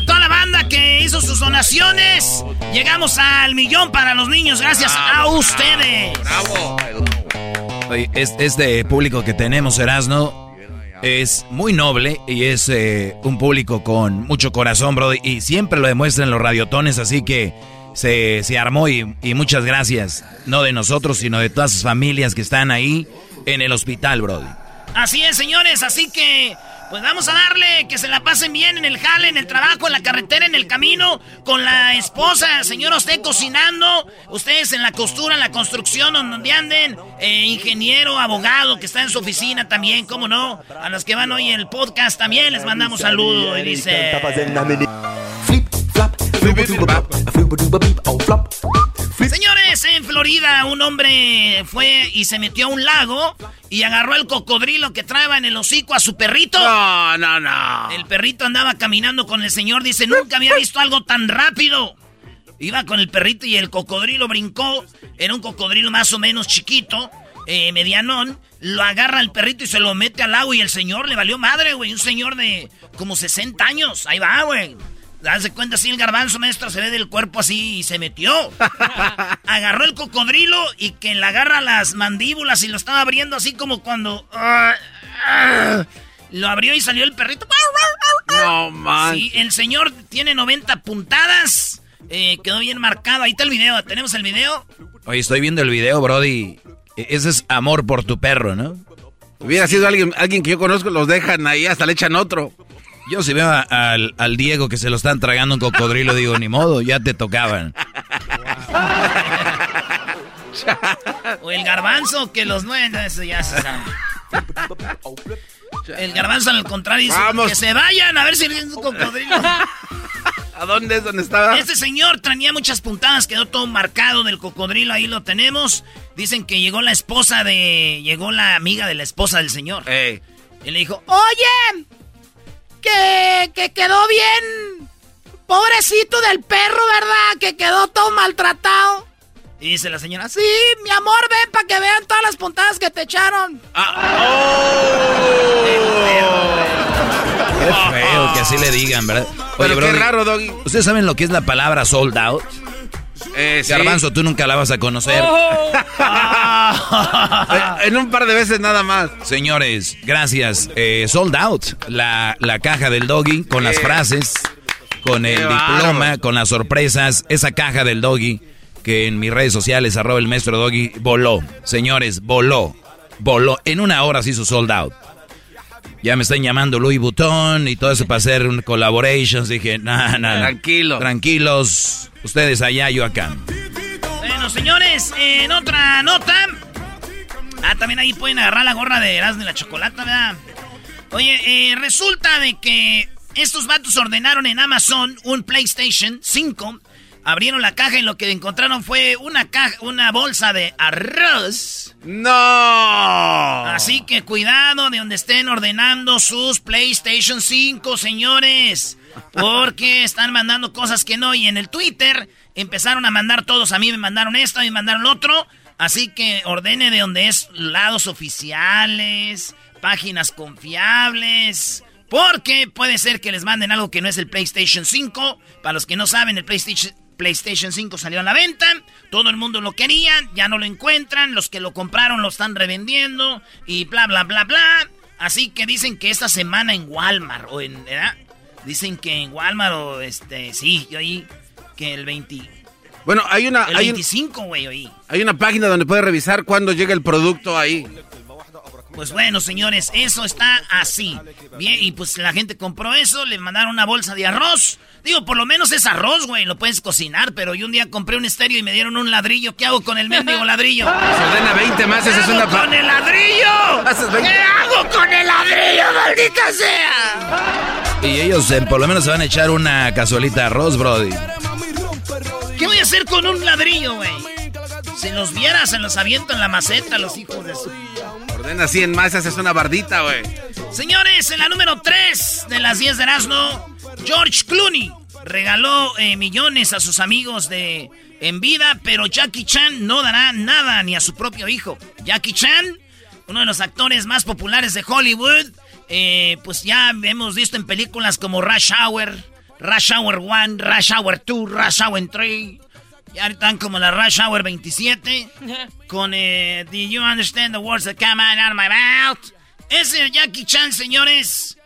A toda la banda que hizo sus donaciones. Llegamos al millón para los niños, gracias a ustedes. Oye, es- este público que tenemos, Erasno, es muy noble y es eh, un público con mucho corazón, bro. Y siempre lo demuestran los radiotones, así que se, se armó y, y muchas gracias. No de nosotros, sino de todas sus familias que están ahí en el hospital, bro. Así es, señores, así que pues vamos a darle que se la pasen bien en el jale, en el trabajo, en la carretera, en el camino, con la esposa, señor, usted cocinando, ustedes en la costura, en la construcción, donde anden, eh, ingeniero, abogado que está en su oficina también, cómo no, a los que van hoy en el podcast también les mandamos saludos y dice... Señores, en Florida un hombre fue y se metió a un lago y agarró el cocodrilo que traeba en el hocico a su perrito. No, no, no. El perrito andaba caminando con el señor, dice, nunca había visto algo tan rápido. Iba con el perrito y el cocodrilo brincó. Era un cocodrilo más o menos chiquito, eh, medianón. Lo agarra el perrito y se lo mete al agua y el señor le valió madre, güey. Un señor de como 60 años. Ahí va, güey. Darse cuenta así el garbanzo, maestro, se ve del cuerpo así y se metió. Agarró el cocodrilo y que le agarra las mandíbulas y lo estaba abriendo así como cuando... ah, ah. lo abrió y salió el perrito. No, man. Sí, el señor tiene 90 puntadas. Eh, quedó bien marcado. Ahí está el video. ¿Tenemos el video? Oye, estoy viendo el video, Brody. E- Ese es amor por tu perro, ¿no? Hubiera sido alguien, alguien que yo conozco, los dejan ahí, hasta le echan otro. Yo si veo a- al, al Diego que se lo están tragando un cocodrilo, digo, ni modo, ya te tocaban. O el garbanzo que los nueve. no, Eso ya se sabe. El garbanzo al contrario dice Vamos. que se vayan a ver si es un cocodrilo. ¿A dónde es donde estaba? Este señor tenía muchas puntadas, quedó todo marcado del cocodrilo, ahí lo tenemos. Dicen que llegó la esposa de. Llegó la amiga de la esposa del señor. Ey. Y le dijo, oye, que, que quedó bien. Pobrecito del perro, ¿verdad? Que quedó todo maltratado. Y dice la señora, sí, mi amor, ven para que vean todas las puntadas que te echaron. Qué feo que así le digan, ¿verdad? Pero qué Brody, raro, Doggy. ¿Ustedes saben lo que es la palabra sold out? Eh, sí. Garbanzo, tú nunca la vas a conocer. Eh, en un par de veces nada más. Señores, gracias. Eh, sold out. La, la caja del doggy con las Eh. frases, con el diploma, con las sorpresas. Esa caja del doggy que en mis redes sociales, arroba el maestro doggy, voló. Señores, voló. Voló. En una hora se hizo sold out. Ya me están llamando Louis Vuitton y todo eso para hacer un collaborations. Dije, nada, nada. Tranquilo. Tranquilos. Ustedes allá, yo acá. Bueno, señores, en otra nota. Ah, también ahí pueden agarrar la gorra de Erasmo y la chocolata, ¿verdad? Oye, eh, resulta de que estos vatos ordenaron en Amazon un PlayStation 5. Abrieron la caja y lo que encontraron fue una caja, una bolsa de arroz. ¡No! Así que cuidado de donde estén ordenando sus PlayStation 5, señores. Porque están mandando cosas que no. Y en el Twitter empezaron a mandar todos. A mí me mandaron esto, a mí me mandaron otro. Así que ordene de donde es lados oficiales, páginas confiables. Porque puede ser que les manden algo que no es el PlayStation 5. Para los que no saben, el PlayStation, PlayStation 5 salió a la venta. Todo el mundo lo quería, ya no lo encuentran. Los que lo compraron lo están revendiendo. Y bla, bla, bla, bla. Así que dicen que esta semana en Walmart o en... ¿verdad? Dicen que en Walmart o este... Sí, yo ahí... Que el 20... Bueno, hay una... El hay, un- 25, güey, oí. hay una página donde puedes revisar cuándo llega el producto ahí. Pues bueno, señores, eso está así. Bien, y pues la gente compró eso, le mandaron una bolsa de arroz. Digo, por lo menos es arroz, güey, lo puedes cocinar, pero yo un día compré un estéreo y me dieron un ladrillo. ¿Qué hago con el mendigo ladrillo? Se ordena 20 más, ¿Qué esa es una... con el ladrillo? Haces 20. ¿Qué hago con el ladrillo, maldita sea? Y ellos eh, por lo menos se van a echar una cazuelita de arroz, Brody. ¿Qué voy a hacer con un ladrillo, güey? Si los vieras, se los aviento en la maceta, los hijos de su... Ordena 100 más, haces una bardita, güey. Señores, en la número 3 de las 10 de Erasmo, George Clooney regaló eh, millones a sus amigos de en vida, pero Jackie Chan no dará nada ni a su propio hijo. Jackie Chan, uno de los actores más populares de Hollywood, eh, pues ya hemos visto en películas como Rush Hour, Rush Hour 1, Rush Hour 2, Rush Hour 3. Ya están como la Rush Hour 27. Con eh, Do you understand the words that come out of my mouth? Ese Jackie Chan, señores,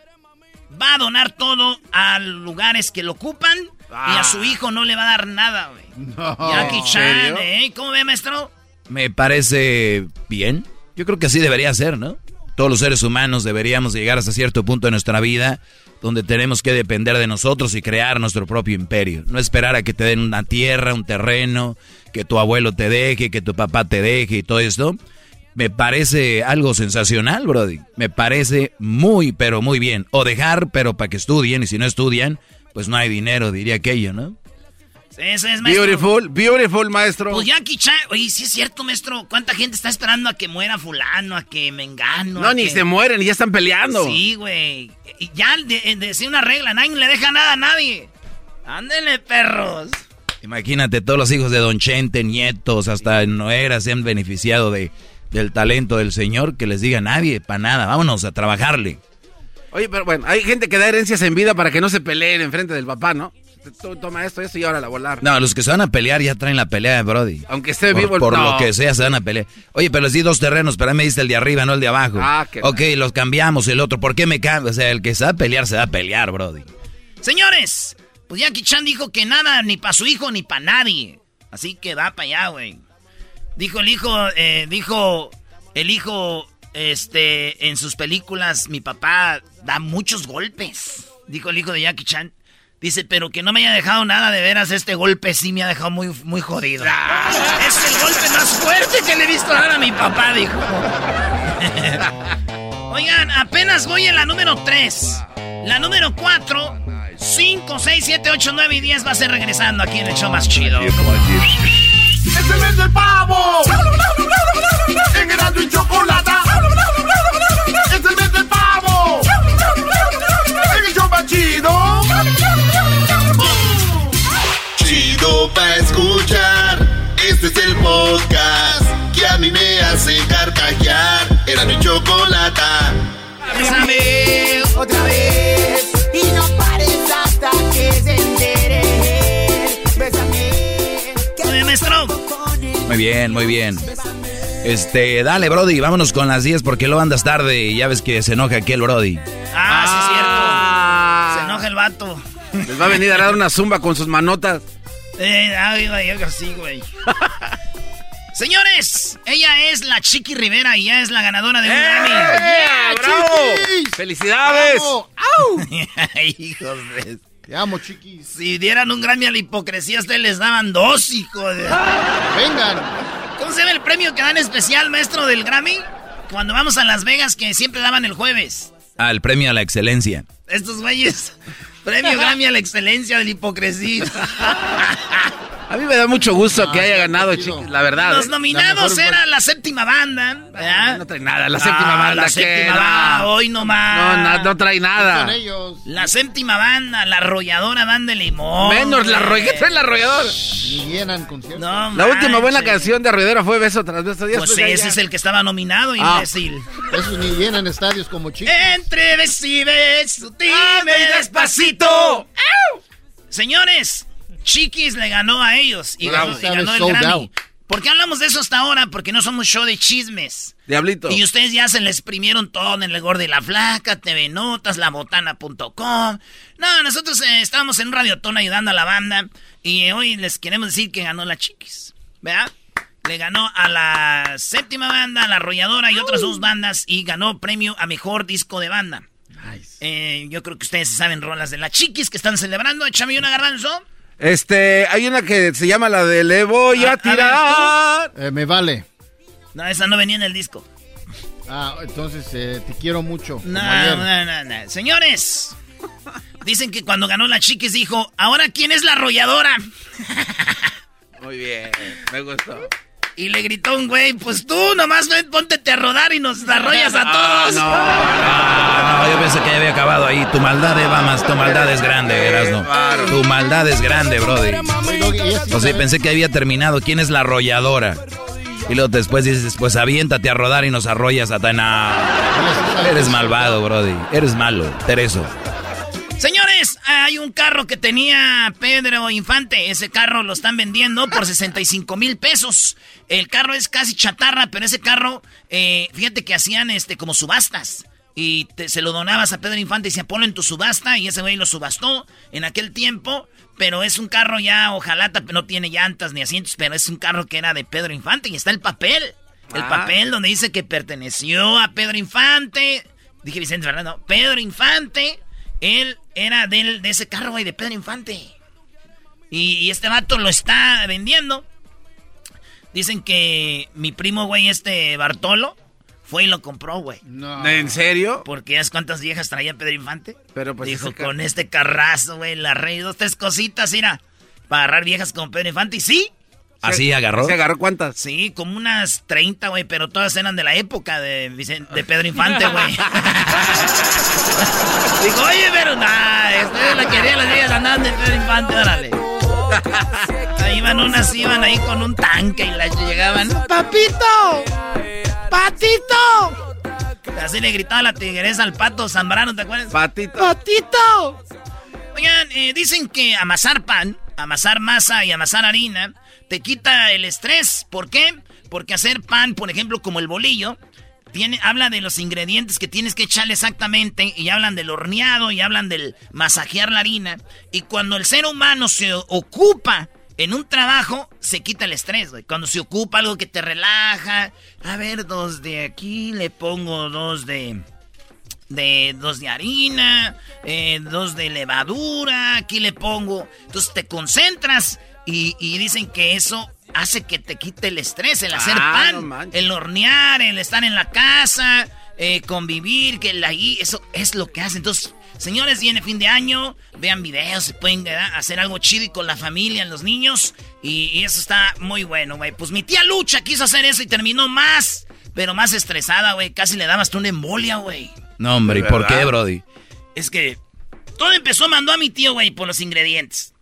va a donar todo a lugares que lo ocupan. Y a su hijo no le va a dar nada, güey. Jackie ¿en Chan? ¿eh? ¿Cómo ve, maestro? Me parece bien. Yo creo que así debería ser, ¿no? Todos los seres humanos deberíamos llegar hasta cierto punto de nuestra vida donde tenemos que depender de nosotros y crear nuestro propio imperio. No esperar a que te den una tierra, un terreno, que tu abuelo te deje, que tu papá te deje y todo esto. Me parece algo sensacional, Brody. Me parece muy, pero muy bien. O dejar, pero para que estudien. Y si no estudian, pues no hay dinero, diría aquello, ¿no? Ese es, maestro. Beautiful, beautiful, maestro. Pues Jackie Chan, oye, sí es cierto, maestro. ¿Cuánta gente está esperando a que muera fulano, a que mengano? no, a ni que- se mueren y ya están peleando. Sí, güey. Y Ya de, decir una regla, nadie le deja nada a nadie. Ándele, perros. Imagínate, todos los hijos de Don Chente, nietos, hasta Noera se han beneficiado de, del talento del señor, que les diga nadie, para nada, vámonos a trabajarle. Oye, pero bueno, hay gente que da herencias en vida para que no se peleen enfrente del papá, ¿no? Tú toma esto, esto y ahora la volar. No, los que se van a pelear ya traen la pelea de Brody. Aunque esté Por, vivo el por no. lo que sea, se van a pelear. Oye, pero les di dos terrenos, pero a mí me diste el de arriba, no el de abajo. Ah, qué ok, los cambiamos, el otro. ¿Por qué me cambio? O sea, el que se va a pelear, se va a pelear, Brody. Señores, pues Jackie Chan dijo que nada, ni para su hijo, ni para nadie. Así que va para allá, güey. Dijo el hijo, eh, dijo el hijo, este, en sus películas, mi papá da muchos golpes. Dijo el hijo de Jackie Chan. Dice, pero que no me haya dejado nada de veras, este golpe sí me ha dejado muy, muy jodido. Es el golpe más fuerte que le he visto dar a mi papá, dijo. Oigan, apenas voy en la número 3. La número 4, 5, 6, 7, 8, 9 y 10 va a ser regresando aquí en el show más chido. ¡Es el mes del pavo! ¡En Erasmo y Chocolata! Carcajear Era mi chocolata Bésame. otra vez y no pares hasta que se entere. Bésame. Muy bien, maestro. Muy bien, muy bien. Este, dale, Brody, vámonos con las 10 porque lo andas tarde y ya ves que se enoja aquí el Brody. Ah, sí, es cierto. Ah. Se enoja el vato. Les va a venir a dar una zumba con sus manotas. Eh, ay, güey, yo así, güey. Señores, ella es la Chiqui Rivera y ya es la ganadora de un ¡Eh! Grammy. ¡Bravo! Chiquis! ¡Felicidades! ¡Bravo! ¡Au! Hijos de... Te amo, chiquis. Si dieran un Grammy a la hipocresía, ustedes les daban dos, hijos de... Vengan. ¿Cómo se llama el premio que dan especial, maestro del Grammy? Cuando vamos a Las Vegas, que siempre daban el jueves. Al premio a la excelencia. Estos güeyes. Premio Grammy a la excelencia de la hipocresía. A mí me da mucho gusto que haya ganado, chiquis, la verdad. Los ¿eh? nominados La mejor era la séptima banda. ¿verdad? No trae nada, la séptima Ah, banda. La ¿qué? séptima No. banda, hoy nomás. No, no, no trae Con nada. ellos. La séptima banda, la arrolladora banda de limón. Menos la arrolladora. ¿Qué trae la arrolladora? Ni llenan conciertos. No, La última buena canción de Arroyadora fue Beso tras Beso. Pues ese ya- es el que estaba nominado, Ah. imbécil. Esos ni llenan estadios como chiquis. Entre beso y beso, dime ¡Ay, despacito. despacito! Señores, Chiquis le ganó a ellos y Bravo. ganó, y ganó el Grammy. out. ¿Por qué hablamos de eso hasta ahora? Porque no somos show de chismes. Diablito. Y ustedes ya se le exprimieron todo en el gordo y la flaca, TV Notas, labotana.com. No, nosotros eh, estábamos en un radiotón ayudando a la banda y hoy les queremos decir que ganó la Chiquis. ¿Verdad? Le ganó a la séptima banda, a la arrolladora y otras dos bandas y ganó premio a mejor disco de banda. Eh, yo creo que ustedes saben rolas de la Chiquis que están celebrando. Échame una garbanzo. Este, hay una que se llama la de Le voy A- a, a ver, tirar. Eh, me vale. No, esa no venía en el disco. Ah, entonces eh, te quiero mucho. No, no, no, no. Señores, dicen que cuando ganó la Chiquis dijo, ¿ahora quién es la arrolladora? Muy bien, me gustó. Y le gritó un güey, pues tú nomás ven, póntete a rodar y nos arrollas a Ah, todos. Ah, no, yo pensé que ya había acabado ahí. Tu maldad, Eva, más tu maldad es grande, Erasno. Tu maldad es grande, Brody. O sea, pensé que había terminado. ¿Quién es la arrolladora? Y luego después dices, pues aviéntate a rodar y nos arrollas a sabe Eres malvado, Brody. Eres malo, Tereso. Señores, hay un carro que tenía Pedro Infante. Ese carro lo están vendiendo por 65 mil pesos. El carro es casi chatarra, pero ese carro, eh, fíjate que hacían este como subastas. Y te- se lo donabas a Pedro Infante y se ponlo en tu subasta. Y ese güey lo subastó en aquel tiempo. Pero es un carro ya, ojalá no tiene llantas ni asientos, pero es un carro que era de Pedro Infante. Y está el papel. El Ah. papel donde dice que perteneció a Pedro Infante. Dije Vicente Fernando. Pedro Infante. Él era del, de ese carro, güey, de Pedro Infante. Y, y este vato lo está vendiendo. Dicen que mi primo, güey, este Bartolo, fue y lo compró, güey. No. ¿En serio? Porque ¿sabes cuántas viejas traía Pedro Infante? Pero pues Dijo, con este carrazo, güey, la rey, dos, tres cositas, mira, para agarrar viejas con Pedro Infante. Y sí, ¿Así agarró? ¿Se agarró cuántas? sí, como unas 30, güey, pero todas eran de la época de, Vicen- de Pedro Infante, güey. Dijo, oye, pero nada, la querían las viejas andaban de Pedro Infante, órale. Ahí iban unas, iban ahí con un tanque y las llegaban, ¡Papito! ¡Patito! Así le gritaba la tigresa al pato Zambrano, ¿te acuerdas? Patito. ¡Patito! Oigan, eh, dicen que amasar pan, amasar masa y amasar harina te quita el estrés. ¿Por qué? Porque hacer pan, por ejemplo, como el bolillo, tiene, habla de los ingredientes que tienes que echarle exactamente y hablan del horneado y hablan del masajear la harina. Y cuando el ser humano se ocupa en un trabajo, se quita el estrés, güey. Cuando se ocupa algo que te relaja. A ver, dos de aquí, le pongo dos de de dos de harina, eh, dos de levadura, aquí le pongo. Entonces te concentras y, y dicen que eso hace que te quite el estrés, el hacer Ah, pan, el hornear, el estar en la casa, eh, convivir, que el ahí, eso es lo que hace. Entonces, señores, viene fin de año, vean videos, se pueden ¿verdad? hacer algo chido y con la familia, los niños, y, y eso está muy bueno, güey. Pues mi tía Lucha quiso hacer eso y terminó más, pero más estresada, güey. Casi le daba hasta una embolia, güey. No, hombre, ¿y ¿De por qué, Brody? Es que todo empezó, mandó a mi tío, güey, por los ingredientes.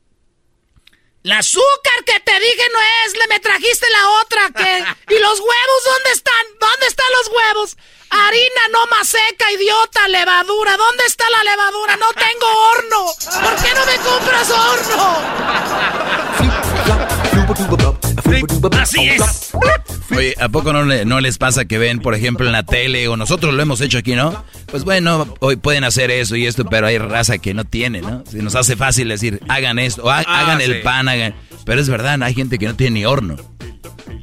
La azúcar que te dije no es, le me trajiste la otra que... ¿Y los huevos dónde están? ¿Dónde están los huevos? Harina no más seca, idiota, levadura. ¿Dónde está la levadura? No tengo horno. ¿Por qué no me compras horno? Así es. Oye, ¿a poco no, le- no les pasa que ven, por ejemplo, en la tele, o nosotros lo hemos hecho aquí, ¿no? Pues bueno, hoy pueden hacer eso y esto, pero hay raza que no tiene, ¿no? Se nos hace fácil decir, hagan esto, o ha- Ah, hagan sí. el pan, hagan... Pero es verdad, hay gente que no tiene ni horno.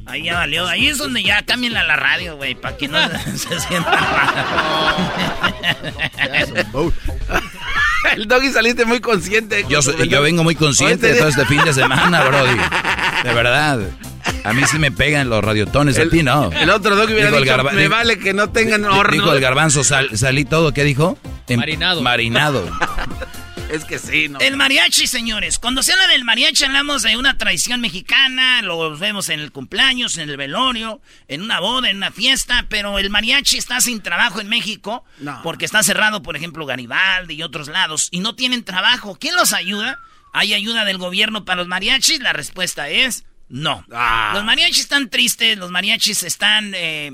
Ahí ya valió. Ahí es donde ya cambian la radio, güey, para que no se sienta mal. El doggy saliste muy consciente. Yo, soy- yo vengo muy consciente de todo este fin de semana, Brody. De verdad. A mí sí me pegan los radiotones, a ti no. El otro doggy hubiera Dijo el dicho, garba- me vale que no tengan horno. Dijo el garbanzo, sal- salí todo, ¿qué dijo? En- Marinado. Marinado. Es que sí, ¿no? El mariachi, señores. Cuando se habla del mariachi hablamos de una tradición mexicana, lo vemos en el cumpleaños, en el velorio, en una boda, en una fiesta, pero el mariachi está sin trabajo en México No. porque está cerrado, por ejemplo, Garibaldi y otros lados, y no tienen trabajo. ¿Quién los ayuda? ¿Hay ayuda del gobierno para los mariachis? La respuesta es no. Ah. Los mariachis están tristes, los mariachis están, eh,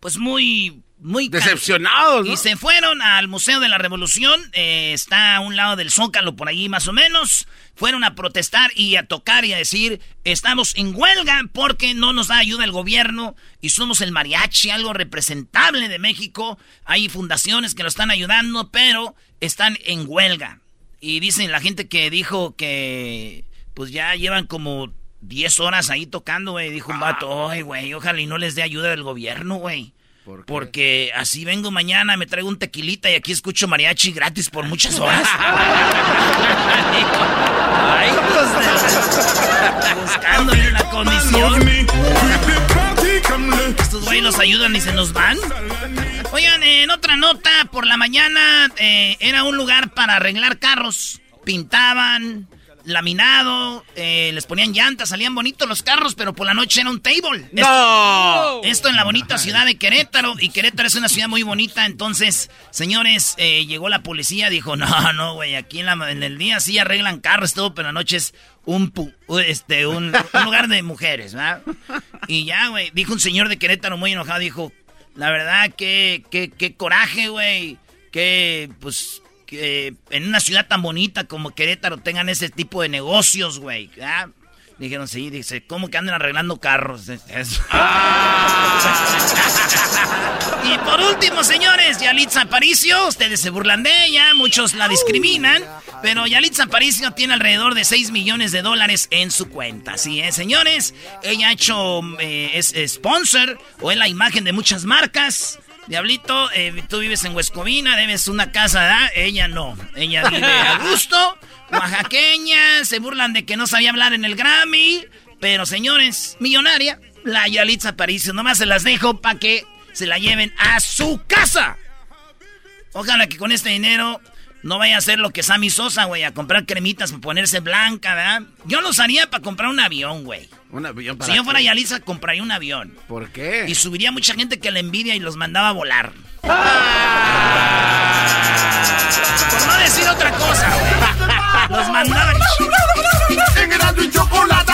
pues muy... Muy Decepcionados, ¿no? y se fueron al Museo de la Revolución, eh, está a un lado del Zócalo, por ahí más o menos. Fueron a protestar y a tocar y a decir, estamos en huelga porque no nos da ayuda el gobierno y somos el mariachi, algo representable de México. Hay fundaciones que lo están ayudando, pero están en huelga. Y dicen la gente que dijo que pues ya llevan como 10 horas ahí tocando, güey. Dijo un vato, ay, güey, ojalá y no les dé ayuda del gobierno, güey. Porque así vengo mañana, me traigo un tequilita y aquí escucho mariachi gratis por muchas horas. Ay, buscándole la condición. Estos güeyes los ayudan y se nos van. Oigan, en otra nota, por la mañana eh, era un lugar para arreglar carros. Pintaban, laminado, eh, les ponían llantas, salían bonitos los carros, pero por la noche era un table. ¡No! Esto en la bonita ciudad de Querétaro. Y Querétaro es una ciudad muy bonita. Entonces, señores, eh, llegó la policía. Dijo, no, no, güey. Aquí en, la- en el día sí arreglan carros, todo. Pero en la noche es un, pu- este, un, un lugar de mujeres, ¿verdad? Y ya, güey. Dijo un señor de Querétaro muy enojado. Dijo, la verdad, qué, qué, qué coraje, güey. Que, pues, que en una ciudad tan bonita como Querétaro tengan ese tipo de negocios, güey. ¿verdad? Dijeron, sí, dice, ¿cómo que andan arreglando carros? Y por último, señores, Yalitza Aparicio, ustedes se burlan de ella, muchos la discriminan, pero Yalitza Aparicio tiene alrededor de 6 millones de dólares en su cuenta. Así es, señores, ella ha hecho, eh, sponsor o es la imagen de muchas marcas. Diablito, eh, tú vives en Huescovina, debes una casa, ¿verdad? Ella no, ella vive a gusto, oaxaqueña, se burlan de que no sabía hablar en el Grammy, pero señores, millonaria, la Yalitza Aparicio, nomás se las dejo para que se la lleven a su casa. Ojalá que con este dinero no vaya a hacer lo que Sammy Sosa, güey, a comprar cremitas para ponerse blanca, ¿verdad? Yo los haría para comprar un avión, güey. Un avión para Si yo fuera qué? Yalitza, compraría un avión. ¿Por qué? Y subiría mucha gente que la envidia y los mandaba a volar. Por no decir otra cosa, güey. Los mandaba... En y Chocolata.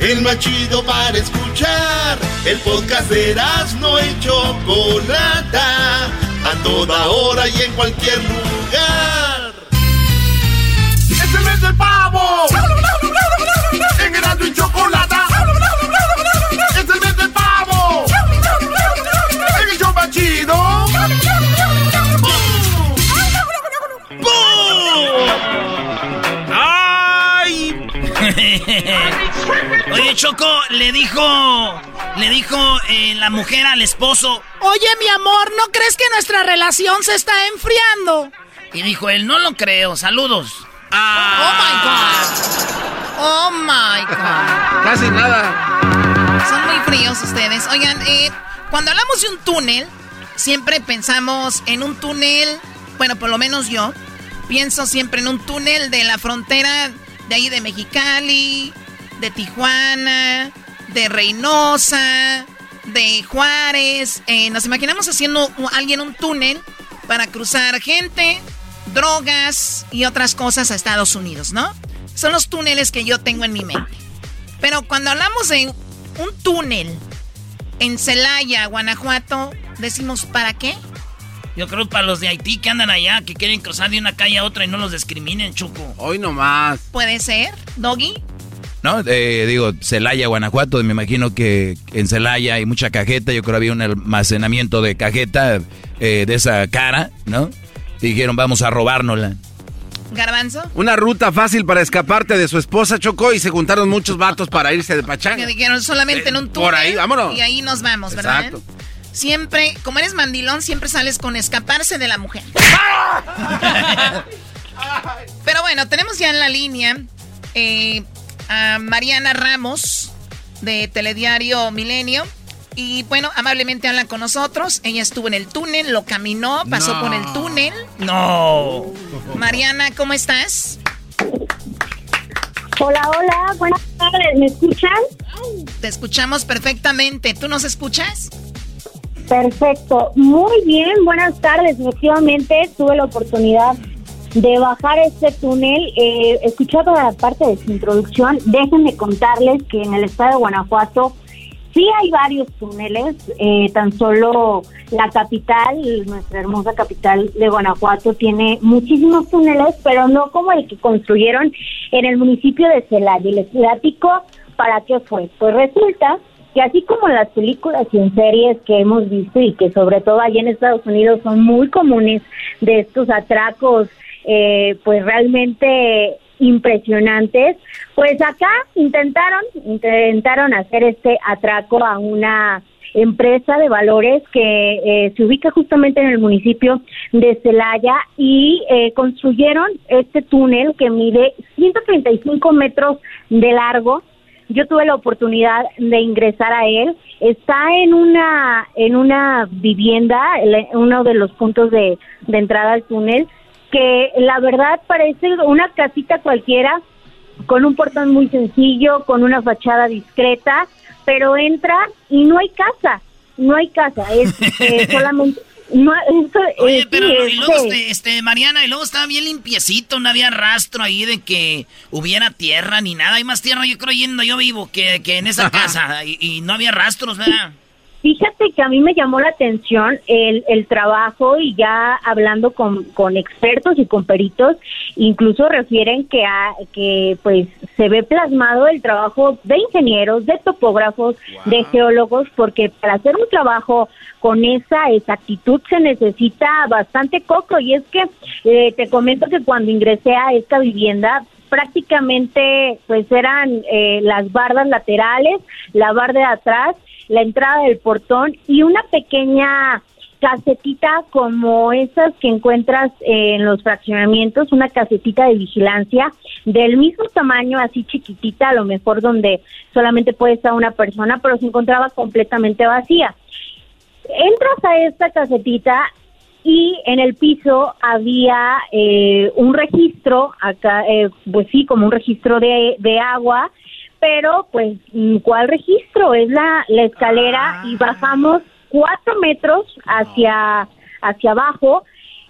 El más chido para escuchar. El podcast de Erasmo y Chocolata, a toda hora y en cualquier lugar. ¡Es el mes del pavo! ¡En Erasmo y Chocolata! Oye, Choco, le dijo. Le dijo eh, la mujer al esposo. Oye, mi amor, ¿no crees que nuestra relación se está enfriando? Y dijo él, no lo creo, saludos. Oh my God. Oh my God. Casi nada. Son muy fríos ustedes. Oigan, eh, cuando hablamos de un túnel, siempre pensamos en un túnel. Bueno, por lo menos yo. Pienso siempre en un túnel de la frontera de ahí de Mexicali, de Tijuana, de Reynosa, de Juárez. Eh, nos imaginamos haciendo alguien un túnel para cruzar gente, drogas y otras cosas a Estados Unidos, ¿no? Son los túneles que yo tengo en mi mente. Pero cuando hablamos de un túnel en Celaya, Guanajuato, decimos, ¿para qué? Yo creo para los de Haití que andan allá, que quieren cruzar de una calle a otra y no los discriminen, Choco. Hoy nomás. Puede ser, Doggy. ¿No? Eh, digo, Celaya, Guanajuato, me imagino que en Celaya hay mucha cajeta, yo creo que había un almacenamiento de cajeta eh, de esa cara, ¿no? Y dijeron, vamos a robárnosla. Garbanzo. Una ruta fácil para escaparte de su esposa, Chocó, y se juntaron muchos vatos para irse de pachanga. Que dijeron solamente en un túnel. por ahí, vámonos. Y ahí nos vamos, ¿verdad? Exacto. Siempre, como eres mandilón, siempre sales con escaparse de la mujer. Pero bueno, tenemos ya en la línea eh, a Mariana Ramos de Telediario Milenio. Y bueno, amablemente habla con nosotros. Ella estuvo en el túnel, lo caminó, pasó No. por el túnel. No. Mariana, ¿cómo estás? Hola, hola, buenas tardes, ¿me escuchan? Te escuchamos perfectamente. ¿Tú nos escuchas? Perfecto, muy bien, buenas tardes. Efectivamente, tuve la oportunidad de bajar este túnel. Eh, escuchaba parte de su introducción. Déjenme contarles que en el estado de Guanajuato sí hay varios túneles. eh, tan solo la capital, nuestra hermosa capital de Guanajuato, tiene muchísimos túneles, pero no como el que construyeron en el municipio de Celaya. Les platico para qué fue. Pues resulta que así como las películas y en series que hemos visto y que sobre todo allá en Estados Unidos son muy comunes de estos atracos, eh, pues realmente impresionantes, pues acá intentaron, intentaron hacer este atraco a una empresa de valores que eh, se ubica justamente en el municipio de Celaya y eh, construyeron este túnel que mide 135 metros de largo, yo tuve la oportunidad de ingresar a él. Está en una en una vivienda, uno de los puntos de entrada al túnel, que la verdad parece una casita cualquiera, con un portón muy sencillo, con una fachada discreta, pero entra y no hay casa, no hay casa, es eh, solamente... No, esto, Oye, eh, pero sí, y luego, este, este, Mariana, y luego estaba bien limpiecito, no había rastro ahí de que hubiera tierra ni nada. Hay más tierra, yo creo, yendo yo vivo que, que en esa casa. Y, y no había rastros, ¿verdad? Fíjate que a mí me llamó la atención el, el trabajo y ya hablando con, con expertos y con peritos, incluso refieren que, a, que pues se ve plasmado el trabajo de ingenieros, de topógrafos, de geólogos, porque para hacer un trabajo con esa exactitud se necesita bastante coco. Y es que eh, te comento que cuando ingresé a esta vivienda prácticamente pues eran eh, las bardas laterales, la barda de atrás, la entrada del portón y una pequeña casetita como esas que encuentras en los fraccionamientos, una casetita de vigilancia del mismo tamaño, así chiquitita, a lo mejor donde solamente puede estar una persona, pero se encontraba completamente vacía. Entras a esta casetita y en el piso había eh, un registro, acá, eh, pues sí, como un registro de, de agua, pero pues, mm, ¿cuál registro? Es la, la escalera y bajamos cuatro metros hacia, hacia abajo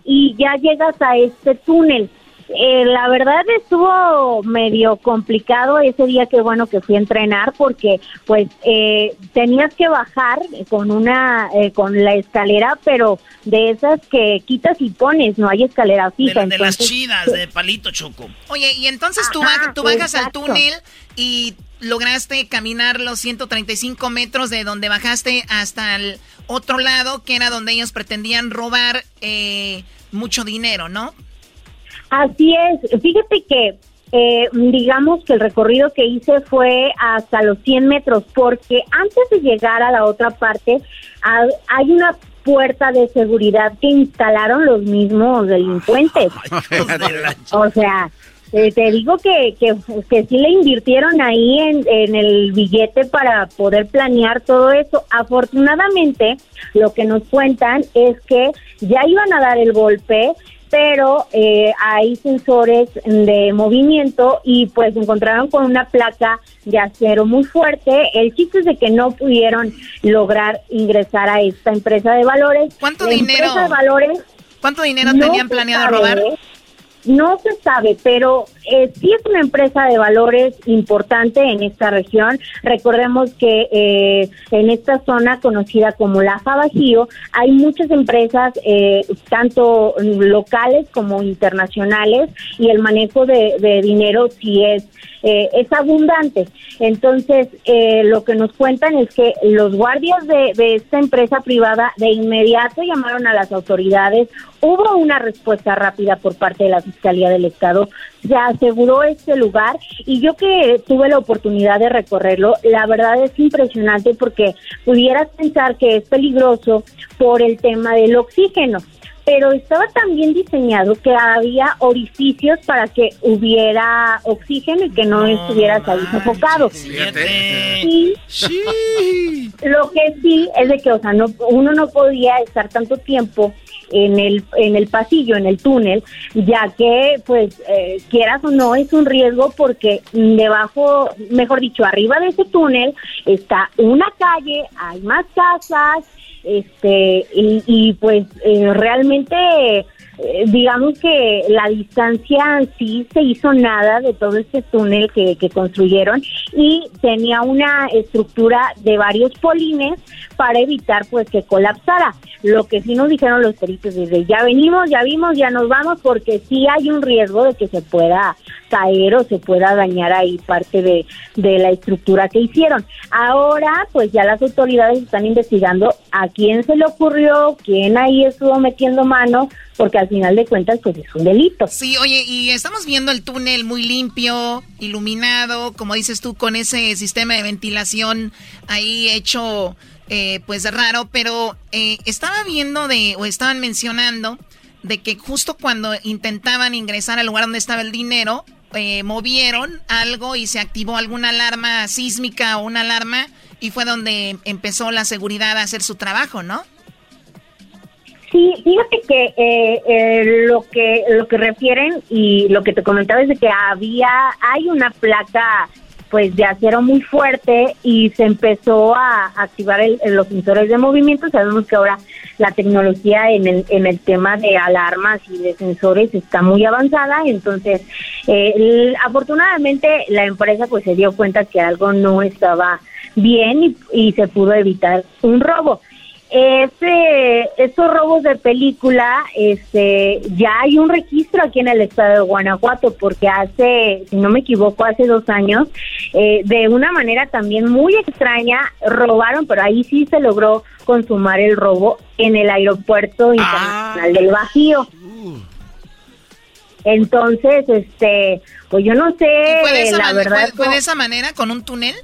y ya llegas a este túnel. Eh, la verdad estuvo medio complicado ese día que bueno que fui a entrenar porque pues eh, tenías que bajar con una eh, con la escalera pero de esas que quitas y pones no hay escalera De, la- de las chidas, de palito choco. Oye, y entonces tú, Ajá, bajas, tú bajas al túnel y lograste caminar los 135 metros de donde bajaste hasta el otro lado, que era donde ellos pretendían robar eh, mucho dinero, ¿no? Así es, fíjate que eh, digamos que el recorrido que hice fue hasta los 100 metros, porque antes de llegar a la otra parte ha- hay una puerta de seguridad que instalaron los mismos delincuentes. O sea, eh, te digo que, que, que sí le invirtieron ahí en, en el billete para poder planear todo eso. Afortunadamente, lo que nos cuentan es que ya iban a dar el golpe, pero eh, hay sensores de movimiento y pues encontraron con una placa de acero muy fuerte. El chiste es de que no pudieron lograr ingresar a esta empresa de valores. ¿Cuánto La dinero? empresa de valores ¿Cuánto dinero no tenían planeado sabe, robar? No se sabe, pero eh, sí es una empresa de valores importante en esta región. Recordemos que eh, en esta zona conocida como la Bajío hay muchas empresas, eh, tanto locales como internacionales, y el manejo de, dinero sí es eh, es abundante. Entonces, eh, lo que nos cuentan es que los guardias de esta empresa privada de inmediato llamaron a las autoridades. Hubo una respuesta rápida por parte de la Fiscalía del Estado. Se aseguró este lugar y yo que tuve la oportunidad de recorrerlo, la verdad es impresionante porque pudieras pensar que es peligroso por el tema del oxígeno pero estaba tan bien diseñado que había orificios para que hubiera oxígeno y que no, estuvieras ahí sofocado. Sí. Lo que sí es de que, o sea, no, uno no podía estar tanto tiempo en el en el pasillo, en el túnel, ya que, pues, eh, quieras o no, es un riesgo porque debajo, mejor dicho, arriba de ese túnel está una calle, hay más casas, este y, pues eh, realmente digamos que la distancia sí se hizo nada de todo este túnel que, que construyeron y tenía una estructura de varios polines para evitar pues que colapsara. Lo que sí nos dijeron los peritos desde ya venimos, ya vimos, ya nos vamos porque sí hay un riesgo de que se pueda caer o se pueda dañar ahí parte de, de la estructura que hicieron. Ahora pues ya las autoridades están investigando a quién se le ocurrió, quién ahí estuvo metiendo mano, porque al final de cuentas pues es un delito. Sí, oye, y estamos viendo el túnel muy limpio, iluminado, como dices tú, con ese sistema de ventilación ahí hecho eh, pues raro, pero eh, estaba viendo de, o estaban mencionando de que justo cuando intentaban ingresar al lugar donde estaba el dinero, eh, movieron algo y se activó alguna alarma sísmica o una alarma y fue donde empezó la seguridad a hacer su trabajo, ¿no? Sí, fíjate que eh, eh, lo que lo que refieren y lo que te comentaba es de que había hay una placa pues de acero muy fuerte y se empezó a activar el- los sensores de movimiento. Sabemos que ahora la tecnología en el, en el tema de alarmas y de sensores está muy avanzada, entonces eh, afortunadamente la empresa pues se dio cuenta que algo no estaba bien y, y se pudo evitar un robo. Este, estos robos de película, este, ya hay un registro aquí en el estado de Guanajuato, porque hace, si no me equivoco, hace dos años, eh, de una manera también muy extraña, robaron, pero ahí sí se logró consumar el robo en el aeropuerto internacional del Bajío. Entonces, este, pues yo no sé, ¿Fue de, esa la verdad. fue- fue de esa manera, con un túnel?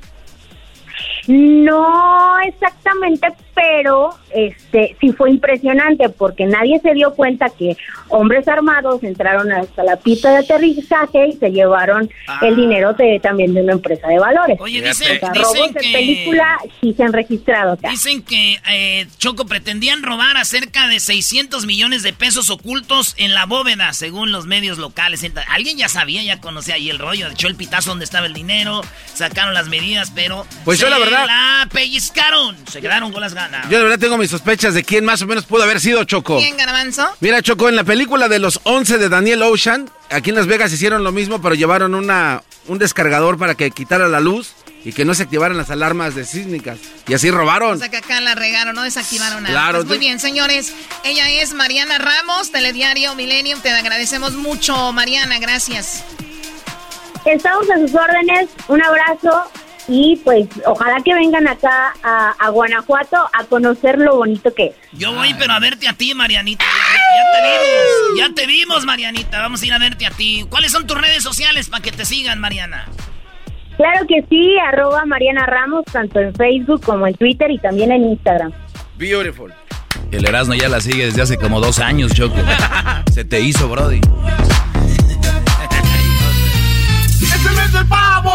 No exactamente, pero este sí fue impresionante porque nadie se dio cuenta que hombres armados entraron hasta la pista de aterrizaje y se llevaron el dinero de, también de una empresa de valores. Oye, dicen- O sea, dicen robos de que- película sí se han registrado acá. Dicen que eh, Choco pretendían robar a cerca de 600 millones de pesos ocultos en la bóveda, según los medios locales. Alguien ya sabía, ya conocía ahí el rollo, echó el pitazo donde estaba el dinero, sacaron las medidas, pero Pues yo la verdad- la pellizcaron, se quedaron con las ganas. No, no. Yo de verdad tengo mis sospechas de quién más o menos pudo haber sido Choco. ¿Quién, Garbanzo? Mira, Choco, en la película de los 11 de Daniel Ocean, aquí en Las Vegas hicieron lo mismo, pero llevaron una, un descargador para que quitara la luz y que no se activaran las alarmas de sísmicas. Y así robaron. O sea que acá la regaron, no desactivaron nada. Claro. Pues muy bien, señores. Ella es Mariana Ramos, Telediario Millennium. Te agradecemos mucho, Mariana. Gracias. Estamos a sus órdenes. Un abrazo. Y pues ojalá que vengan acá a, a Guanajuato a conocer lo bonito que es. Yo voy, pero a verte a ti, Marianita. Ya, ya te vimos. Ya te vimos, Marianita. Vamos a ir a verte a ti. ¿Cuáles son tus redes sociales para que te sigan, Mariana? Claro que sí, arroba Mariana Ramos, tanto en Facebook como en Twitter y también en Instagram. Beautiful. El Erasmo ya la sigue desde hace como dos años, Choco. Se te hizo, Brody. ¡Es el mes del pavo!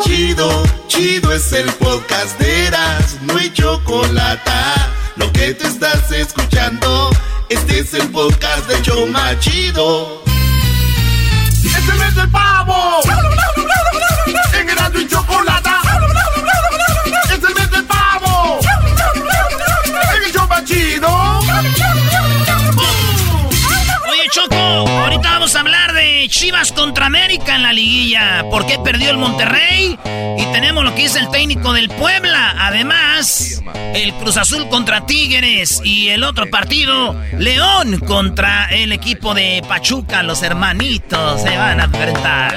Chido, chido es el podcast de Eras, no hay chocolate. Lo que te estás escuchando, este es el podcast de Choma Chido. ¡Es el mes del pavo! En Erasmo y Chocolata. ¡Es el mes del pavo! En el más chido. Oye, Choco, ahorita vamos a hablar Chivas contra América en la liguilla. ¿Por qué perdió el Monterrey? Y tenemos lo que dice el técnico del Puebla. Además, el Cruz Azul contra Tigres. Y el otro partido, León contra el equipo de Pachuca. Los hermanitos se van a enfrentar.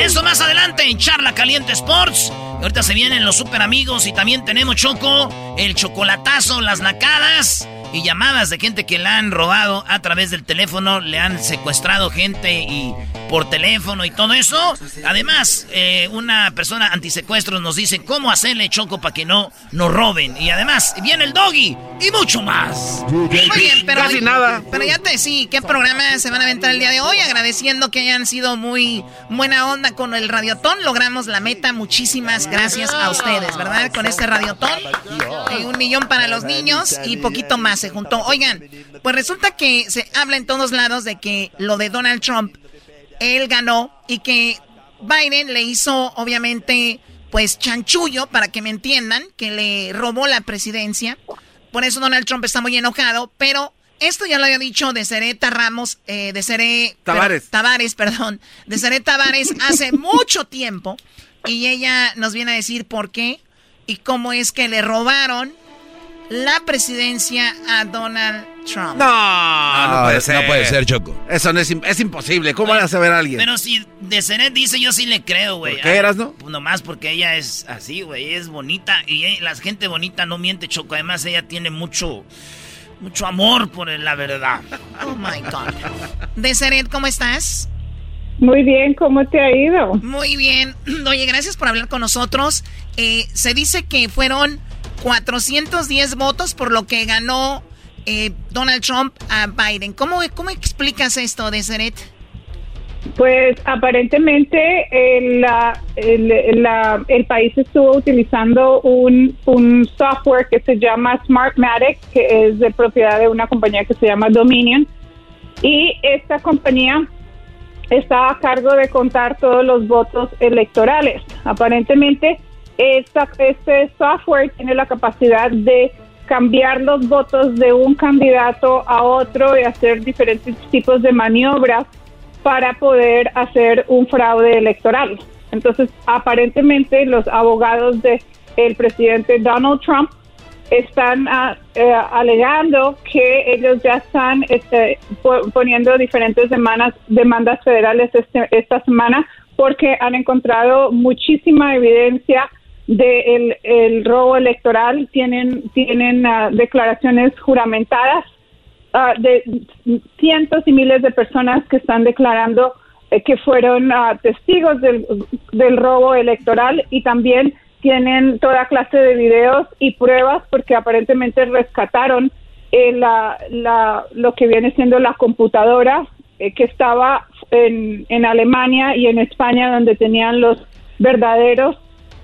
Eso más adelante en Charla Caliente Sports. Ahorita se vienen los super amigos y también tenemos Choco, el chocolatazo, las nacadas y llamadas de gente que la han robado a través del teléfono, le han secuestrado gente y por teléfono y todo eso. Además, eh, una persona antisecuestros nos dice cómo hacerle choco para que no nos roben. Y además, viene el doggy y mucho más. Muy bien, pero, Casi nada. pero ya te sí, ¿qué programa se van a aventar el día de hoy? Agradeciendo que hayan sido muy buena onda con el radiotón. Logramos la meta. Muchísimas gracias a ustedes, ¿verdad? Con este radiotón. Eh, un millón para los niños y poquito más se juntó. Oigan, pues resulta que se habla en todos lados de que lo de Donald Trump, él ganó y que Biden le hizo, obviamente, pues chanchullo, para que me entiendan, que le robó la presidencia. Por eso Donald Trump está muy enojado, pero esto ya lo había dicho de Cereta Ramos, eh, de Cere... Tavares. Tavares, perdón. De Cere Tavares hace mucho tiempo. Y ella nos viene a decir por qué y cómo es que le robaron la presidencia a Donald Trump. No, no, No, puede no ser. puede ser, Choco. Eso no es, im- es imposible. ¿Cómo van a saber a alguien? Pero si de Cenet dice, yo sí le creo, güey. ¿Por qué, Erasno? Pues nomás porque ella es así, güey. Es bonita. Y eh, la gente bonita no miente, Choco. Además, ella tiene mucho, mucho amor por la verdad. Oh my God. Deseret, ¿cómo estás? Muy bien, ¿cómo te ha ido? Muy bien. Oye, gracias por hablar con nosotros. Eh, se dice que fueron 410 votos por lo que ganó eh, Donald Trump a Biden. ¿Cómo, cómo explicas esto, Deseret? Pues aparentemente el, la- el, país estuvo utilizando un, software que se llama Smartmatic, que es de propiedad de una compañía que se llama Dominion. Y esta compañía está a cargo de contar todos los votos electorales. Aparentemente, este software tiene la capacidad de cambiar los votos de un candidato a otro y hacer diferentes tipos de maniobras para poder hacer un fraude electoral. Entonces, aparentemente los abogados de el presidente Donald Trump están ah, eh, alegando que ellos ya están este, po- poniendo diferentes demandas, demandas federales este- esta semana porque han encontrado muchísima evidencia del el robo electoral. Tienen, tienen ah, declaraciones juramentadas ah, de cientos y miles de personas que están declarando eh, que fueron ah, testigos del, del robo electoral y también tienen toda clase de videos y pruebas porque aparentemente rescataron eh, la, la- lo que viene siendo la computadora eh, que estaba en, en Alemania y en España donde tenían los verdaderos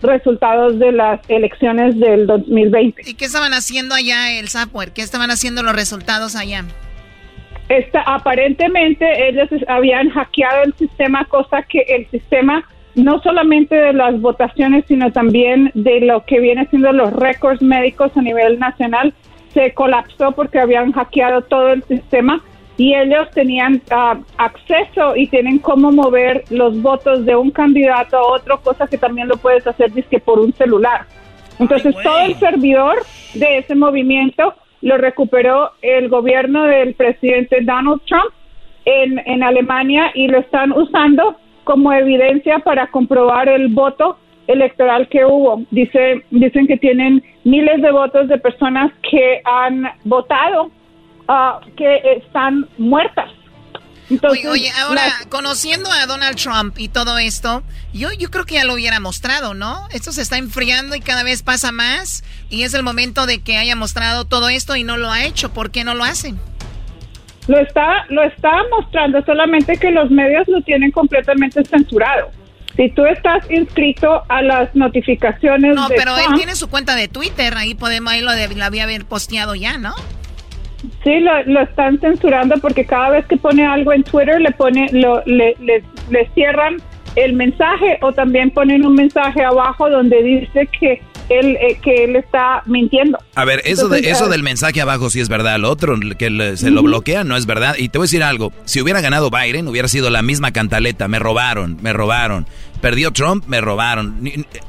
resultados de las elecciones del 2020. ¿Y qué estaban haciendo allá el software? ¿Qué estaban haciendo los resultados allá? Esta, aparentemente ellos habían hackeado el sistema, cosa que el sistema no solamente de las votaciones, sino también de lo que viene siendo los récords médicos a nivel nacional, se colapsó porque habían hackeado todo el sistema y ellos tenían ah, acceso y tienen cómo mover los votos de un candidato a otro, cosa que también lo puedes hacer dizque por un celular. Entonces todo el servidor de ese movimiento lo recuperó el gobierno del presidente Donald Trump en, en Alemania y lo están usando como evidencia para comprobar el voto electoral que hubo. Dice, dicen que tienen miles de votos de personas que han votado ah, que están muertas. Entonces, Oye, oye, ahora, conociendo a Donald Trump y todo esto, yo, yo creo que ya lo hubiera mostrado, ¿no? Esto se está enfriando y cada vez pasa más. Y es el momento de que haya mostrado todo esto y no lo ha hecho. ¿Por qué no lo hacen? Lo está, lo está mostrando, solamente que los medios lo tienen completamente censurado. Si tú estás inscrito a las notificaciones No, de pero él tiene su cuenta de Twitter. Ahí podemos, ahí lo, de- lo había haber posteado ya, ¿no? Sí lo, lo están censurando porque cada vez que pone algo en Twitter le pone, lo, le, le, le cierran el mensaje o también ponen un mensaje abajo donde dice que él, eh, que él está mintiendo. A ver, eso, de, eso del mensaje abajo sí es verdad. Lo otro, que le- se lo bloquea, no es verdad. Y te voy a decir algo. Si hubiera ganado Biden, hubiera sido la misma cantaleta. Me robaron, me robaron. Perdió Trump, me robaron.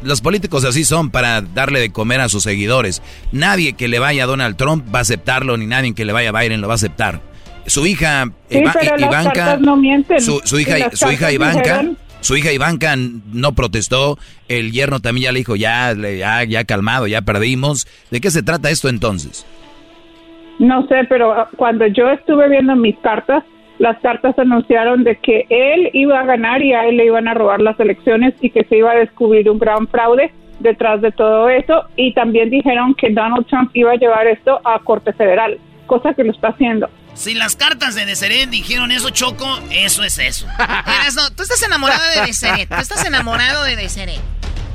Los políticos así son para darle de comer a sus seguidores. Nadie que le vaya a Donald Trump va a aceptarlo, ni nadie que le vaya a Biden lo va a aceptar. Su hija Sí, Ivanka, no mienten. su, su hija, su hija Ivanka, dijeron- su hija Ivanka no protestó, el yerno también ya le dijo, ya, ya, ya calmado, ya perdimos. ¿De qué se trata esto entonces? No sé, pero cuando yo estuve viendo mis cartas, las cartas anunciaron de que él iba a ganar y a él le iban a robar las elecciones y que se iba a descubrir un gran fraude detrás de todo eso. Y también dijeron que Donald Trump iba a llevar esto a Corte Federal, cosa que lo está haciendo. Si las cartas de Deseret dijeron eso, Choco, eso es eso. Erasno, tú estás enamorado de Deseret. Tú estás enamorado de Deseret.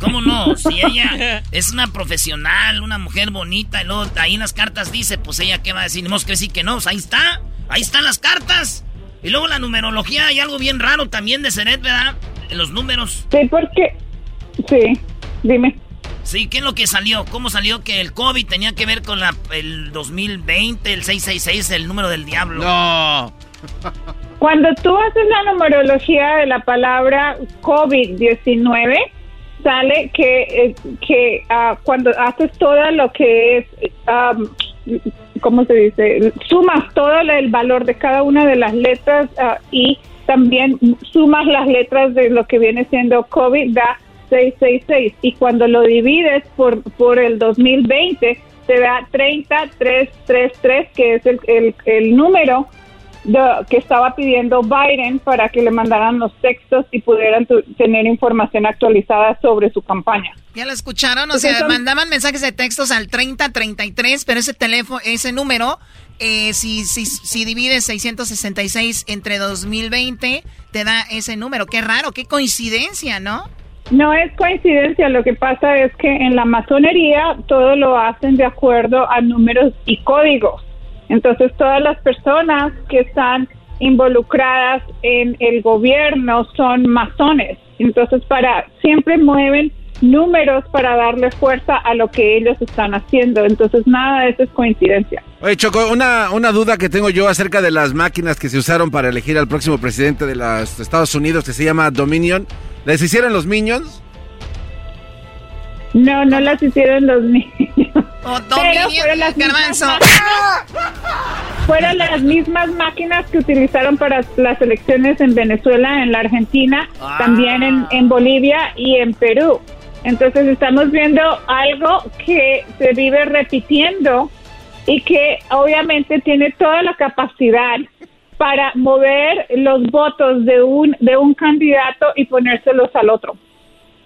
¿Cómo no? Si ella es una profesional, una mujer bonita, y luego ahí en las cartas dice, pues ella qué va a decir, tenemos que decir que no, pues ahí está, ahí están las cartas. Y luego la numerología, hay algo bien raro también de Seret, ¿verdad? En los números. Sí, porque... Sí, dime. Sí, ¿qué es lo que salió? ¿Cómo salió que el COVID tenía que ver con la, el 2020, el 666, el número del diablo? No. Cuando tú haces la numerología de la palabra COVID-19, sale que, eh, que ah, cuando haces todo lo que es, am, ¿cómo se dice? Sumas todo el valor de cada una de las letras ah, y también sumas las letras de lo que viene siendo COVID, da 666. Y cuando lo divides por, por el 2020, te da 30333, que es el, el número de- que estaba pidiendo Biden para que le mandaran los textos y pudieran tu- tener información actualizada sobre su campaña. ¿Ya lo escucharon? O Pues sea, mandaban mensajes de textos al 3033, pero ese teléfono, ese número, eh, si, si, si divides 666 entre 2020, te da ese número. Qué raro, qué coincidencia, ¿no? No es coincidencia, lo que pasa es que en la masonería todo lo hacen de acuerdo a números y códigos. Entonces todas las personas que están involucradas en el gobierno son masones. Entonces para siempre mueven números para darle fuerza a lo que ellos están haciendo. Entonces nada de eso es coincidencia. Oye, Choco, una, una duda que tengo yo acerca de las máquinas que se usaron para elegir al próximo presidente de los Estados Unidos que se llama Dominion. ¿Les hicieron los Minions? No, no las hicieron los niños. O Pero fueron las mismas fueron las mismas máquinas que utilizaron para las elecciones en Venezuela, en la Argentina, también en, en Bolivia y en Perú. Entonces estamos viendo algo que se vive repitiendo y que obviamente tiene toda la capacidad para mover los votos de un de un candidato y ponérselos al otro.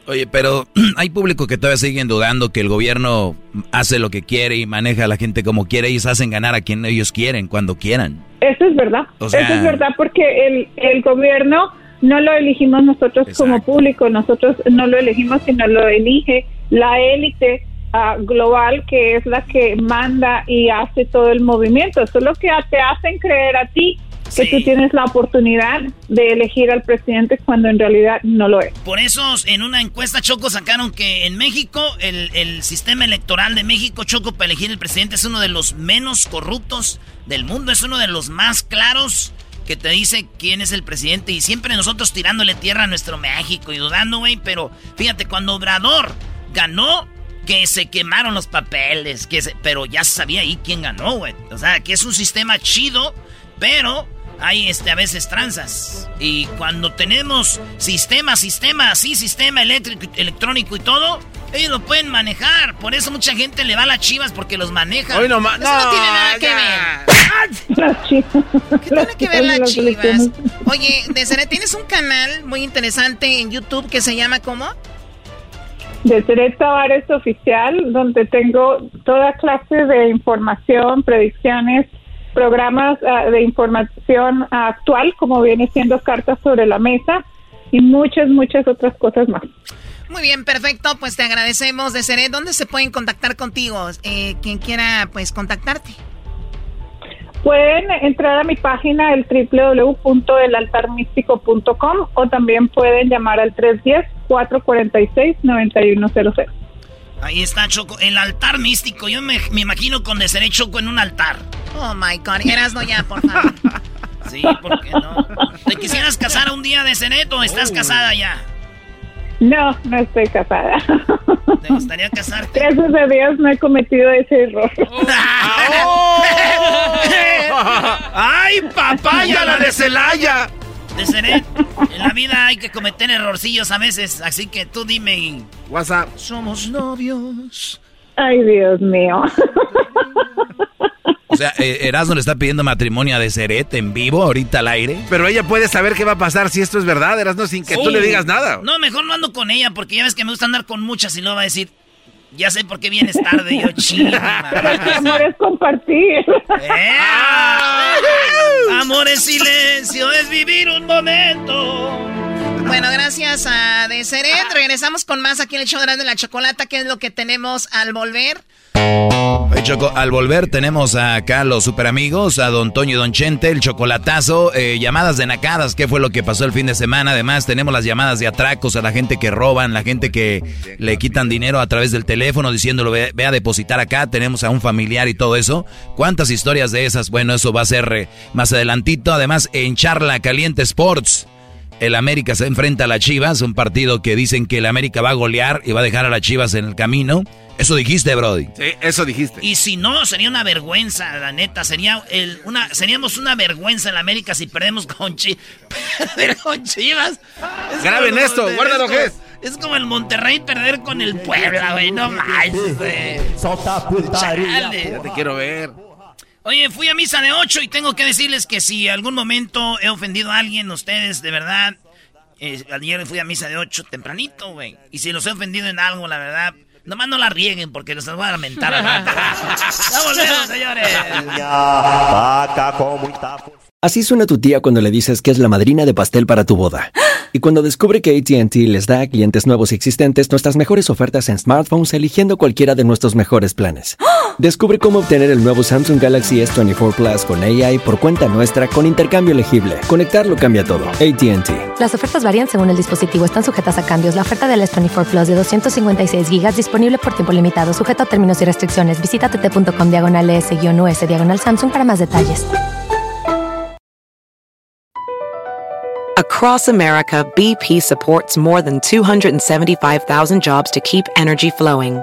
Oye, pero hay público que todavía siguen dudando que el gobierno hace lo que quiere y maneja a la gente como quiere. Ellos hacen ganar a quien ellos quieren, cuando quieran. Eso es verdad. O sea- Eso es verdad porque el, el gobierno no lo elegimos nosotros como público, nosotros no lo elegimos, sino lo elige la élite ah, global que es la que manda y hace todo el movimiento. Eso es lo que te hacen creer a ti que tú tienes la oportunidad de elegir al presidente cuando en realidad no lo es. Por eso en una encuesta Choco sacaron que en México el, el sistema electoral de México Choco para elegir el presidente es uno de los menos corruptos del mundo, es uno de los más claros que te dice quién es el presidente y siempre nosotros tirándole tierra a nuestro México y dudando, güey, pero fíjate, cuando Obrador ganó, que se quemaron los papeles, que pero ya sabía ahí quién ganó, güey. O sea, que es un sistema chido, pero hay este, a veces tranzas. Y cuando tenemos sistema, sistema, así, sistema eléctrico, electrónico y todo, ellos lo pueden manejar. Por eso mucha gente le va a las chivas porque los maneja. Hoy no, eso no, tiene nada que ver. ¿Qué tiene que ver las chivas? Oye, Deseret, tienes un canal muy interesante en YouTube que se llama ¿cómo? Deseret Tavares Oficial, donde tengo toda clase de información, predicciones, programas ah, de información actual, como viene siendo cartas sobre la mesa y muchas, muchas otras cosas más. Muy bien, perfecto. Pues te agradecemos, de Seré. ¿Dónde se pueden contactar contigo? Eh, quien quiera, pues, contactarte. Pueden entrar a mi página, el www.elaltarmístico.com o también pueden llamar al 310-446-9100. Ahí está Choco, el altar místico. Yo me, me imagino con Deseret Choco en un altar. Oh my god, no ya, por favor. sí, ¿por qué no? ¿Te quisieras casar un día de Cenet o estás casada ya? No, no estoy casada. ¿Te gustaría casarte? Gracias a Dios no he cometido ese error. Oh. ¡Ay, papaya, la de Celaya! De Cenet, en la vida hay que cometer errorcillos a veces, así que tú dime y... WhatsApp. Somos novios. Ay, Dios mío. O sea, eh, Erasmo le está pidiendo matrimonio a Deseret en vivo, ahorita al aire. Pero ella puede saber qué va a pasar si esto es verdad, Erasmo, sin que tú le digas nada. No, mejor no ando con ella, porque ya ves que me gusta andar con muchas y luego va a decir, ya sé por qué vienes tarde. Yo, chinga. Amor es compartir. ¡Eh! Amor es silencio, es vivir un momento. Bueno, gracias a Deseret. Regresamos con más aquí en el show de la chocolata, que es lo que tenemos al volver. Al volver tenemos acá los super amigos, a Don Toño y Don Chente, el chocolatazo, eh, llamadas de nacadas, qué fue lo que pasó el fin de semana. Además, tenemos las llamadas de atracos a la gente que roban, la gente que le quitan dinero a través del teléfono diciéndolo, ve, ve a depositar acá, tenemos a un familiar y todo eso. ¿Cuántas historias de esas? Bueno, eso va a ser eh, más adelantito. Además, en Charla Caliente Sports. El América se enfrenta a las Chivas, un partido que dicen que el América va a golear y va a dejar a las Chivas en el camino. Eso dijiste, Brody. Sí, eso dijiste. Y si no, sería una vergüenza, la neta. Sería el, una, seríamos una vergüenza en la América si perdemos con, chi, con Chivas. Es Graben como- esto, guárdalo, es como- Ges. Es como el Monterrey perder con el Puebla, güey. No güey. Chale. Ya te quiero ver. Oye, fui a misa de 8 y tengo que decirles que si algún momento he ofendido a alguien, ustedes, de verdad, eh, ayer fui a misa de 8 tempranito, güey. Y si los he ofendido en algo, la verdad, nomás no la rieguen porque los voy a lamentar. ya volvemos, señores. Así suena tu tía cuando le dices que es la madrina de pastel para tu boda. Y cuando descubre que ATT les da a clientes nuevos y existentes nuestras mejores ofertas en smartphones eligiendo cualquiera de nuestros mejores planes. Descubre cómo obtener el nuevo Samsung Galaxy S24 Plus con AI por cuenta nuestra con intercambio elegible. Conectarlo cambia todo. ATT. Las ofertas varían según el dispositivo, están sujetas a cambios. La oferta del S24 Plus de 256 gigas disponible por tiempo limitado, sujeto a términos y restricciones. Visita tt.com diagonal S-US diagonal Samsung para más detalles. Across America, BP supports more than 275,000 jobs to keep energy flowing.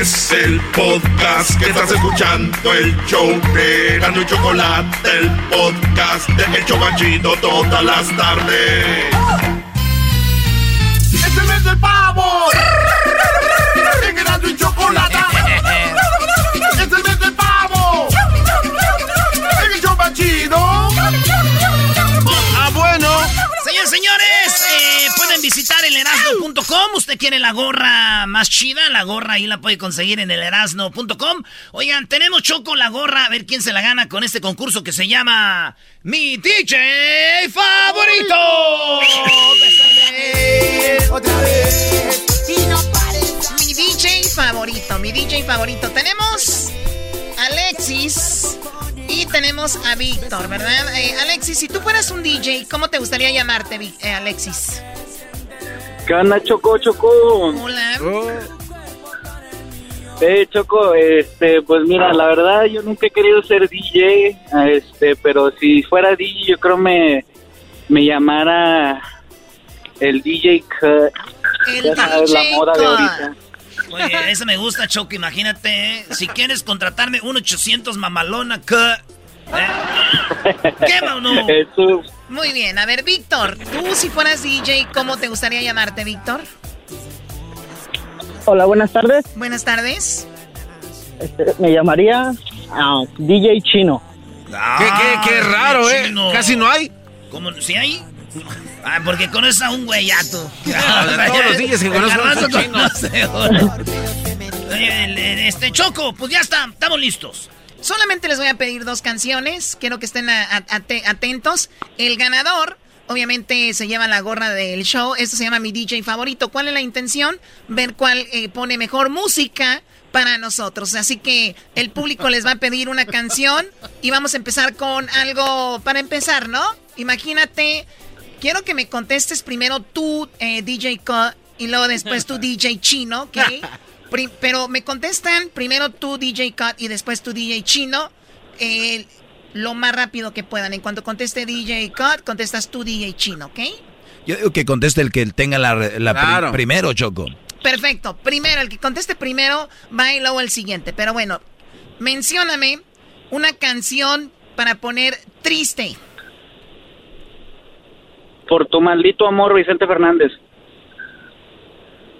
Es el podcast que estás escuchando, el show de Erasmo y Chocolate, el podcast de El todas las tardes. Señores, eh, pueden visitar el erasno.com. Usted quiere la gorra más chida, la gorra ahí la puede conseguir en el erasno.com. Oigan, tenemos Choco la gorra, a ver quién se la gana con este concurso que se llama Mi DJ Favorito. Otra vez. Y no Mi DJ favorito, mi DJ favorito. Tenemos Alexis y tenemos a Víctor, ¿verdad? Eh, Alexis, si tú fueras un DJ, ¿cómo te gustaría llamarte, eh, Alexis? ¿Qué onda, Choco, Choco? Hola. Eh, Choco, este, pues mira, la verdad yo nunca he querido ser DJ, este, pero si fuera DJ yo creo me, me llamara el DJ Cut. El ya sabes, la moda de Cut. Ahorita. Oye, eso me gusta, Choco. Imagínate, ¿eh? si quieres contratarme, un 800 mamalona, ¿qué? ¿Eh? Muy bien, a ver, Víctor, tú si fueras DJ, ¿cómo te gustaría llamarte, Víctor? Hola, buenas tardes. Buenas tardes. Este, me llamaría ah, DJ Chino. ¿Qué, qué, qué raro, ¿eh? Casi no hay. ¿Cómo? ¿Sí hay? Ah, porque conoces a un güeyato. todos los DJs que conozco Este, Choco, pues ya está, estamos listos. Solamente les voy a pedir dos canciones. Quiero que estén a- a- ate- atentos. El ganador, obviamente, se lleva la gorra del show. Esto se llama mi DJ favorito. ¿Cuál es la intención? Ver cuál eh, pone mejor música para nosotros. Así que el público les va a pedir una canción y vamos a empezar con algo para empezar, ¿no? Imagínate, quiero que me contestes primero tú, eh, DJ Cut, y luego después tú, DJ Chino, ¿ok? Pri- pero me contestan primero tú, DJ Cut, y después tú, DJ Chino, eh, lo más rápido que puedan. En cuanto conteste DJ Cut, contestas tú, DJ Chino, ¿ok? Yo digo que conteste el que tenga la, la pri- primero, Choco. Perfecto. Primero, el que conteste primero va y luego el siguiente. Pero bueno, mencióname una canción para poner triste. Por tu maldito amor, Vicente Fernández.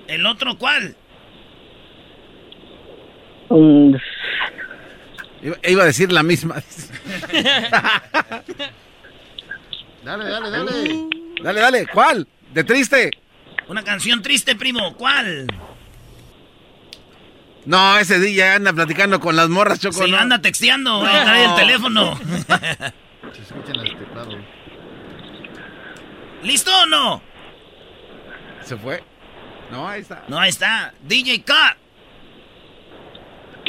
¿El otro cuál? Mm, Iba, iba a decir la misma. Dale, dale, dale. Dale, dale. ¿Cuál? ¿De triste? Una canción triste, primo. ¿Cuál? No, ese día anda platicando con las morras, Choco. Sí, ¿no? anda texteando, güey, No. trae el teléfono. Se escuchan los teclados. ¿Listo o no? ¿Se fue? No, ahí está. No, ahí está. DJ Cut.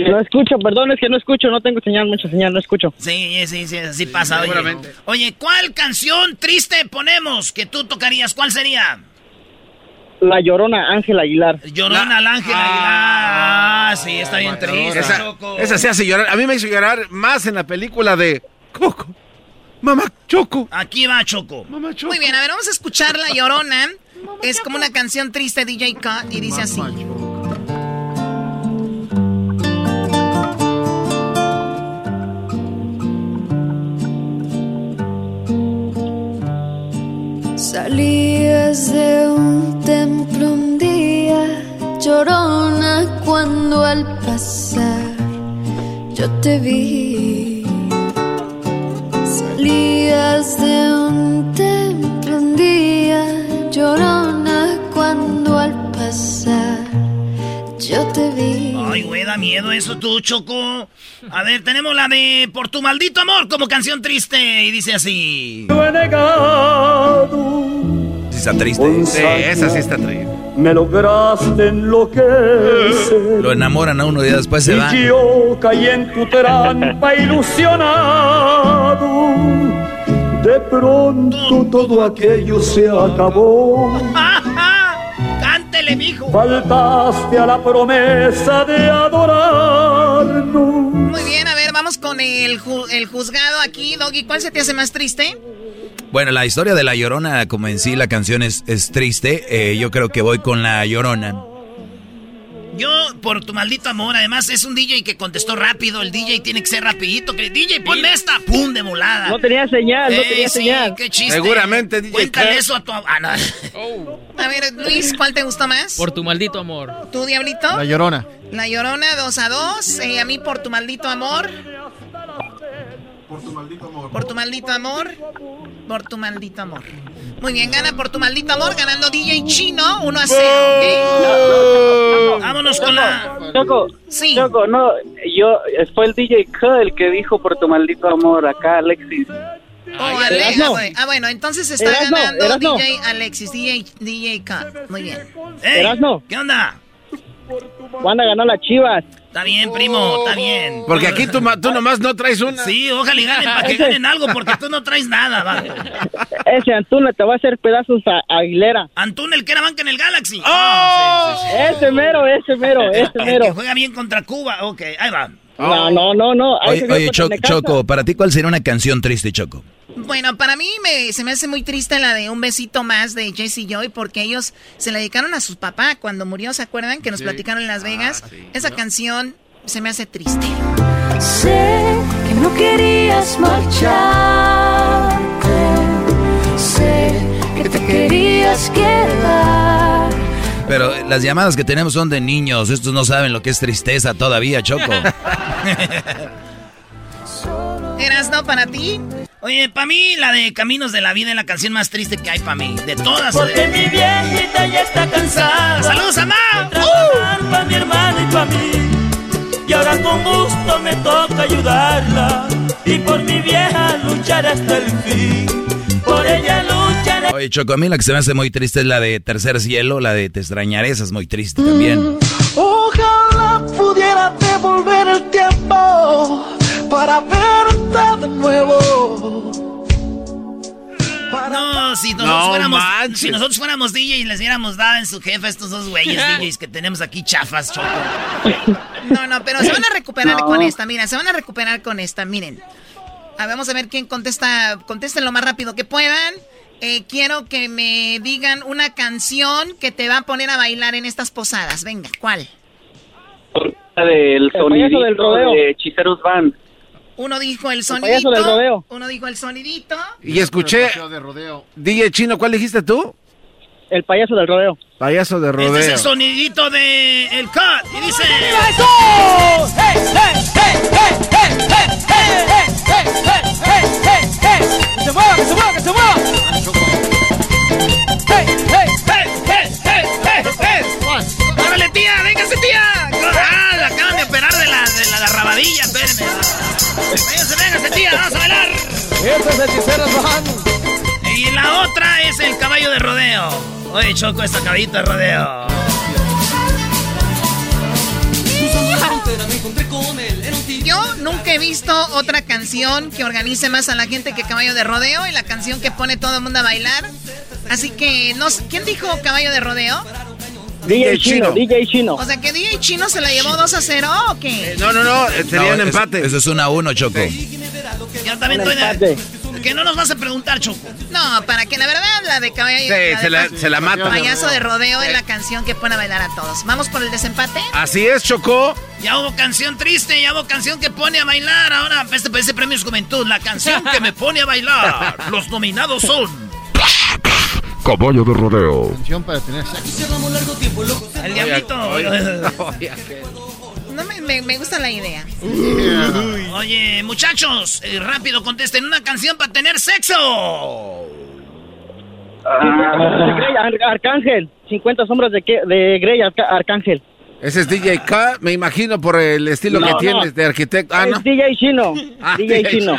No escucho, perdón, es que no escucho, no tengo señal, mucha señal, no escucho. Sí, sí, sí, así pasa. Oye. seguramente. Oye, ¿cuál canción triste ponemos que tú tocarías? ¿Cuál sería? La Llorona, Ángel Aguilar. Llorona al ángel Aguilar. Ah, sí, está bien triste, Esa, esa se hace llorar. A mí me hizo llorar más en la película de Coco. Mamá Choco. Aquí va, Choco. Mamá Choco. Muy bien, a ver, vamos a escuchar La Llorona. Es como una canción triste, DJ Cut, y dice así. Salías de un templo un día, llorona, cuando al pasar yo te vi. Salías de un templo un día, llorona, cuando al pasar yo te vi. Ay, güey, da miedo eso tú, Choco. A ver, tenemos la de Por tu maldito amor como canción triste. Y dice así. Está triste. Sí, esa sí está triste. Me lograste enloquecer. Lo enamoran a uno y después se va. Y yo caí en tu trampa ilusionado. De pronto todo aquello se acabó. ¡Cántele, mijo! Faltaste a la promesa de adorarnos. Muy bien, a ver, vamos con el, ju- el juzgado aquí. Doggy, ¿cuál se te hace más triste? Bueno, la historia de La Llorona, como en sí la canción es, es triste, eh, yo creo que voy con La Llorona. Yo, por tu maldito amor, además es un DJ que contestó rápido. El DJ tiene que ser rapidito. Que DJ, ponme esta. ¡Pum! De volada. No tenía señal, no Eh, tenía sí, señal. qué chiste. Seguramente, DJ Cuéntale eso a tu... Ah, no. A ver, Luis, ¿cuál te gustó más? Por tu maldito amor. ¿Tú, Diablito? La llorona. La Llorona, 2 a 2. a mí, por tu maldito amor. Por tu maldito amor. Por tu maldito amor. Por tu maldito amor. Muy bien, gana por tu maldito amor, ganando DJ Chino 1 a 0, ¿ok? Vámonos con la... Choco, Sí. Choco, no, yo, fue el DJ K el que dijo por tu maldito amor acá, Alexis. Oh, Ale- Erasno. ah, bueno. Ah, bueno, entonces está ganando Erasno. DJ Alexis, DJ, DJ Cut. Muy bien. Erasno. ¿Qué onda? Van a ganar las chivas. Está bien, primo, está bien. Porque aquí tú, ma- tú nomás no traes una. Sí, ojalá y ganen para que ganen algo, porque tú no traes nada, va. Ese Antuna te va a hacer pedazos a Aguilera. Antún, el que era banca en el Galaxy. ¡Oh! Ese mero, ese mero, ese El mero. que juega bien contra Cuba. Ok, ahí va. No, no, no, no. Ahí Oye, se vio oye, contra Cho- Necaxa. Choco, para ti, ¿cuál sería una canción triste, Choco? Bueno, para mí me, se me hace muy triste la de Un besito más de Jesse Joy porque ellos se la dedicaron a su papá cuando murió, ¿se acuerdan? Que nos Sí. platicaron en Las Vegas. Esa canción se me hace triste. Sé que no querías marcharte. Sé que te querías quedar. Pero las llamadas que tenemos son de niños. Estos no saben lo que es tristeza todavía, Choco. ¿Eras no para ti? Oye, para mí la de Caminos de la Vida es la canción más triste que hay para mí. De todas. Porque mi viejita ya está cansada. ¡Saludos, mamá! Trabajar para mi hermana y para mí. Y ahora con gusto me toca ayudarla. Y por mi vieja luchar hasta el fin. Por ella lucharé. Oye, Choco, a mí la que se me hace muy triste es la de Tercer Cielo, la de Te extrañaré, esa es muy triste también. Ojalá pudiera devolver el tiempo para de nuevo. No, si nosotros, No fuéramos, manches. si nosotros fuéramos DJ y les diéramos dada en su jefe a estos dos güeyes DJs que tenemos aquí chafas, choco. No, no, pero se van a recuperar No. con esta. Mira, se van a recuperar con esta. Miren. A ver, vamos a ver quién contesta. Contesten lo más rápido que puedan. Eh, quiero que me digan una canción que te va a poner a bailar en estas posadas. Venga, ¿cuál? La del sonidito del rodeo. de Hechiceros Band. Uno dijo el payaso sonidito. del rodeo. Uno dijo el sonidito. Y escuché. DJ Chino, ¿cuál dijiste tú? El payaso del rodeo. Payaso de rodeo. Este es el sonidito de el cut. Y dice. ¡Que se mueva, que se mueva, que se mueva! ¡Hey, hey, hey, hey, hey, hey, hey! ¡Órale, tía! ¡Véngase, tía! ¡Ah! La acaban de operar de la, de la, la rabadilla, espérenme. ¡Véngase, véngase, tía! ¡Vamos a bailar! Eso es Hechiceros Band. Y la otra es el caballo de rodeo. Oye, Choco, esta caballito de rodeo. Yo nunca he visto otra canción que organice más a la gente que Caballo de Rodeo y la canción que pone todo el mundo a bailar. Así que, no sé, ¿quién dijo Caballo de Rodeo? DJ Chino, DJ Chino. O sea, que DJ Chino se la llevó 2 a 0 o qué? No, no, no, sería un es- empate. Eso es una a uno, Choco. Yo también estoy de... Que no nos vas a preguntar, Choco. No, para que la verdad la de Caballo Sí, de se la- se la mata. Payaso de Rodeo es la canción que pone a bailar a todos. ¿Vamos por el desempate? Así es, Chocó. Ya hubo canción triste, ya hubo canción que pone a bailar. Ahora, este, este premio es juventud. La canción que me pone a bailar. Los nominados son... Caballo de rodeo. Canción para tener sexo. El diablito. No me, me- me gusta la idea. Oye, muchachos, eh, rápido contesten una canción para tener sexo. De Grey, Ar- Arcángel. 50 sombras de, que- de Grey, Arca- Arcángel. Ese es DJ K, me imagino por el estilo No, que no. tienes de arquitecto. Ah, Es no. DJ Chino. Ah, DJ DJ Chino.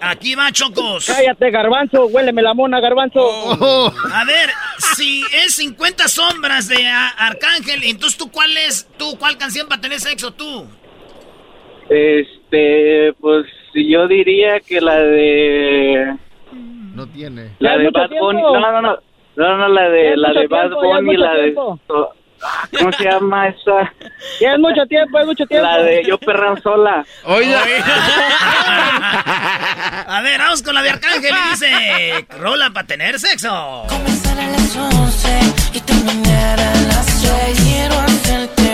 Aquí va, Chocos. Cállate, garbanzo. Huéleme la mona, garbanzo. Oh. A ver, si es 50 sombras de Arcángel, entonces tú cuál es, tú cuál canción para tener sexo tú? Este, pues yo diría que la de. No tiene. La de Bad. Bunny. No, no, no. No, no, la de, la de Bad Bunny, la de. ¿Cómo se llama esa? Ya es mucho tiempo, es mucho tiempo. La de Yo Perran Sola. Oiga. A ver, vamos con la de Arcángel y dice, rola para tener sexo. Comenzar a las 11 y terminar a las 6. Quiero hacerte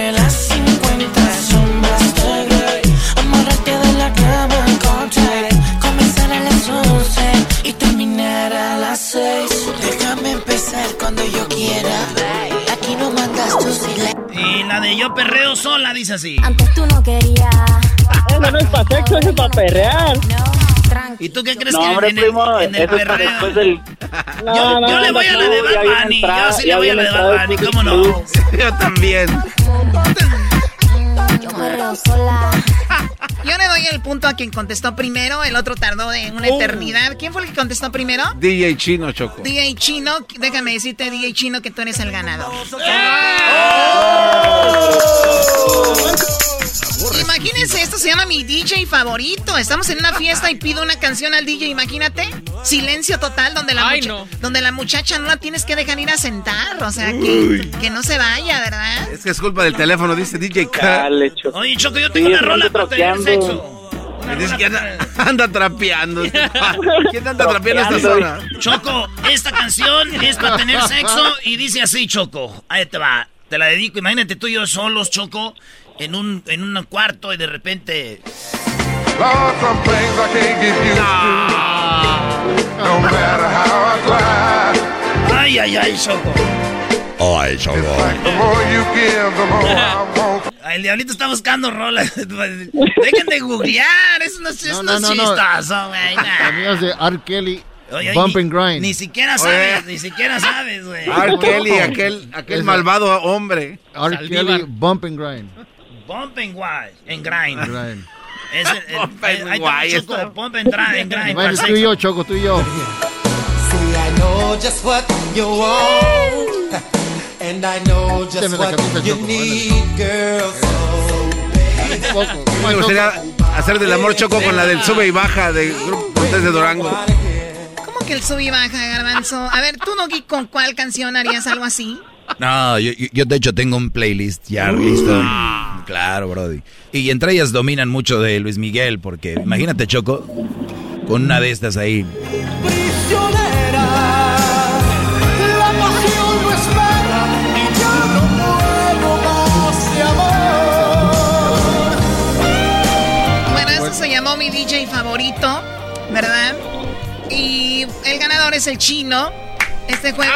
la de Yo Perreo Sola dice así. Antes tú no querías. Eso no es para sexo, eso es para perrear. ¿Y tú qué crees No, que hombre, en, el- primo, en el eso es para perreo? después del... yo No, yo no, le voy a la de no, Bad Bunny. Yo sí le voy a la de Bad Bunny. ¿Cómo no? Yo también. Yo perreo sola. Yo le doy el punto a quien contestó primero, el otro tardó de una Oh. eternidad. ¿Quién fue el que contestó primero? DJ Chino Choco. DJ Chino, déjame decirte, DJ Chino, que tú eres el ganador. Imagínense, esto se llama mi DJ favorito. Estamos en una fiesta y pido una canción al DJ, imagínate. Silencio total donde la, Ay, mucha- no. donde la muchacha no la tienes que dejar ir a sentar. O sea, que, no se vaya, ¿verdad? Es que es culpa del teléfono, dice DJ K. Oye, Choco, yo tengo una rola para tener sexo. Que anda, anda trapeando. ¿Quién anda trapeando esta zona? Choco, esta canción es para tener sexo y dice así, Choco. Ahí te va. Te la dedico. Imagínate tú y yo solos, Choco, en un, en un cuarto y de repente. Try. Ay, ay, ay, Choco. Ay, Choco. El diablito está buscando rolas. Dejen de googlear. Eso no, es- eso no, no, es no, chistoso, güey. Amigos de R. Kelly, Oye, Bump ni- and Grind. Ni siquiera sabes, ni siquiera sabes, güey. R. Kelly, aquel, aquel malvado hombre. R. Kelly, Bump and Grind. Bump and grind. En grind. Grind. Es el, el- Bump and está, Choco, está- Bump and grind. en grind, Bueno, tú y yo. Choco, tú y yo. See, I know just what you want. And I know just what you Choco, need, girl. Me gustaría hacer del amor Choco con la del sube y baja de Grupo Cortés de Durango. ¿Cómo que el sub y baja, Garbanzo? A ver, tú, Nogi, ¿con cuál canción harías algo así? No, yo, yo- de hecho tengo un playlist ya listo. Claro, Brody. Y entre ellas dominan mucho de Luis Miguel, porque imagínate, Choco, con una de estas ahí. prisionera, la pasión no espera y ya no puedo más de amor. Bueno, eso se llamó mi DJ favorito, ¿verdad? Y el ganador es el chino. Este juego,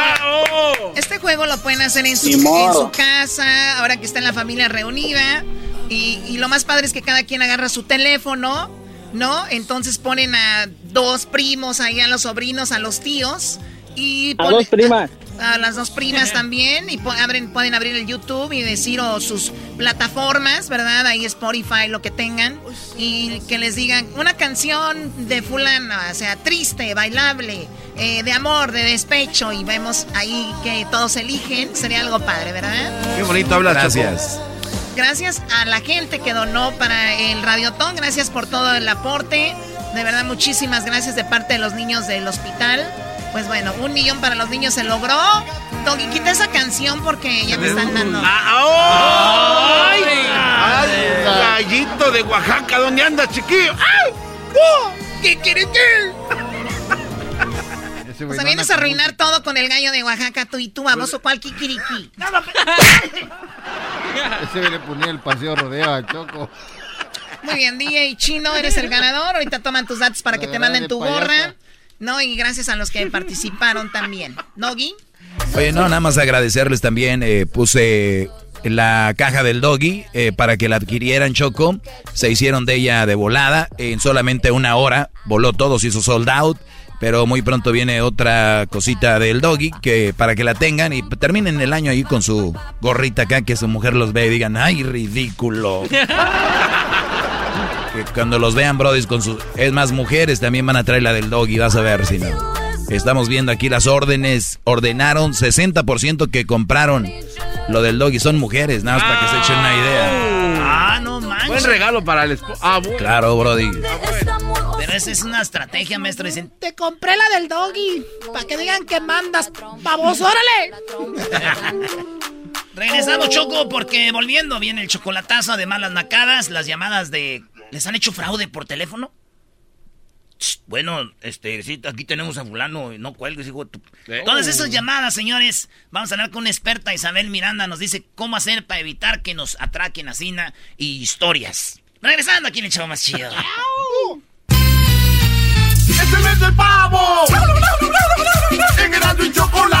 este juego lo pueden hacer en su, en su casa, ahora que está en la familia reunida. Y, y lo más padre es que cada quien agarra su teléfono, ¿no? Entonces ponen a dos primos ahí, a los sobrinos, a los tíos. Y A dos primas. a las dos primas también y abren, pueden abrir el YouTube y decir o sus plataformas, ¿verdad? Ahí Spotify, lo que tengan y que les digan una canción de fulana, o sea, triste, bailable, eh, de amor, de despecho y vemos ahí que todos eligen, sería algo padre, ¿verdad? Qué bonito hablas, Gracias. Gracias a la gente que donó para el Radiotón, gracias por todo el aporte, de verdad muchísimas gracias de parte de los niños del hospital. Pues bueno, un millón para los niños se logró. Doggy, quita esa canción porque ya me están dando. ¡Ay! ¡Ay! Gallito de Oaxaca, ¿dónde anda, chiquillo? ¡Ay! ¡Oh! ¿Qué quiere que? O sea, vienes a arruinar todo con el gallo de Oaxaca, tú y tú, vamos, o cual kikiriki. Ese le ponía el paseo rodeo a Choco. Muy bien, DJ Chino, eres el ganador. Ahorita toman tus datos para que te manden tu gorra. No, y gracias a los que participaron también. ¿Nogi? Oye, no, nada más agradecerles también. eh, puse la caja del doggy eh, para que la adquirieran Choco. Se hicieron de ella de volada. En solamente una hora voló todo, se hizo sold out. Pero muy pronto viene otra cosita del doggy que para que la tengan y terminen el año ahí con su gorrita acá, que su mujer los ve y digan, ¡ay, ridículo! que cuando los vean, brodis, con sus... Es más, mujeres también van a traer la del doggy, vas a ver si no. Estamos viendo aquí las órdenes. Ordenaron 60% que compraron lo del doggy. Son mujeres, nada más para que se echen una idea. Ah, no manches. Buen regalo para el esposo. Ah, bueno. Claro, brody. Pero esa es una estrategia, maestro. Dicen, Te compré la del doggy. Para que digan que mandas. ¡Vamos, órale! regresamos, Choco, porque volviendo viene el chocolatazo de malas nacadas, las llamadas de... ¿Les han hecho fraude por teléfono? Bueno, este, sí, aquí tenemos a fulano, no cuelgues, hijo. de tu- Todas esas llamadas, señores, vamos a hablar con una experta, Isabel Miranda, nos dice cómo hacer para evitar que nos atraquen a Cina y historias. Regresando aquí en el show más chido. ¡Es el mes del pavo! En Erasmo y Chocolata.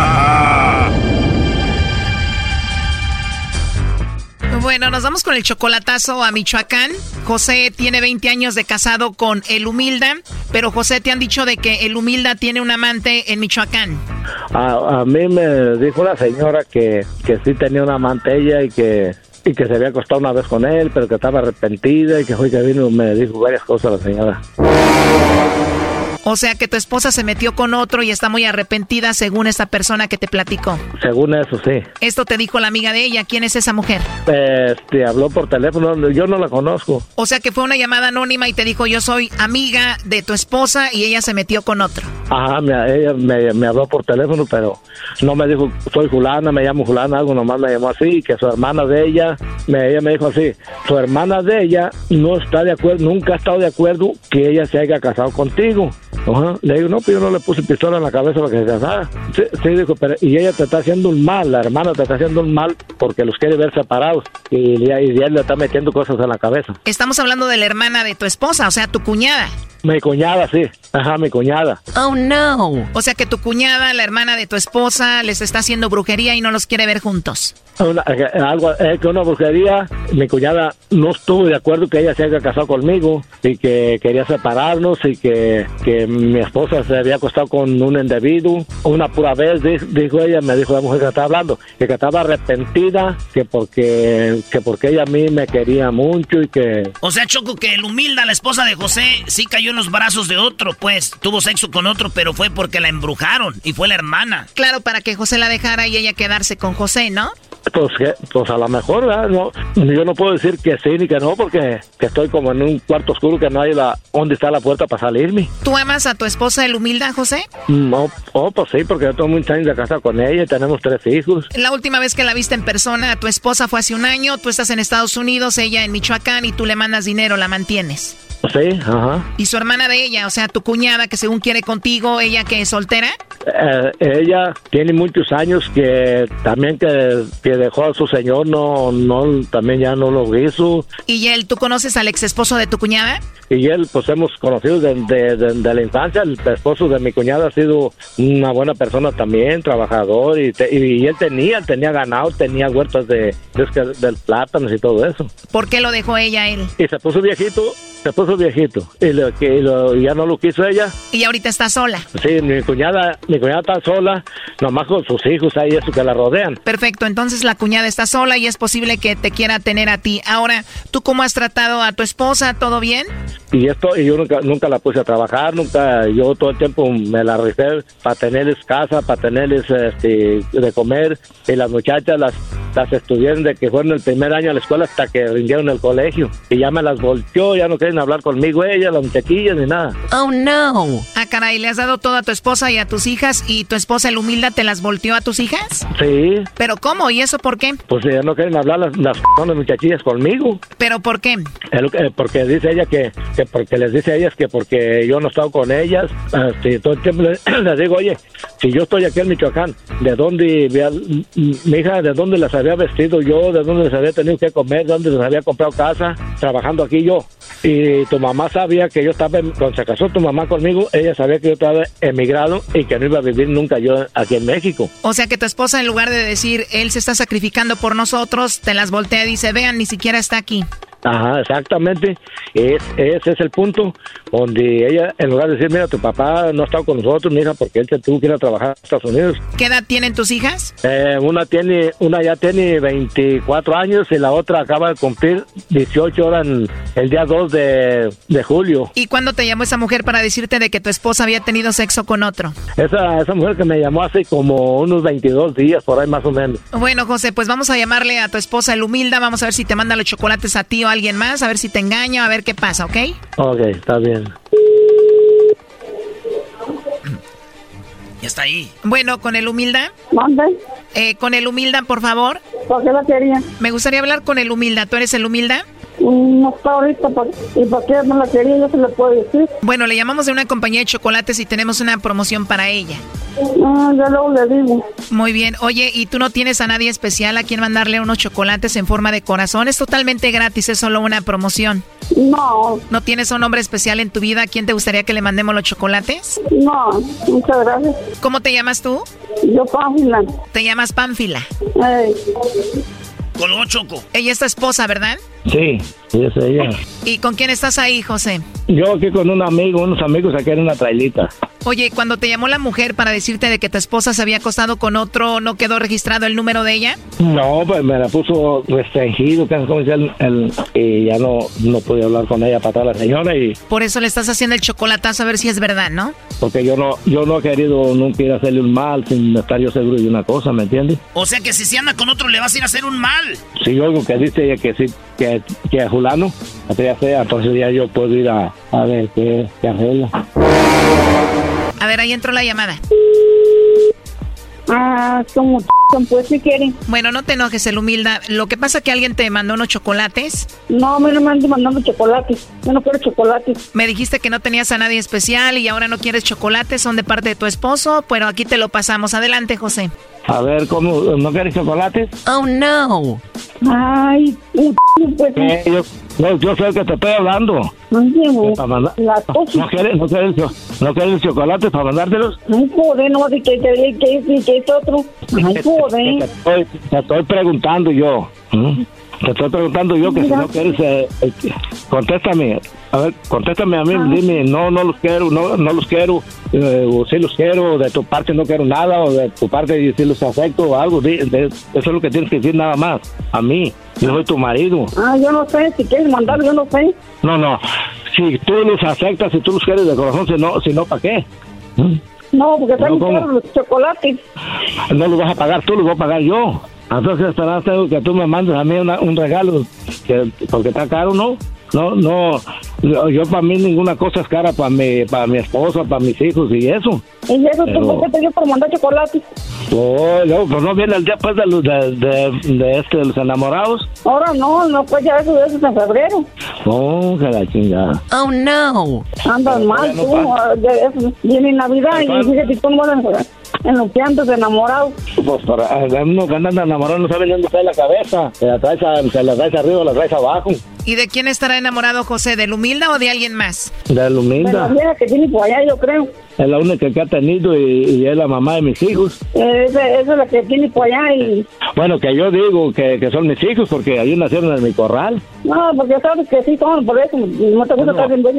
Bueno, nos vamos con el chocolatazo a Michoacán. José tiene 20 años de casado con el Humilda, pero José te han dicho de que el Humilda tiene un amante en Michoacán. A, mí me dijo la señora que, que sí tenía una amante ella y que y que se había acostado una vez con él, pero que estaba arrepentida y que fue que vino me dijo varias cosas la señora. O sea que tu esposa se metió con otro y está muy arrepentida según esta persona que te platicó. Según eso, sí. Esto te dijo la amiga de ella. ¿Quién es esa mujer? Este, habló por teléfono, yo no la conozco. O sea que fue una llamada anónima y te dijo yo soy amiga de tu esposa y ella se metió con otro. Ajá, me, ella me, me habló por teléfono, pero no me dijo soy fulana, me llamo fulana, algo nomás me llamó así, que su hermana de ella, me, ella me dijo así, su hermana de ella no está de acuerdo, nunca ha estado de acuerdo que ella se haya casado contigo. Ajá. Le digo, no, pero yo no le puse pistola en la cabeza para que se casara. Sí, sí, dijo, pero y ella te está haciendo un mal, la hermana te está haciendo un mal porque los quiere ver separados y, y, y él le está metiendo cosas en la cabeza. Estamos hablando de la hermana de tu esposa, o sea, tu cuñada. Mi cuñada, sí. Ajá, mi cuñada. Oh, no. O sea que tu cuñada, la hermana de tu esposa, les está haciendo brujería y no los quiere ver juntos. Una, eh, algo, es que una brujería, mi cuñada no estuvo de acuerdo que ella se haya casado conmigo y que quería separarnos y que, que mi esposa se había acostado con un individuo. Una pura vez, dijo ella, me dijo la mujer que estaba hablando, que estaba arrepentida, que porque, que porque ella a mí me quería mucho y que... O sea, Choco, que el humilda, la esposa de José, sí cayó en los brazos de otro, pues tuvo sexo con otro, pero fue porque la embrujaron y fue la hermana. Claro, para que José la dejara y ella quedarse con José, ¿no? Pues, que, pues a lo mejor, ¿verdad? No, yo no puedo decir que sí ni que no, porque que estoy como en un cuarto oscuro que no hay la, dónde está la puerta para salirme. ¿Tú amas a tu esposa el humilda, José? No, oh, pues sí, porque yo tengo muchos años de casa con ella y tenemos tres hijos. La última vez que la viste en persona, tu esposa fue hace un año, tú estás en Estados Unidos, ella en Michoacán y tú le mandas dinero, la mantienes. Sí, ajá. ¿Y su hermana de ella, o sea, tu cuñada que según quiere contigo, ella que es soltera? Eh, ella tiene muchos años que también que, que, dejó a su señor, no, no, también ya no lo hizo. ¿Y él, tú conoces al ex esposo de tu cuñada? Y él, pues hemos conocido desde de, de, la el esposo de mi cuñada ha sido una buena persona también, trabajador, y, te, y, él tenía, tenía ganado, tenía huertas de, de, plátanos y todo eso. ¿Por qué lo dejó ella a él? Y se puso viejito, se puso viejito, y, lo, que, y lo, ya no lo quiso ella. ¿Y ahorita está sola? Sí, mi cuñada, mi cuñada está sola, nomás con sus hijos ahí, eso que la rodean. Perfecto, entonces la cuñada está sola y es posible que te quiera tener a ti. Ahora, ¿tú cómo has tratado a tu esposa? ¿Todo bien? Y esto, y yo nunca, nunca la puse a trabajar, nunca, yo todo el tiempo me la rifé para tenerles casa, para tenerles este, de comer, y las muchachas las, las estudiaron de que fueron el primer año a la escuela hasta que rindieron el colegio, y ya me las volteó, ya no quieren hablar conmigo ellas, las muchachillas, ni nada. Oh, no. Ah, caray, ¿le has dado todo a tu esposa y a tus hijas, y tu esposa, el humilda, te las volteó a tus hijas? Sí. ¿Pero cómo? ¿Y eso por qué? Pues ya no quieren hablar las, las, las muchachillas conmigo. ¿Pero por qué? El, eh, porque dice ella que, que porque les dice a ellas que porque yo no he estado con ellas, este, todo el tiempo les, digo, oye, si yo estoy aquí en Michoacán, ¿de dónde, mi hija, de dónde las había vestido yo, de dónde les había tenido que comer, de dónde les había comprado casa, trabajando aquí yo? Y tu mamá sabía que yo estaba, cuando se casó tu mamá conmigo, ella sabía que yo estaba emigrado y que no iba a vivir nunca yo aquí en México. O sea que tu esposa, en lugar de decir, él se está sacrificando por nosotros, te las voltea y dice, vean, ni siquiera está aquí. Ajá, exactamente. Es, ese es el punto donde ella, en lugar de decir, mira, tu papá no ha estado con nosotros, mira, porque él se tuvo que ir a trabajar a Estados Unidos. ¿Qué edad tienen tus hijas? Eh, una tiene, una ya tiene 24 años y la otra acaba de cumplir 18 horas en- el día 2 de, de julio. ¿Y cuándo te llamó esa mujer para decirte de que tu esposa había tenido sexo con otro? Esa, esa mujer que me llamó hace como unos 22 días, por ahí más o menos. Bueno, José, pues vamos a llamarle a tu esposa el humilda, vamos a ver si te manda los chocolates a ti o a alguien más, a ver si te engaña, a ver qué pasa, ¿ok? Ok, está bien. Ya está ahí. Bueno, con el humilda. ¿Dónde? Eh, con el humilda, por favor. ¿Por qué quería? Me gustaría hablar con el humilda. ¿Tú eres el humilda? No está ahorita, ¿por- ¿y por qué no la quería? Yo se lo puedo decir. Bueno, le llamamos de una compañía de chocolates y tenemos una promoción para ella. Ah, yo luego le digo. Muy bien. Oye, ¿y tú no tienes a nadie especial a quien mandarle unos chocolates en forma de corazón? Es totalmente gratis, es solo una promoción. No. ¿No tienes un hombre especial en tu vida a quien te gustaría que le mandemos los chocolates? No, muchas gracias. ¿Cómo te llamas tú? Yo, Pánfila. Te llamas Pánfila. Ey. Colgó Choco. Ella es tu esposa, ¿verdad? Sí, sí, es ella. ¿Y con quién estás ahí, José? Yo aquí con un amigo, unos amigos aquí en una trailita. Oye, cuando te llamó la mujer para decirte de que tu esposa se había acostado con otro, ¿no quedó registrado el número de ella? No, pues me la puso restringido, que es como dice el, el- y ya no, no pude hablar con ella para la señora y Por eso le estás haciendo el chocolatazo a ver si es verdad, ¿no? porque yo no, yo no he querido nunca ir a hacerle un mal sin estar yo seguro de una cosa, ¿me entiendes? O sea que si se anda con otro le vas a ir a hacer un mal. Yo oigo que dice ella que sí, que, que a Julano, ya sea, entonces ya yo puedo ir a, a ver qué, qué arregla. A ver, ahí entró la llamada. Ah, como ch- pues si quieren. Bueno, no te enojes, el humilda. Lo que pasa que alguien te mandó unos chocolates. No, mí no me andan mandando chocolates. Yo no quiero chocolates. Me dijiste que no tenías a nadie especial y ahora no quieres chocolates, son de parte de tu esposo, pero aquí te lo pasamos. Adelante, José. A ver, ¿cómo? ¿No quieres chocolates? Oh, no. Ay, uh, pues Eh, yo, yo, yo sé que te estoy hablando. Mandar- ¿No quieres, no, quieres, ¿No quieres chocolates para mandártelos? Ay, joder, no, de que que que que que es otro. Ay, Te estoy, te estoy preguntando yo. ¿m? Te estoy preguntando yo que si no quieres, eh, eh, contéstame. A ver, contéstame a mí, dime, no, no los quiero, no, no los quiero, eh, o sí los quiero, de tu parte no quiero nada, o de tu parte sí los afecto o algo, di- de- eso es lo que tienes que decir nada más, a mí, yo soy tu marido. Ah, yo no sé, si quieres mandar, yo no sé. No, no, si tú los aceptas, si tú los quieres de corazón, si no, si no ¿para qué? ¿Mm? No, porque están No, caros los chocolates. no los vas a pagar tú, los voy a pagar yo. Entonces esperas tengo que tú me mandes a mí una- un regalo, que, porque está caro, ¿no? No, no, yo, yo para mí ninguna cosa es cara para mi, para mi esposa, para mis hijos y eso. Y eso, Pero- ¿tú por qué te dio por mandar chocolates? Oh, no, pues no viene el día pues de los, de, de, de este, de los enamorados. Ahora no, no, pues ya eso, eso es en febrero. Oh, que la chingada. Oh, no. Andas mal, no tú. ah, eso. Viene Navidad Pero y fíjate, tú no vas en los piantos enamorados. Pues para a uno que andan enamorados no saben dónde está la cabeza. Se la traes, a- se la traes arriba o la traes abajo. ¿Y de quién estará enamorado José? ¿Del humilda o de alguien más? De De la que tiene por allá, yo creo. Es la única que ha tenido y, y es la mamá de mis hijos. Eh, Esa, esa es la que tiene por allá y... Bueno, que yo digo que, que son mis hijos porque ahí nacieron en mi corral. No, porque sabes que sí son, por eso no te gusta estar en más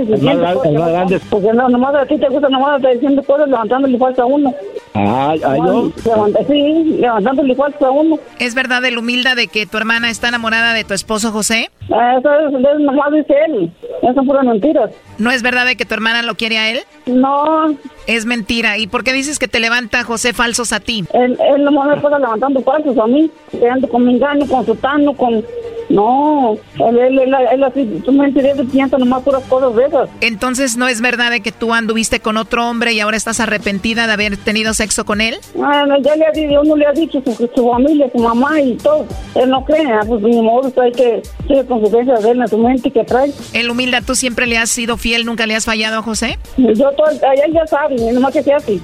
grande es- Porque no, nomás a ti te gusta nomás estar diciendo cosas levantándole falta a uno. Ah, ah, yo. Levanta, sí, levantándole falta a uno. ¿Es verdad el humilda de que tu hermana está enamorada de tu esposo José? Ah, Eso, es- nomás dice él. Son puras mentiras. ¿No es verdad de que tu hermana lo quiere a él? No. Es mentira. ¿Y por qué dices que te levanta José falsos a ti? Él, él nomás me pasa levantando falsos a mí. Quedando con mi engaño, con su tano, con... No, él, él, él, él así, tú me entiendes, piensa nomás puras cosas de esas. Entonces, ¿no es verdad de que tú anduviste con otro hombre y ahora estás arrepentida de haber tenido sexo con él? Ah, no, ya le ha dicho, uno le ha dicho su, su familia, su mamá y todo. Él no cree, ah, pues ni modo, hay que sigue con sus en su mente que trae. El humilda, ¿tú siempre le has sido fiel, nunca le has fallado a José? Yo todo, allá ya sabe, nomás que sea así.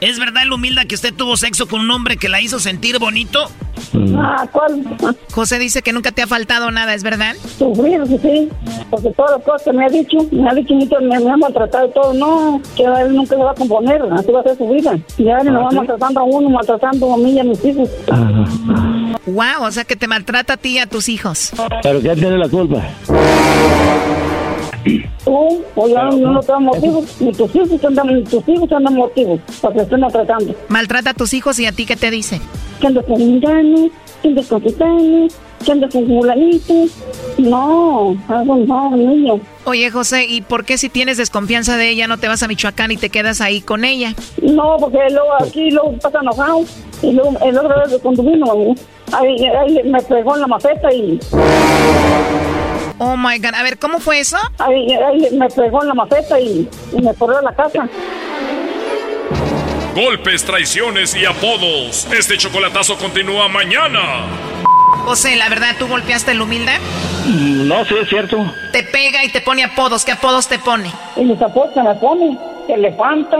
¿Es verdad el humilda que usted tuvo sexo con un hombre que la hizo sentir bonito? Ah, ¿cuál? José dice que nunca te ha faltado nada, ¿es verdad? Sufrir, sí, sí, porque todas las cosas que me ha dicho, me ha dicho mucho, me, me ha maltratado y todo, no, que él nunca se va a componer, así va a ser su vida. Y ahora nos va maltratando a uno, maltratando a mí y a mis hijos. Wow, o sea que te maltrata a ti y a tus hijos. Pero ¿quién tiene la culpa? Tú, o ya no, no te dan motivos, ni tus hijos te dan, ni tus hijos te dan motivos para que estén maltratando. Maltrata a tus hijos y a ti qué te dice. Que andas con un que andas con gitanos, que andas con fulanitos. No, algo no, niño. Oye, José, ¿y por qué si tienes desconfianza de ella no te vas a Michoacán y te quedas ahí con ella? No, porque luego aquí luego pasa enojado. Y luego el otro vez cuando vino, ahí, ahí me pegó en la maceta y Oh my God, a ver, ¿cómo fue eso? ahí, ahí me pegó en la maceta y, y me corrió a la casa. Golpes, traiciones y apodos. Este chocolatazo continúa mañana. José, la verdad, ¿tú golpeaste el humilde? No, sí, es cierto. Te pega y te pone apodos. ¿Qué apodos te pone? Y mis apodos me pone, elefanta.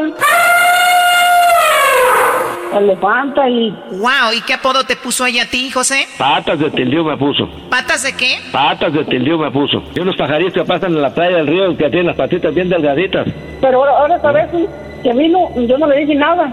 Elefanta y Wow, ¿y qué apodo te puso ella a ti, José? Patas de tildío me puso. ¿Patas de qué? Patas de tildío me puso. Y unos pajaritos que pasan en la playa del río que tienen las patitas bien delgaditas. Pero ahora, ahora sabes que vino, yo no le dije nada.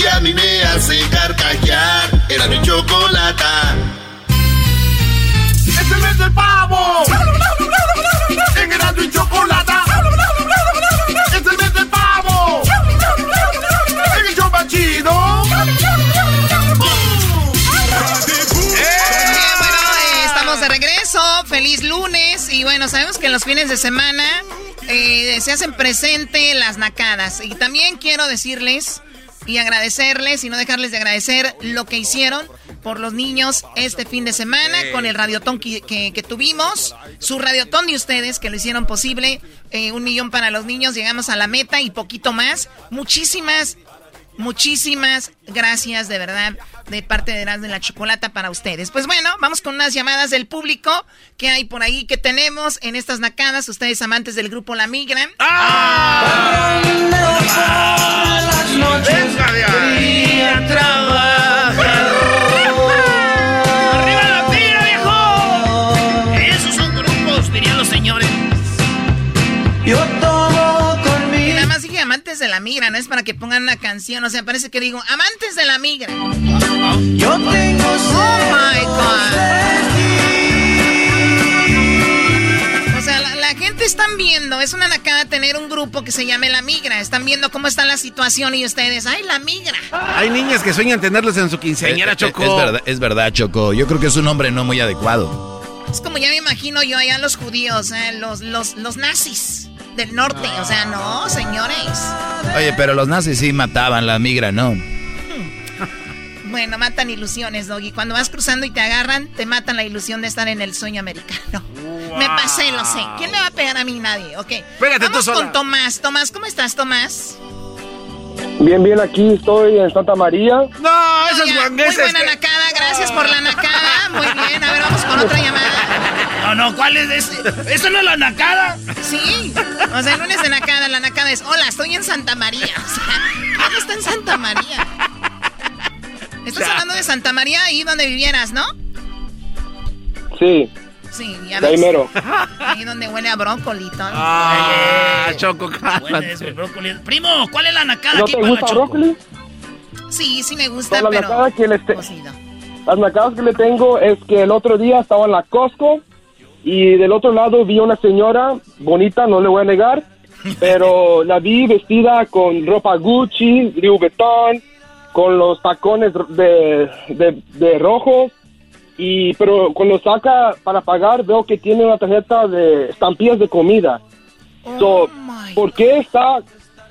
que a mí me hace carcajear. Era mi chocolata. ¡Es el mes del pavo! En Erasmo y Chocolata. ¡Es el mes del pavo! En el show chido. Eh, estamos de regreso. Feliz lunes. Y bueno, sabemos que en los fines de semana eh, se hacen presente las nacadas. Y también quiero decirles y agradecerles y no dejarles de agradecer lo que hicieron por los niños este fin de semana con el radiotón que, que- que tuvimos. Su radiotón de ustedes que lo hicieron posible. eh, un millón para los niños. Llegamos a la meta y poquito más. Muchísimas Muchísimas gracias de verdad de parte de Erasmo de la Chocolata para ustedes. Pues bueno, vamos con unas llamadas del público que hay por ahí que tenemos en estas nacadas. Ustedes amantes del grupo La Migra. Las noches día de la migra, no es para que pongan una canción. O sea, parece que digo amantes de la migra. Yo tengo Oh my God. O sea, la, la gente están viendo, es una nacada tener un grupo que se llame La Migra. Están viendo cómo está la situación y ustedes, ¡ay, La Migra! Hay niñas que sueñan tenerlos en su quinceañera, Es- Choco. Es, verdad, es verdad, Choco. Yo creo que es un nombre no muy adecuado. Es como ya me imagino yo allá los judíos, eh, los, los, los nazis del norte. O sea, no, señores. Oye, pero los nazis sí mataban la migra, ¿no? Bueno, matan ilusiones, Doggy. Cuando vas cruzando y te agarran, te matan la ilusión de estar en el sueño americano. Me pasé, lo sé. ¿Quién me va a pegar a mí? Nadie. Ok. Pégate tú Vamos sola. con Tomás. Tomás, ¿cómo estás, Tomás? Bien, bien, aquí estoy en Santa María. No, esos Muy buena nacada, gracias por la nacada. Muy bien, a ver, vamos con otra llamada. No, no, ¿cuál es ese? ¿Eso no es la nacada? Sí, o sea, el lunes de nacada, la nacada es, hola, estoy en Santa María. O sea, ¿quién está en Santa María? Estás Ya. hablando de Santa María, ahí donde vivieras, ¿no? Sí, Sí, ya ahí ves. mero. Ahí donde huele a brócoli. Ah, Choco, Huele ese brócoli. Primo, ¿cuál es la nacada ¿No aquí te para la gusta Choco? brócoli? Sí, sí me gusta, No, la pero... nacada que les te- cocido. Las nacadas que le tengo es que el otro día estaba en la Costco y del otro lado vi una señora bonita, no le voy a negar, pero la vi vestida con ropa Gucci, Louis Vuitton, con los tacones de, de, de rojo. Y, pero cuando saca para pagar veo que tiene una tarjeta de estampillas de comida. So, ¿Por qué está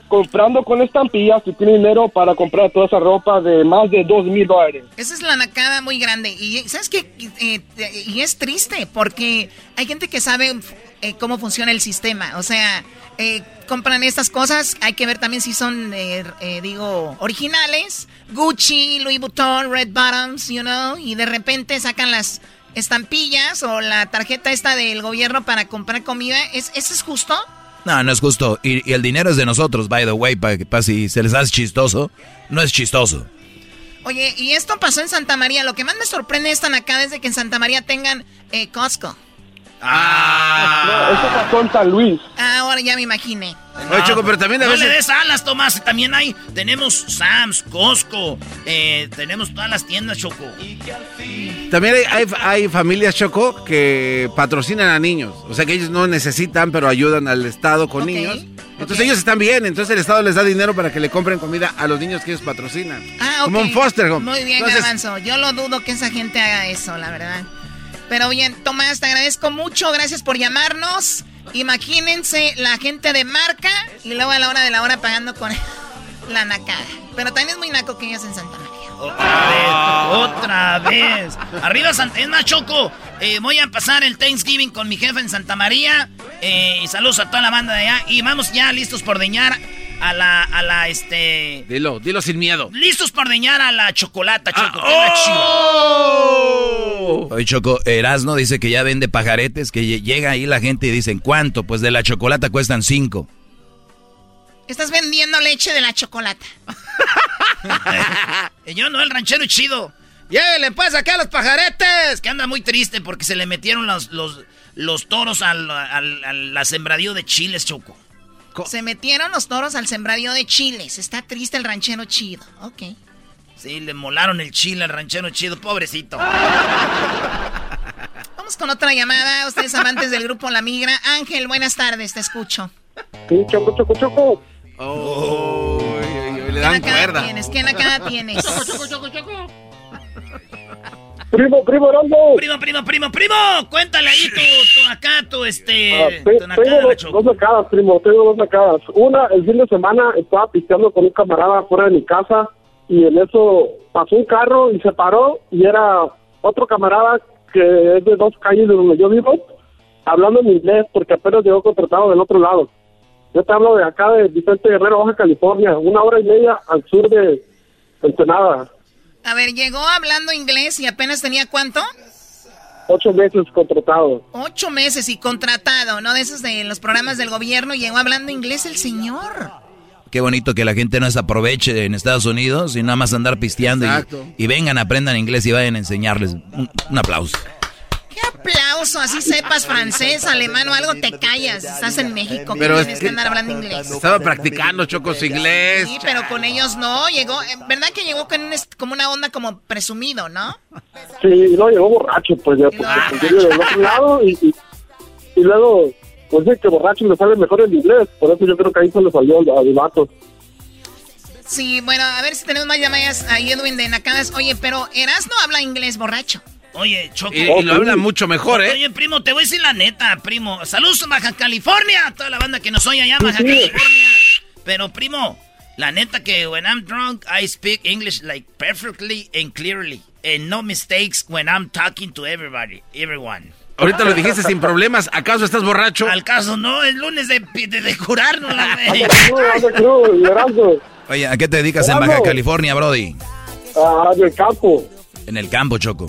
comprando con estampillas y tiene dinero para comprar toda esa ropa de más de dos mil dólares. Esa es la nacada muy grande. Y ¿sabes qué? Eh, y es triste porque hay gente que sabe eh, cómo funciona el sistema. O sea, eh, compran estas cosas. Hay que ver también si son, eh, eh, digo, originales. Gucci, Louis Vuitton, Red Bottoms, you know. Y de repente sacan las estampillas o la tarjeta esta del gobierno para comprar comida. ¿Es, ¿Eso es justo? No, no es justo. Y, y el dinero es de nosotros, by the way, para que para si se les hace chistoso. No es chistoso. Oye, y esto pasó en Santa María. Lo que más me sorprende esta acá es de que en Santa María tengan eh, Costco. Ah. No, eso pasó en San Luis. Ah, ahora ya me imaginé. Oye, Choco, pero también a no veces... le des alas, Tomás. También hay, tenemos Sam's, Costco, eh, tenemos todas las tiendas, Choco. También hay, hay, hay familias, Choco, que patrocinan a niños. O sea que ellos no necesitan, pero ayudan al Estado con niños. Entonces ellos están bien, entonces el Estado les da dinero para que le compren comida a los niños que ellos patrocinan. Ah, ok. Como un foster home. Muy bien, Entonces, Garbanzo. Yo lo dudo que esa gente haga eso, la verdad. Pero bien, Tomás, te agradezco mucho. Gracias por llamarnos. Imagínense la gente de marca y luego a la hora de la hora pagando con la nacada. Pero también es muy naco que ellos en Santa María. Otra vez. Arriba Santa... Es más, Choco, eh, voy a pasar el Thanksgiving con mi jefe en Santa María. Eh, y saludos a toda la banda de allá. Y vamos ya listos por deñar a la, a la, este... Dilo, dilo sin miedo. Listos por deñar a la chocolata, Choco. que ¡oh! Hoy Choco, Erasno dice que ya vende pajaretes, que lle- llega ahí la gente y dicen, ¿cuánto? Pues de la chocolata cuestan cinco. Estás vendiendo leche de la chocolata. Yo no, el ranchero chido. Llévele pues acá a los pajaretes. Que anda muy triste porque se le metieron los, los, los toros al, al, al- la sembradío de chiles, Choco. Se metieron los toros al sembradío de chiles. Está triste el ranchero chido. Ok. Sí, le molaron el chile al ranchero chido, pobrecito. Vamos con otra llamada. Ustedes amantes del grupo La Migra. Ángel, buenas tardes, te escucho. Sí, choco, choco, choco. le ¿Qué dan nacada cuerda. tienes? ¿Qué nacada tienes? Primo, primo, Erasmo. Primo, primo, primo, primo. Cuéntale ahí tu, tu acá, tu este. Ah, te- tu nacada, tengo dos, dos nacadas, primo, tengo dos nacadas. Una, el fin de semana estaba pisteando con un camarada fuera de mi casa y en eso pasó un carro y se paró y era otro camarada que es de dos calles de donde yo vivo, hablando en inglés porque apenas llegó contratado del otro lado. Yo te hablo de acá de Vicente Guerrero, Baja California, una hora y media al sur de Ensenada, A ver, llegó hablando inglés y apenas tenía cuánto? ocho meses contratado. Ocho meses y contratado, ¿no? De esos de los programas del gobierno. Llegó hablando inglés el señor. Qué bonito que la gente no se aproveche en Estados Unidos y nada más andar pisteando y, Exacto. y vengan, aprendan inglés y vayan a enseñarles. Un, un aplauso. ¡Qué aplauso! Así sepas francés, alemán o algo, te callas. Estás en México, Pero es tienes que- que andar hablando inglés. Estaba practicando Choco su inglés. Sí, pero con ellos no. Llegó, ¿verdad que llegó con un como una onda como presumido, no? Sí, no, llegó borracho, pues ya, porque pues, yo vivo del otro lado y, y, y luego, pues de que borracho le sale mejor el inglés, por eso yo creo que ahí se le salió al, al vato. Sí, bueno, a ver si tenemos más llamadas a Edwin de Nacadas. Oye, pero Erasno habla inglés borracho. Oye, Choco. Y, y lo habla mucho mejor, ¿eh? Oye, primo, te voy a decir la neta, primo. Saludos a Baja California. Toda la banda que nos oye allá, Baja California. Pero, primo, la neta que when I'm drunk, I speak English like perfectly and clearly. And no mistakes when I'm talking to everybody, everyone. Ahorita lo dijiste sin problemas. ¿Acaso estás borracho? Al caso, no, es lunes de, de, de curarnos, la. Oye, ¿a qué te dedicas en Baja California, Brody? Ah, del campo. En el campo, Choco.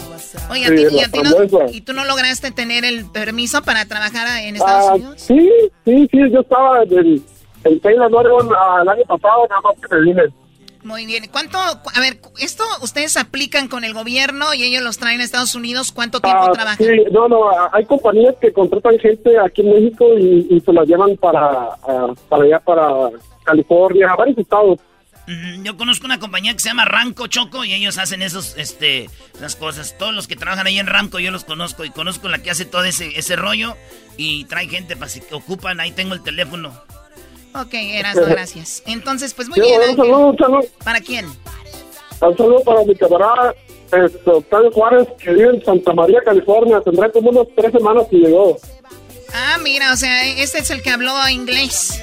Oye, a Sí, ti- y, la a ti no-. ¿y tú no lograste tener el permiso para trabajar en Estados Ah, Unidos? sí, sí, sí, yo estaba en, el- en Taylor, Oregon ah, el año pasado, nada más que me vine. Muy bien. ¿Cuánto, cu- a ver, esto ustedes aplican con el gobierno y ellos los traen a Estados Unidos? ¿Cuánto tiempo Ah, trabajan? sí, no, no, ah, hay compañías que contratan gente aquí en México y, y se las llevan para, ah, para allá, para California, a varios estados. Mm, Yo conozco una compañía que se llama Ranco Choco y ellos hacen esos, este, esas cosas. Todos los que trabajan ahí en Ranco yo los conozco y conozco la que hace todo ese, ese rollo y trae gente para si que ocupan. Ahí tengo el teléfono. Ok, Erasmo, gracias. Entonces, pues muy Sí, bien. un saludo, un saludo. ¿Para quién? Un saludo para mi camarada este, Octavio Juárez, que vive en Santa María, California. Tendrá como unas tres semanas que llegó. Ah, mira, o sea, este es el que habló inglés.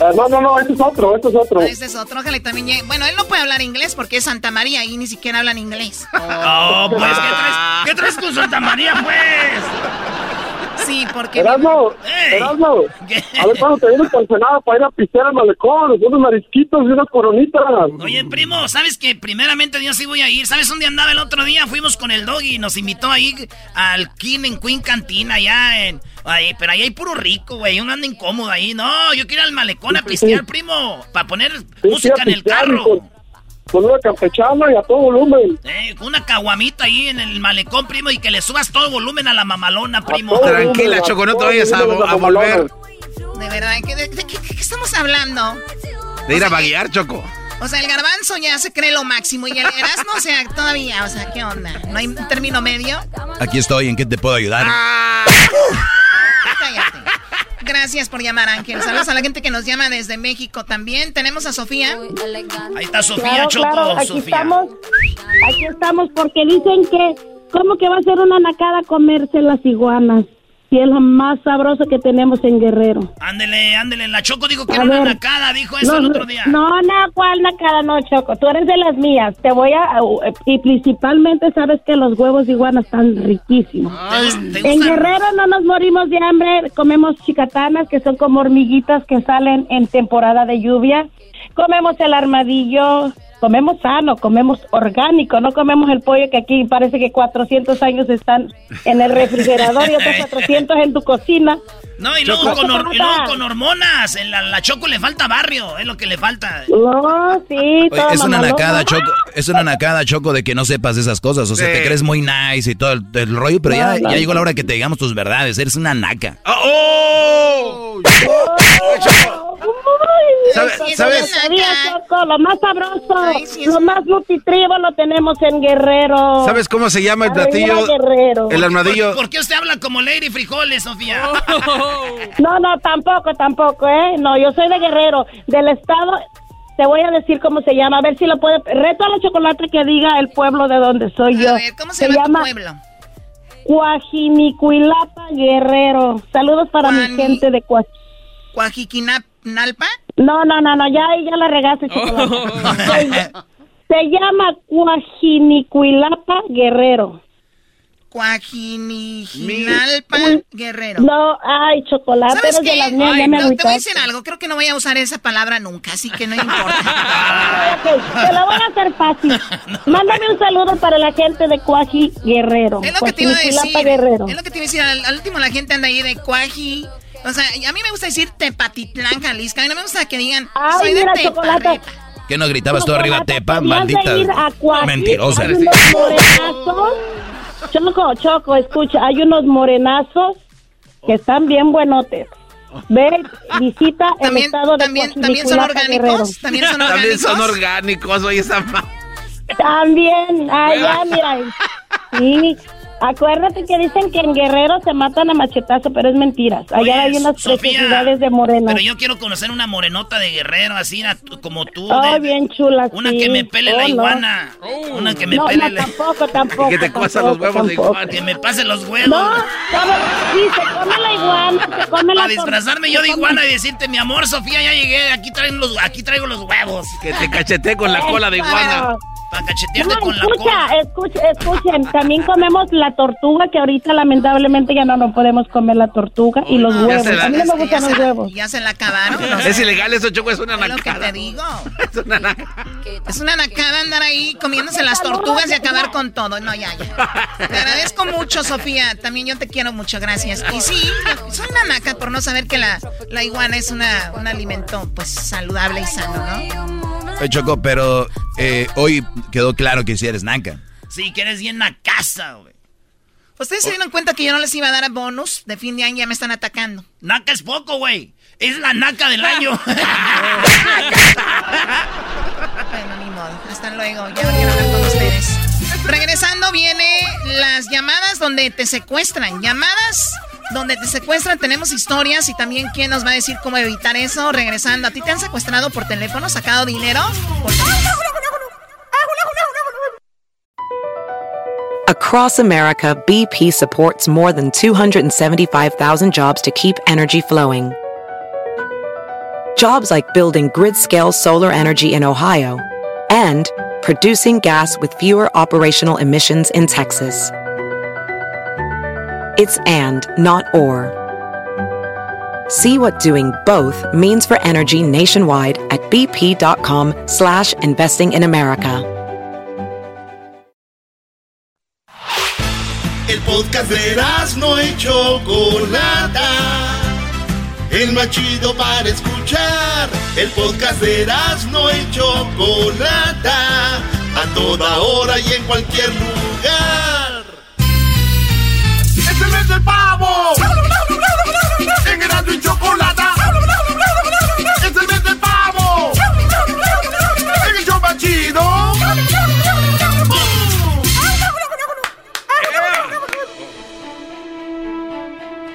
Ah, no, no, no, este es otro, este es otro. Este es otro, ojalá y también llegue. Bueno, él no puede hablar inglés porque es Santa María y ni siquiera hablan inglés. Oh, pues, ¿qué traes, ¿qué traes con Santa María, pues? Sí, porque... Erasmo, Erasmo, a ver cuando te vienes al Senado para ir a pistear al malecón, unos marisquitos y unas coronitas. Oye, primo, ¿sabes que primeramente yo sí voy a ir? ¿Sabes dónde andaba el otro día? Fuimos con el doggy y nos invitó a ir al King en Queen Cantina allá en... Ahí, pero ahí hay puro rico, güey. Uno anda incómodo ahí. No, yo quiero ir al malecón a pistear, primo. Para poner música en el carro. Con, con una campechana y a todo volumen. Eh, con una caguamita ahí en el malecón, primo, y que le subas todo volumen a la mamalona, primo. Tranquila, Choco, no te vayas a, a volver. De verdad, ¿de, de, de qué, qué estamos hablando? De ir a vaguear, Choco. O sea, el garbanzo ya se cree lo máximo y el Erasmo, o sea, todavía, o sea, ¿qué onda? ¿No hay un término medio? Aquí estoy, ¿en qué te puedo ayudar? Cállate. Gracias por llamar, Ángel. Saludos a la gente que nos llama desde México también. Tenemos a Sofía. Ahí está Sofía, Claro, Choco, claro, aquí Sofía. estamos, aquí estamos porque dicen que, ¿cómo que va a ser una nacada comerse las iguanas? Si es lo más sabroso que tenemos en Guerrero. Ándele, ándele. La Choco dijo que A era una nacada, dijo eso No, el otro día. No, no, ¿cuál nacada? No, Choco, tú eres de las mías. Te voy a... Y principalmente sabes que los huevos de iguana están riquísimos. ¿Te En? Guerrero no nos morimos de hambre, comemos chicatanas que son como hormiguitas que salen en temporada de lluvia. Comemos el armadillo, comemos sano, comemos orgánico, no comemos el pollo que aquí parece que 400 años están en el refrigerador y otros 400 en tu cocina. No, y luego, con, hor- y luego con hormonas. En la, la Choco le falta barrio, es lo que le falta. No, sí, Oye, es una nacada, Choco. Es una nacada, Choco, de que no sepas esas cosas. O sea, Sí. te crees muy nice y todo el, el rollo, pero ya, No, no, ya llegó la hora que te digamos tus verdades. Eres una naca. ¡Oh! ¿Sabes? ¿Sabe- sabes? Choco, lo más sabroso, lo más nutritivo lo tenemos en Guerrero. ¿Sabes cómo se llama el platillo? Guerrero. El armadillo. ¿Por qué usted habla como Lady Frijoles, Sofía? No, no, tampoco, tampoco, ¿eh? No, yo soy de Guerrero, del estado. Te voy a decir cómo se llama, a ver si lo puede. Reto a la chocolate que diga el pueblo de donde soy yo. A ver, ¿cómo se, llama, tu pueblo? Cuajinicuilapa Guerrero. Saludos para mi gente de Cuaj. ¿Cuajiquinalpa? No, no, no, no, ya, ya la regaste, chocolate. se, se llama Cuajinicuilapa Guerrero. Cuajinijinalpa Guerrero. No, ay, chocolate, ¿Sabes de qué? las mías, Ay, ya me no, te voy a decir algo. Creo que no voy a usar esa palabra nunca, así que no importa. Ok, te lo voy a hacer fácil. Mándame un saludo para la gente de Cuaji Guerrero. Es lo que te iba a decir. Guerrero. Es lo que te iba a decir. Al, al último la gente anda ahí de Cuaji. O sea, a mí me gusta decir Tepatitlán, Jalisco. A mí no me gusta que digan, Ay, soy de mira, Tepa. chocolate. ¿Qué no gritabas tú arriba, Tepa? Maldita. Mentirosa. Hay unos morenazos. Choco, Choco, escucha, hay unos morenazos que están bien buenotes. Ve, visita el También- estado de también- también son orgánicos, Guerrero. también son También son orgánicos. orgánicos, oye, esa También, allá, mira. Sí, acuérdate que dicen que en Guerrero se matan a machetazo, pero es mentira. Allá Oye, hay unas preciosidades de morena. Pero yo quiero conocer una morenota de guerrero, así como tú. De- bien chula, Una sí. que me pele Oh, la no. iguana. Una que me no, pele no, la... tampoco, tampoco. Que te tampoco, los huevos de iguana. Que me pase los huevos. No, come, sí, se come la iguana, se come la Para disfrazarme yo de iguana y decirte, mi amor, Sofía, ya llegué, aquí traigo los, aquí traigo los huevos. Que te cachete con la cola de iguana. Para cachetearte No, con la escucha, cola. escucha, escuchen, también comemos la tortuga, que ahorita lamentablemente ya no nos podemos comer la tortuga y los huevos. se la- A mí no me Ya gustan se, los huevos. ya se la acabaron. ¿no? Es ilegal eso, Choco, es una Es lo que nacada. te digo. Es una nacada. Es una nacada andar ahí comiéndose las tortugas y acabar con todo. No, ya, ya. Te agradezco mucho, Sofía. También yo te quiero mucho, gracias. Y sí, soy una naca por no saber que la, la iguana es una, un alimento pues saludable y sano, ¿no? Oye, Choco, pero eh, hoy quedó claro que si eres naca. Sí, que eres bien la casa, güey. Ustedes se dieron cuenta que yo no les iba a dar a bonus de fin de año, ya me están atacando. Naca es poco, güey. Es la naca del año. Bueno, ni modo. Hasta luego. Ya no quiero hablar con ustedes. Regresando viene las llamadas donde te secuestran. Llamadas donde te secuestran. Tenemos historias y también quién nos va a decir cómo evitar eso. Regresando. ¿A ti te han secuestrado por teléfono? ¿Sacado dinero? Por. Across America, BP supports more than 275,000 jobs to keep energy flowing. jobs like building grid scale solar energy in Ohio, and producing gas with fewer operational emissions in Texas. It's and, not or. See what doing both means for energy nationwide at bp.com slash investing in America. El podcast de no y Chocolata. El más chido para escuchar. El podcast de no y Chocolata. A toda hora y en cualquier lugar. ¡Este mes del pavo! En Erasmo y Chocolata. ¡Es el mes del pavo! En el show chido.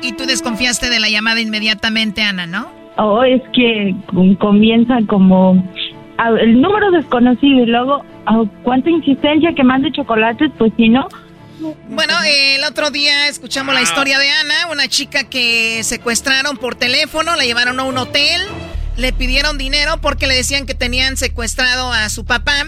Y tú desconfiaste de la llamada inmediatamente, Ana, ¿no? Oh, es que com- comienza como el número desconocido y luego ah, cuánta insistencia que mande chocolates, pues si no. Bueno, el otro día escuchamos la historia de Ana, una chica que secuestraron por teléfono, la llevaron a un hotel, le pidieron dinero porque le decían que tenían secuestrado a su papá.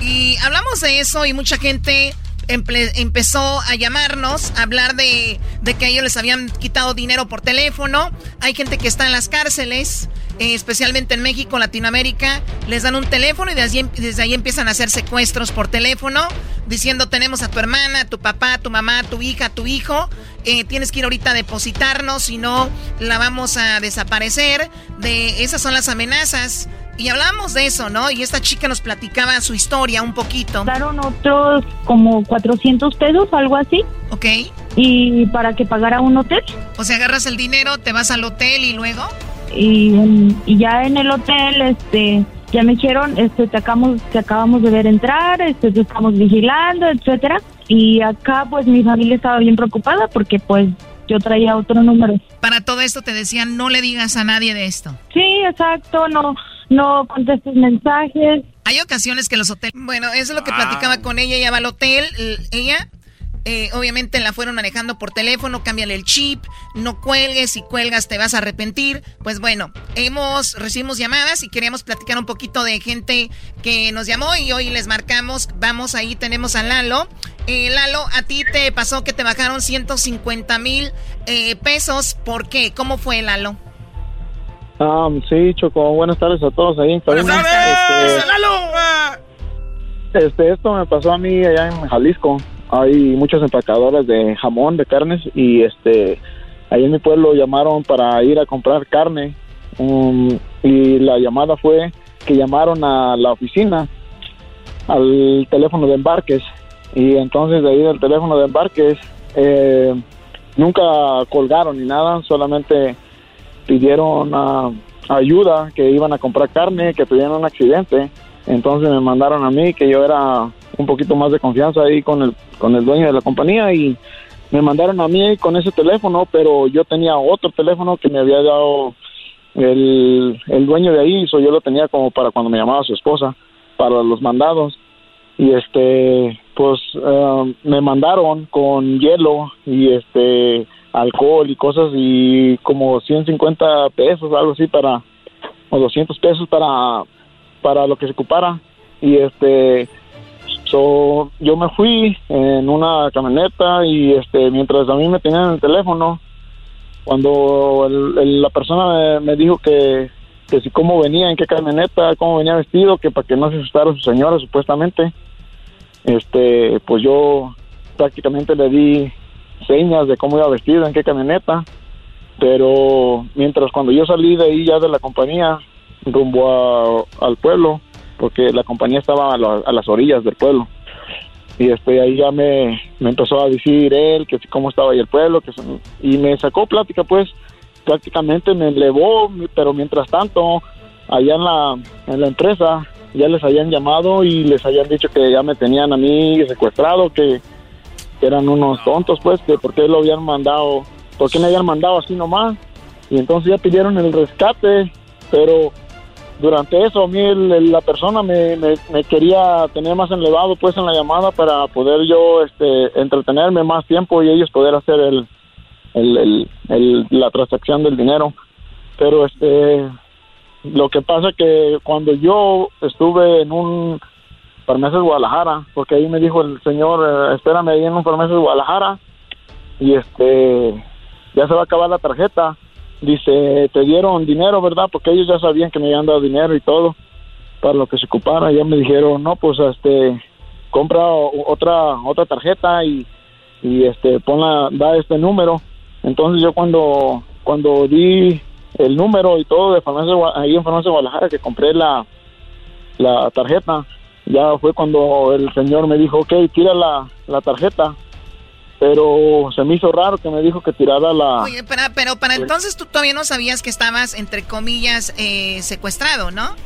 Y hablamos de eso y mucha gente empezó a llamarnos, a hablar de, que ellos les habían quitado dinero por teléfono. Hay gente que está en las cárceles, eh, especialmente en México, Latinoamérica, les dan un teléfono y desde ahí, desde ahí empiezan a hacer secuestros por teléfono, diciendo tenemos a tu hermana, tu papá, tu mamá, tu hija, tu hijo, eh, tienes que ir ahorita a depositarnos, si no la vamos a desaparecer. De esas son las amenazas. Y hablamos de eso, ¿no? Y esta chica nos platicaba su historia un poquito. Daron otros como 400 pesos, algo así. Ok. Y para que pagara un hotel. O sea, agarras el dinero, te vas al hotel y luego. Y, y ya en el hotel, este, ya me dijeron, este, te acabamos, te acabamos de ver entrar, este, te estamos vigilando, etcétera. Y acá, pues, mi familia estaba bien preocupada porque, pues, yo traía otro número. Para todo esto te decían, no le digas a nadie de esto. Sí, exacto, no, no contestes mensajes. Hay ocasiones que los hoteles... Bueno, eso es lo que platicaba con ella. Ella va al hotel, ella... eh, obviamente la fueron manejando por teléfono, cámbiale el chip, no cuelgues, si cuelgas te vas a arrepentir. Pues bueno, hemos, recibimos llamadas y queríamos platicar un poquito de gente que nos llamó y hoy les marcamos, vamos ahí, tenemos a Lalo. Eh, Lalo, a ti te pasó que te bajaron 150 mil eh, pesos, ¿por qué? ¿Cómo fue Lalo? Ah, sí, Choco, buenas tardes a todos ahí. Este, este, esto me pasó a mí allá en Jalisco. Hay muchas empacadoras de jamón, de carnes, y este, ahí en mi pueblo llamaron para ir a comprar carne. um, y la llamada fue que llamaron a la oficina, al teléfono de embarques. Y entonces de ahí del teléfono de embarques, eh, nunca colgaron ni nada, solamente pidieron ah, ayuda, que iban a comprar carne, que tuvieron un accidente. Entonces me mandaron a mí, que yo era un poquito más de confianza ahí con el, con el dueño de la compañía y me mandaron a mí con ese teléfono, pero yo tenía otro teléfono que me había dado el, el dueño de ahí, so yo lo tenía como para cuando me llamaba su esposa, para los mandados. Y este, pues eh, me mandaron con hielo y este alcohol y cosas y como 150 pesos, algo así para, o 200 pesos para, para lo que se ocupara. Y este, so, yo me fui en una camioneta y este, mientras a mí me tenían en el teléfono, cuando la persona me, dijo que, que si cómo venía, en qué camioneta, cómo venía vestido, que para que no se asustara su señora supuestamente, este, pues yo prácticamente le di señas de cómo iba vestido, en qué camioneta, pero mientras cuando yo salí de ahí ya de la compañía rumbo a- al pueblo, porque la compañía estaba a, la- a las orillas del pueblo, y este ahí ya me, me empezó a decir él que cómo estaba ahí el pueblo, que y me sacó plática pues, prácticamente me elevó, pero mientras tanto allá en la, en la empresa ya les habían llamado y les habían dicho que ya me tenían a mí secuestrado, que, que eran unos tontos, pues, que por qué lo habían mandado, por qué me habían mandado así nomás. Y entonces ya pidieron el rescate, pero durante eso a mí la persona me, me, quería tener más elevado, pues, en la llamada para poder yo este, entretenerme más tiempo y ellos poder hacer el, el, el- la transacción del dinero. Pero este lo que pasa que cuando yo estuve en un farmacia Guadalajara, porque ahí me dijo el señor, eh, espérame ahí en un farmacia Guadalajara, y este, ya se va a acabar la tarjeta. Dice, te dieron dinero, ¿verdad? Porque ellos ya sabían que me habían dado dinero y todo para lo que se ocupara. Ya me dijeron, no, pues este, compra otra otra tarjeta y, y este, ponla, da este número. Entonces yo cuando cuando di el número y todo de farmacia, ahí en farmacia Guadalajara que compré la la tarjeta, ya fue cuando el señor me dijo, ok, tira la, la tarjeta. Pero se me hizo raro que me dijo que tirara la... Oye, pero, pero para entonces tú todavía no sabías que estabas, entre comillas, eh, secuestrado, ¿no?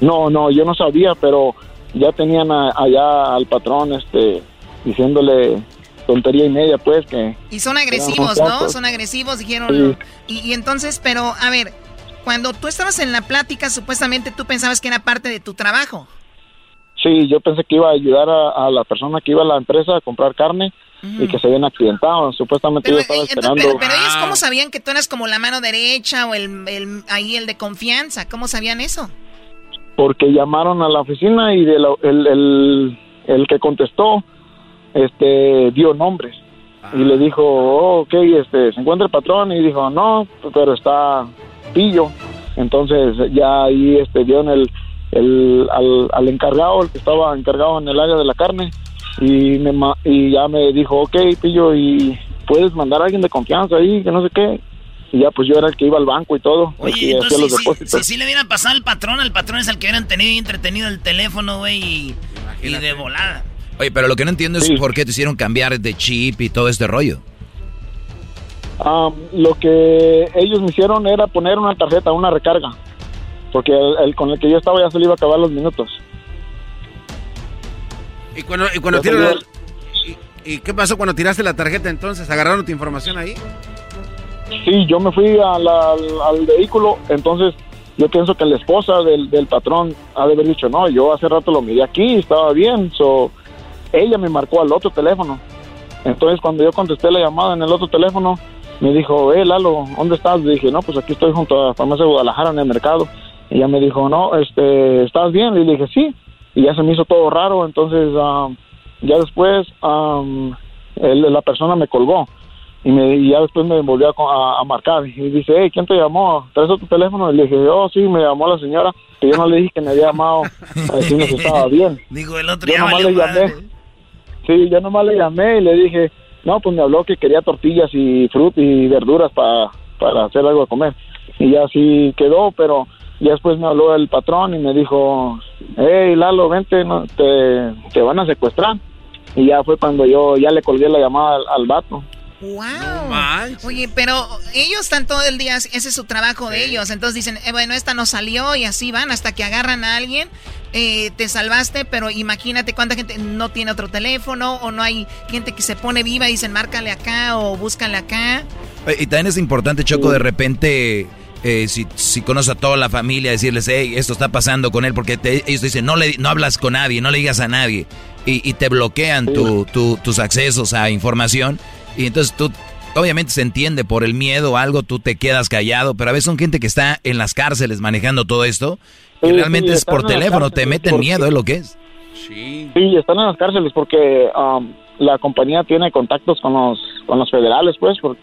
No, no, yo no sabía, pero ya tenían a- allá al patrón este diciéndole tontería y media, pues que... Y son agresivos, ¿no? Son agresivos, dijeron. Sí. Y, y entonces, pero, a ver, cuando tú estabas en la plática, supuestamente tú pensabas que era parte de tu trabajo. Sí, yo pensé que iba a ayudar a, a la persona que iba a la empresa a comprar carne y que se habían accidentado. Supuestamente yo estaba Entonces, esperando... pero, pero ellos, ¿cómo sabían que tú eras como la mano derecha o el, el- ahí el de confianza? ¿Cómo sabían eso? porque llamaron a la oficina y de la- el, el, el que contestó este dio nombres y le dijo oh, ok este se encuentra el patrón y dijo no pero está pillo entonces ya ahí este dieron el, el al, al encargado el que estaba encargado en el área de la carne y me ma- y ya me dijo ok pillo y puedes mandar a alguien de confianza ahí que no sé qué y ya pues yo era el que iba al banco y todo hacía Entonces, los si, si, depósitos si, si le hubieran pasado al patrón, el patrón es el que hubieran tenido y entretenido el teléfono, güey, y, y de volada. Oye, pero lo que no entiendo es por qué te hicieron cambiar de chip y todo este rollo. Ah, lo que ellos me hicieron era poner una tarjeta, una recarga, porque el, el con el que yo estaba ya se le iba a acabar los minutos. Y cuando, y cuando la- y, y qué pasó cuando tiraste la tarjeta entonces? ¿Agarraron tu información ahí? Sí, yo me fui al, al vehículo, entonces yo pienso que la esposa del, del patrón ha de haber dicho, no, yo hace rato lo miré aquí, estaba bien, so, ella me marcó al otro teléfono. Entonces cuando yo contesté la llamada en el otro teléfono, me dijo, eh, Lalo, ¿dónde estás? Le dije, no, pues aquí estoy junto a Farmacia Guadalajara en el mercado. Y ella me dijo, no, este, ¿estás bien? Y le dije, sí. Y ya se me hizo todo raro, entonces ah, ya después am, el- la persona me colgó y, me, y ya después me volvió a, a- a marcar y dice, hey, ¿quién te llamó? ¿Traes otro teléfono? Y le dije, oh, sí, me llamó la señora, que yo no le dije que me había llamado a decirme si estaba bien. Digo, el otro Yo ya nomás le llamé. Sí, yo nomás le llamé y le dije, no, pues me habló que quería tortillas y fruta y verduras para, para hacer algo de comer. Y así quedó, pero ya después me habló el patrón y me dijo, hey, Lalo, vente, no, te, te van a secuestrar. Y ya fue cuando yo ya le colgué la llamada al, al vato. ¡Wow! Oye, pero ellos están todo el día, ese es su trabajo de ellos. Entonces dicen, eh, bueno, esta no salió y así van hasta que agarran a alguien. eh, te salvaste, pero imagínate cuánta gente no tiene otro teléfono o no hay gente que se pone viva y dicen, márcale acá o búscale acá. Y también es importante, Choco, de repente, eh, si, si conoces a toda la familia, decirles, hey, esto está pasando con él, porque te- ellos te dicen, no, le, no hablas con nadie, no le digas a nadie, y, y te bloquean tu- tu- tus accesos a información, y entonces tú, obviamente se entiende por el miedo o algo, tú te quedas callado, pero a veces son gente que está en las cárceles manejando todo esto, y Sí, realmente sí, es por teléfono, te meten porque- miedo, es lo que es. Sí, están en las cárceles porque um, la compañía tiene contactos con los con los federales, pues, porque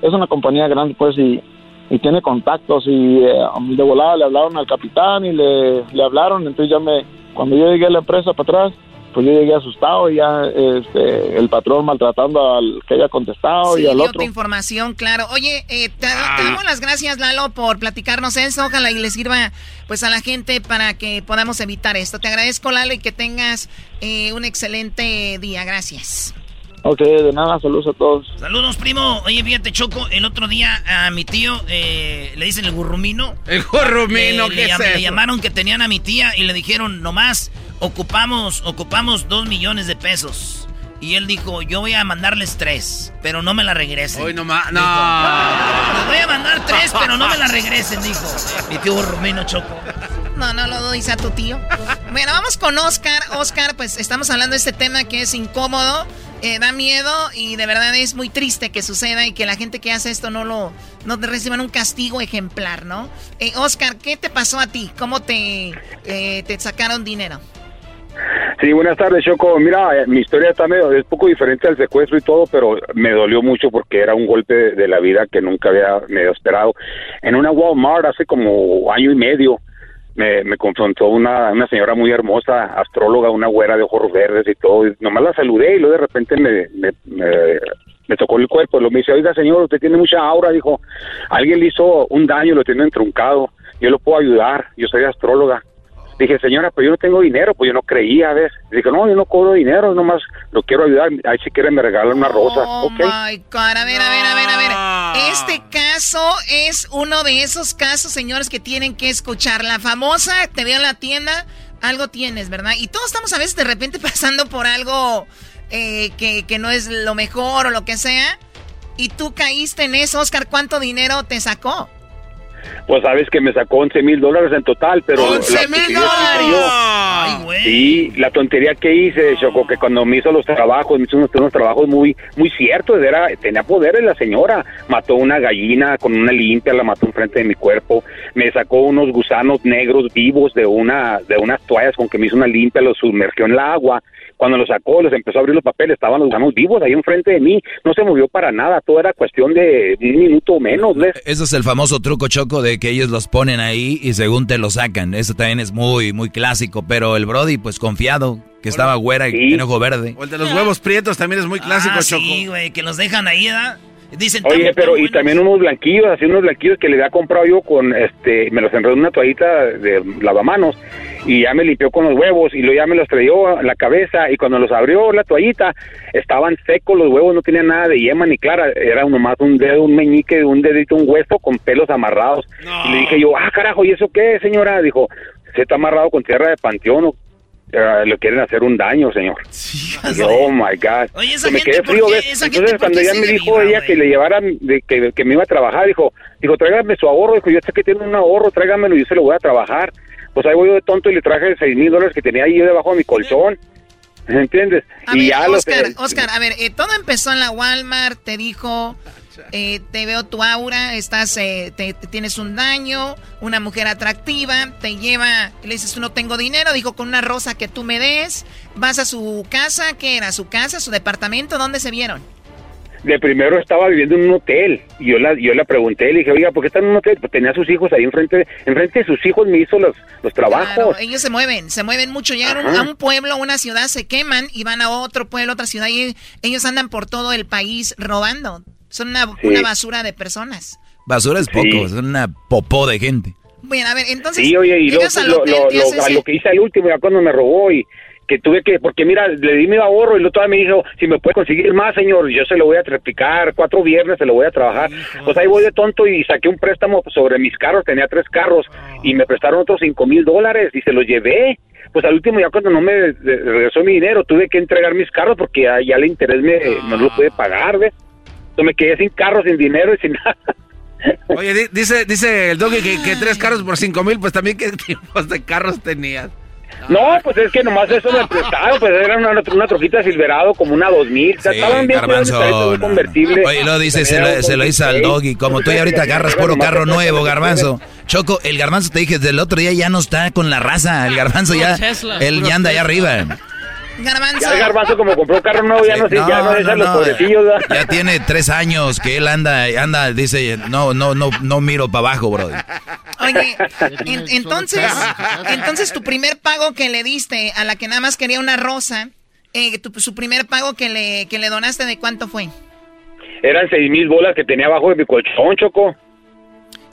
es una compañía grande, pues, y, y tiene contactos y eh, de volada le hablaron al capitán y le, le hablaron, entonces ya me, cuando yo llegué a la empresa para atrás, pues yo llegué asustado y ya este, el patrón maltratando al que haya contestado Sí, y al dio otro. tu información, claro. Oye, eh, te, Ah. te damos las gracias, Lalo, por platicarnos eso. Ojalá y le sirva pues a la gente para que podamos evitar esto. Te agradezco, Lalo, y que tengas eh, un excelente día. Gracias. Ok, de nada, saludos a todos. Saludos, primo. Oye, fíjate, Choco, el otro día a mi tío eh, le dicen el gurrumino. El gurrumino, Le- ¿qué le, es le eso? llamaron que tenían a mi tía y le dijeron, nomás ocupamos, ocupamos dos millones de pesos. Y él dijo, yo voy a mandarles tres, pero no me la regresen. Hoy nomás, no. Dijo, Les voy a mandar tres, pero no me la regresen, dijo. Mi tío gurrumino, Choco. No, no lo dice a tu tío. Bueno, vamos con Oscar. Oscar, pues estamos hablando de este tema que es incómodo. Eh, da miedo y de verdad es muy triste que suceda y que la gente que hace esto no lo no reciban un castigo ejemplar, ¿no? Eh, Oscar, ¿qué te pasó a ti? ¿Cómo te, eh, te sacaron dinero? Sí, buenas tardes, Choco. Mira, eh, mi historia está medio, es poco diferente al secuestro y todo, pero me dolió mucho porque era un golpe de, de la vida que nunca había medio esperado. En una Walmart hace como año y medio me, me confrontó una, una señora muy hermosa, astróloga, una güera de ojos verdes y todo. Y nomás la saludé y luego de repente me, me, me- me tocó el cuerpo. Lo me dice, oiga señor, usted tiene mucha aura. Dijo, alguien le hizo un daño, lo tiene entruncado. Yo lo puedo ayudar. Yo soy astróloga. Dije, señora, pero yo no tengo dinero, pues yo no creía, ¿ves? Dije, no, yo no cobro dinero, nomás lo quiero ayudar. Ahí si quiere me regalan una rosa, Oh ¿ok? my God, a ver, a ver, a ver, a ver. Este caso es uno de esos casos, señores, que tienen que escuchar. La famosa, te veo en la tienda, algo tienes, ¿verdad? Y todos estamos a veces de repente pasando por algo eh, que, que no es lo mejor o lo que sea. Y tú caíste en eso, Oscar, ¿cuánto dinero te sacó? Pues sabes que me sacó 11 mil dólares en total, pero... la ¡11 mil güey. Sí, la tontería que hice, Choco, que cuando me hizo los trabajos, me hizo unos, unos trabajos muy muy ciertos, era, tenía poderes la señora, mató una gallina con una limpia, la mató enfrente de mi cuerpo, me sacó unos gusanos negros vivos de una de unas toallas con que me hizo una limpia, los sumergió en la agua, cuando los sacó, los empezó a abrir los papeles, estaban los gusanos vivos ahí enfrente de mí, no se movió para nada, todo era cuestión de un minuto o menos, ¿ves? Ese es el famoso truco choco de que ellos los ponen ahí y según te lo sacan. Eso también es muy, muy clásico. Pero el Brody, pues confiado, que estaba güera y tiene ojo verde. O el de los huevos prietos también es muy clásico, Ah, Choco. sí, güey, que los dejan ahí, ¿verdad? Dicen, Oye, "Tan- pero y también unos blanquillos, así unos blanquillos que le había comprado yo con, este, me los enredó en una toallita de lavamanos y ya me limpió con los huevos y luego ya me los trayó en la cabeza y cuando los abrió la toallita estaban secos los huevos, no tenían nada de yema ni clara, era nomás un dedo, un meñique, un dedito, un hueso con pelos amarrados. Y le dije yo, ah, carajo, ¿y eso qué, señora? Dijo, se está amarrado con tierra de panteón o eh, le quieren hacer un daño, señor. Oh my God. Oye, esa me gente, quedé ¿por frío, qué? Esa Entonces, ¿por cuando ella me dijo ella que le llevaran, de, que, que me iba a trabajar, dijo, dijo, tráigame su ahorro, dijo, yo sé que tiene un ahorro, tráigamelo y yo se lo voy a trabajar. Pues ahí voy yo de tonto y le traje seis mil dólares que tenía ahí yo debajo de mi colchón. ¿Entiendes? A y ver, ya los... Oscar, Oscar, a ver, eh, todo empezó en la Walmart, te dijo, eh, te veo tu aura, estás, eh, te, te tienes un daño, una mujer atractiva, te lleva, le dices, no tengo dinero, dijo, con una rosa que tú me des, vas a su casa, ¿qué era? ¿Su casa, su departamento? ¿Dónde se vieron? de primero estaba viviendo en un hotel y yo la yo le pregunté le dije oiga por qué está en un hotel pues tenía a sus hijos ahí enfrente enfrente de sus hijos me hizo los los trabajos Claro, ellos se mueven, se mueven mucho, llegan a un- Ajá. a un pueblo, a una ciudad, se queman y van a otro pueblo, otra ciudad y ellos andan por todo el país robando. Son una, Sí. una basura de personas. Basura es poco, Sí. es una popó de gente. Bueno, a ver, entonces. Sí, oye, y luego, llegas al lo, hotel, lo- a lo que hice al último, ya cuando me robó y que tuve que, porque mira, le di mi ahorro y luego todavía me dijo, si me puede conseguir más, señor, yo se lo voy a triplicar, cuatro viernes se lo voy a trabajar. Pues ahí voy de tonto y saqué un préstamo sobre mis carros, tenía tres carros y me prestaron otros cinco mil dólares y se los llevé. Pues al último ya cuando no me regresó mi dinero, tuve que entregar mis carros porque ya, ya el interés me, no lo pude pagar, ¿ves? Entonces me quedé sin carro, sin dinero y sin nada. Oye, di- dice, dice el doggy que, que tres carros por cinco mil, pues también qué tipos de carros tenías. No, pues es que nomás eso me prestaron, pues era una, una troquita Silverado como una 2000, Sí, estaban bien garbanzo, convertible. Oye, luego dice, se lo, se lo hizo al 2006. doggy. Como tú ya ahorita agarras puro carro nuevo, garbanzo. Choco, el garbanzo te dije, del otro día ya no está con la raza. El garbanzo ya, él ya anda allá arriba. Garbanzo. Ya el garbanzo como compró carro nuevo, ya no sé, ya no dejan los pobrecillos. ¿verdad? Ya tiene tres años que él anda, anda, dice, no, no, no, no miro para abajo, bro. Oye, en- entonces, entonces tu primer pago que le diste a la que nada más quería una rosa, eh, tu- su primer pago que le, que le donaste, ¿de cuánto fue? Eran seis mil bolas que tenía abajo de mi colchón, Choco.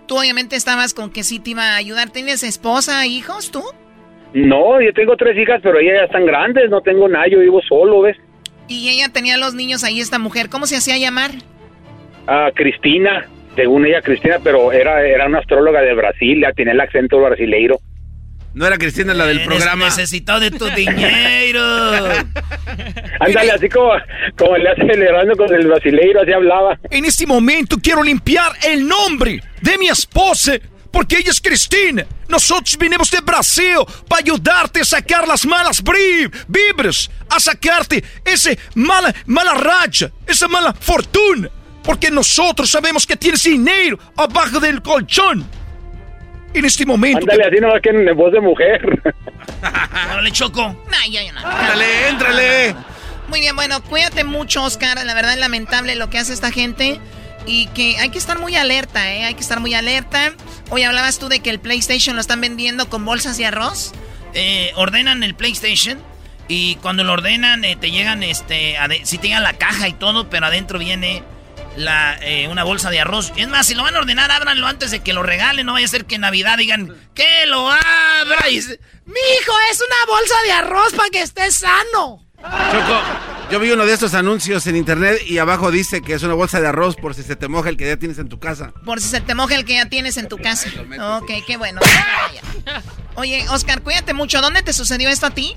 Tú obviamente estabas con que sí te iba a ayudar. ¿Tienes esposa, hijos, tú? No, yo tengo tres hijas, pero ellas ya están grandes, no tengo nada, yo vivo solo, ¿ves? Y ella tenía los niños ahí, esta mujer. ¿Cómo se hacía llamar? Ah, Cristina, según ella Cristina, pero era, era una astróloga de Brasil, ya tenía el acento brasileiro. No era Cristina la del programa. necesitado de tu dinero. Ándale, así como, como le hace celebrando con el brasileiro, así hablaba. En este momento quiero limpiar el nombre de mi esposa porque ella es Cristina. Nosotros vinimos de Brasil para ayudarte a sacar las malas vibras, a sacarte esa mala, mala racha, esa mala fortuna. Porque nosotros sabemos que tienes dinero abajo del colchón. En este momento... Ándale, así nomás que en voz de mujer. Órale, Choco. No, ya, ya no. Ándale, éntrale. Muy bien, bueno, cuídate mucho, Oscar. La verdad es lamentable lo que hace esta gente. Y que hay que estar muy alerta, ¿eh? Hay que estar muy alerta. Hoy hablabas tú de que el PlayStation lo están vendiendo con bolsas de arroz. Eh, ordenan el PlayStation y cuando lo ordenan eh, te llegan, este, sí te llega la caja y todo, pero adentro viene la, eh, una bolsa de arroz. Es más, si lo van a ordenar, ábranlo antes de que lo regalen. No vaya a ser que en Navidad digan que lo se- Mi hijo, es una bolsa de arroz para que esté sano. Choco, yo vi uno de estos anuncios en internet y abajo dice que es una bolsa de arroz por si se te moja el que ya tienes en tu casa. Por si se te moja el que ya tienes en tu casa. Ok, qué bueno. Oye, Oscar, cuídate mucho. ¿Dónde te sucedió esto a ti?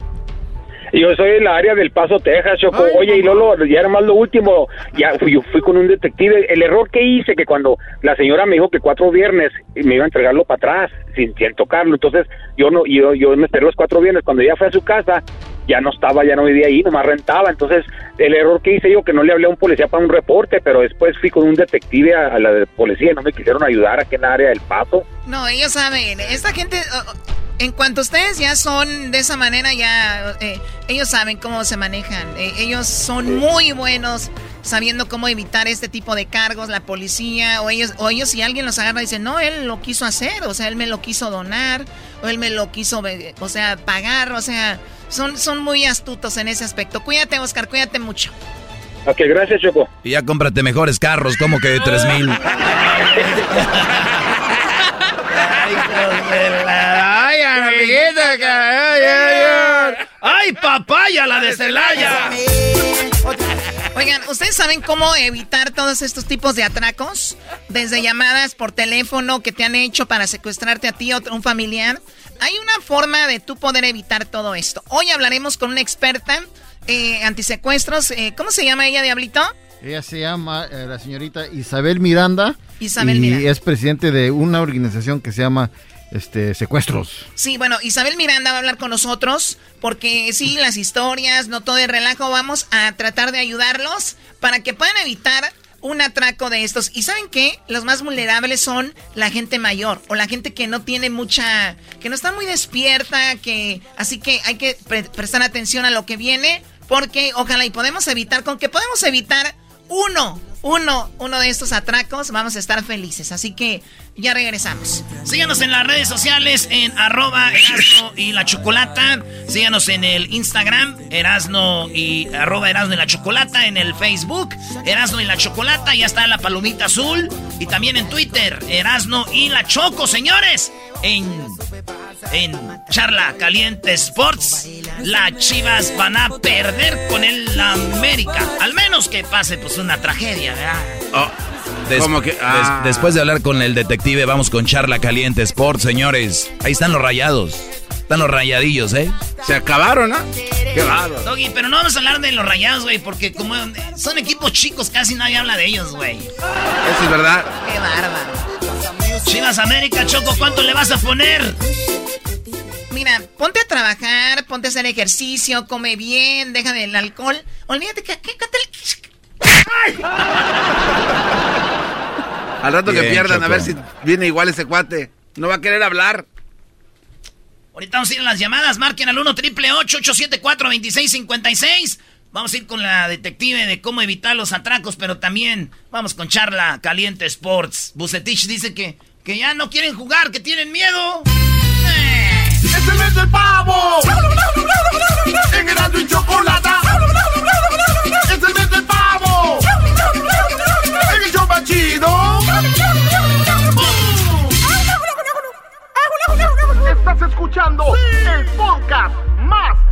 Yo soy en la área del Paso, Texas, Choco. Oye, y Lolo, ya era más lo último. Ya fui, yo fui con un detective. El error que hice, que cuando la señora me dijo que cuatro viernes me iba a entregarlo para atrás, sin, sin tocarlo. Entonces, yo no, yo, yo me esperé los cuatro viernes. Cuando ya fui a su casa, ya no estaba, ya no vivía ahí, nomás rentaba. Entonces, el error que hice yo, que no le hablé a un policía para un reporte, pero después fui con un detective a, a la de policía y no me quisieron ayudar aquí en la área del Paso. No, ellos saben. Esta gente, uh, en cuanto ustedes ya son de esa manera, ya eh, ellos saben cómo se manejan. Eh, ellos son muy buenos sabiendo cómo evitar este tipo de cargos, la policía, o ellos, o ellos si alguien los agarra y dicen, no, él lo quiso hacer, o sea, él me lo quiso donar, o él me lo quiso, o sea, pagar, o sea, son, son muy astutos en ese aspecto. Cuídate, Oscar, cuídate mucho. Ok, gracias, Choco. Y ya cómprate mejores carros, como que de tres mil. Ay, amiguita, que- ay, ay, ay. Ay, papaya, la de Celaya. Oigan, ¿ustedes saben cómo evitar todos estos tipos de atracos? Desde llamadas por teléfono que te han hecho para secuestrarte a ti o a un familiar. Hay una forma de tú poder evitar todo esto. Hoy hablaremos con una experta eh, antisecuestros. Eh, ¿Cómo se llama ella, Diablito? Ella se llama eh, la señorita Isabel Miranda. Isabel y Miranda. es presidente de una organización que se llama este, Secuestros. Sí, bueno, Isabel Miranda va a hablar con nosotros porque sí, las historias, no todo el relajo, vamos a tratar de ayudarlos para que puedan evitar un atraco de estos. ¿Y saben qué? Los más vulnerables son la gente mayor o la gente que no tiene mucha, que no está muy despierta, que así que hay que pre- prestar atención a lo que viene porque ojalá y podemos evitar, con que podemos evitar uno, uno, uno de estos atracos, vamos a estar felices. Así que ya regresamos. Síganos en las redes sociales en arroba Erasno y la Chocolata. Síganos en el Instagram, Erasno y arroba Erasno y la Chocolata. En el Facebook, Erasno y la Chocolata. Ya está la palomita azul. Y también en Twitter, Erasno y la Choco, señores. En, en Charla Caliente Sports, las Chivas van a perder con el América. Al menos que pase pues una tragedia, ¿verdad? Des- ¿Cómo que? des- Ah. después de hablar con el detective, vamos con Charla Caliente Sports, señores. Ahí están los rayados. Están los rayadillos, ¿eh? Se acabaron, ¿ah? Qué bárbaro. Doggy, pero no vamos a hablar de los rayados, güey, porque como son equipos chicos, casi nadie habla de ellos, güey. Eso es verdad. Qué bárbaro. Chivas América, Choco, ¿cuánto le vas a poner? Mira, ponte a trabajar, ponte a hacer ejercicio, come bien, deja del alcohol. Olvídate que... que- que- Al rato que pierdan, a ver si viene igual ese cuate. No va a querer hablar. Ahorita vamos a ir a las llamadas, marquen al 1 triple 874 2656 Vamos a ir con la detective de cómo evitar los atracos, pero también vamos con charla caliente sports. Bucetich dice que, que ya no quieren jugar, que tienen miedo. ¡Es el mes del pavo! ¡En Erasmo y Chocolata! ¡Es el mes del pavo! ¡En el show más chido! Estás escuchando el podcast más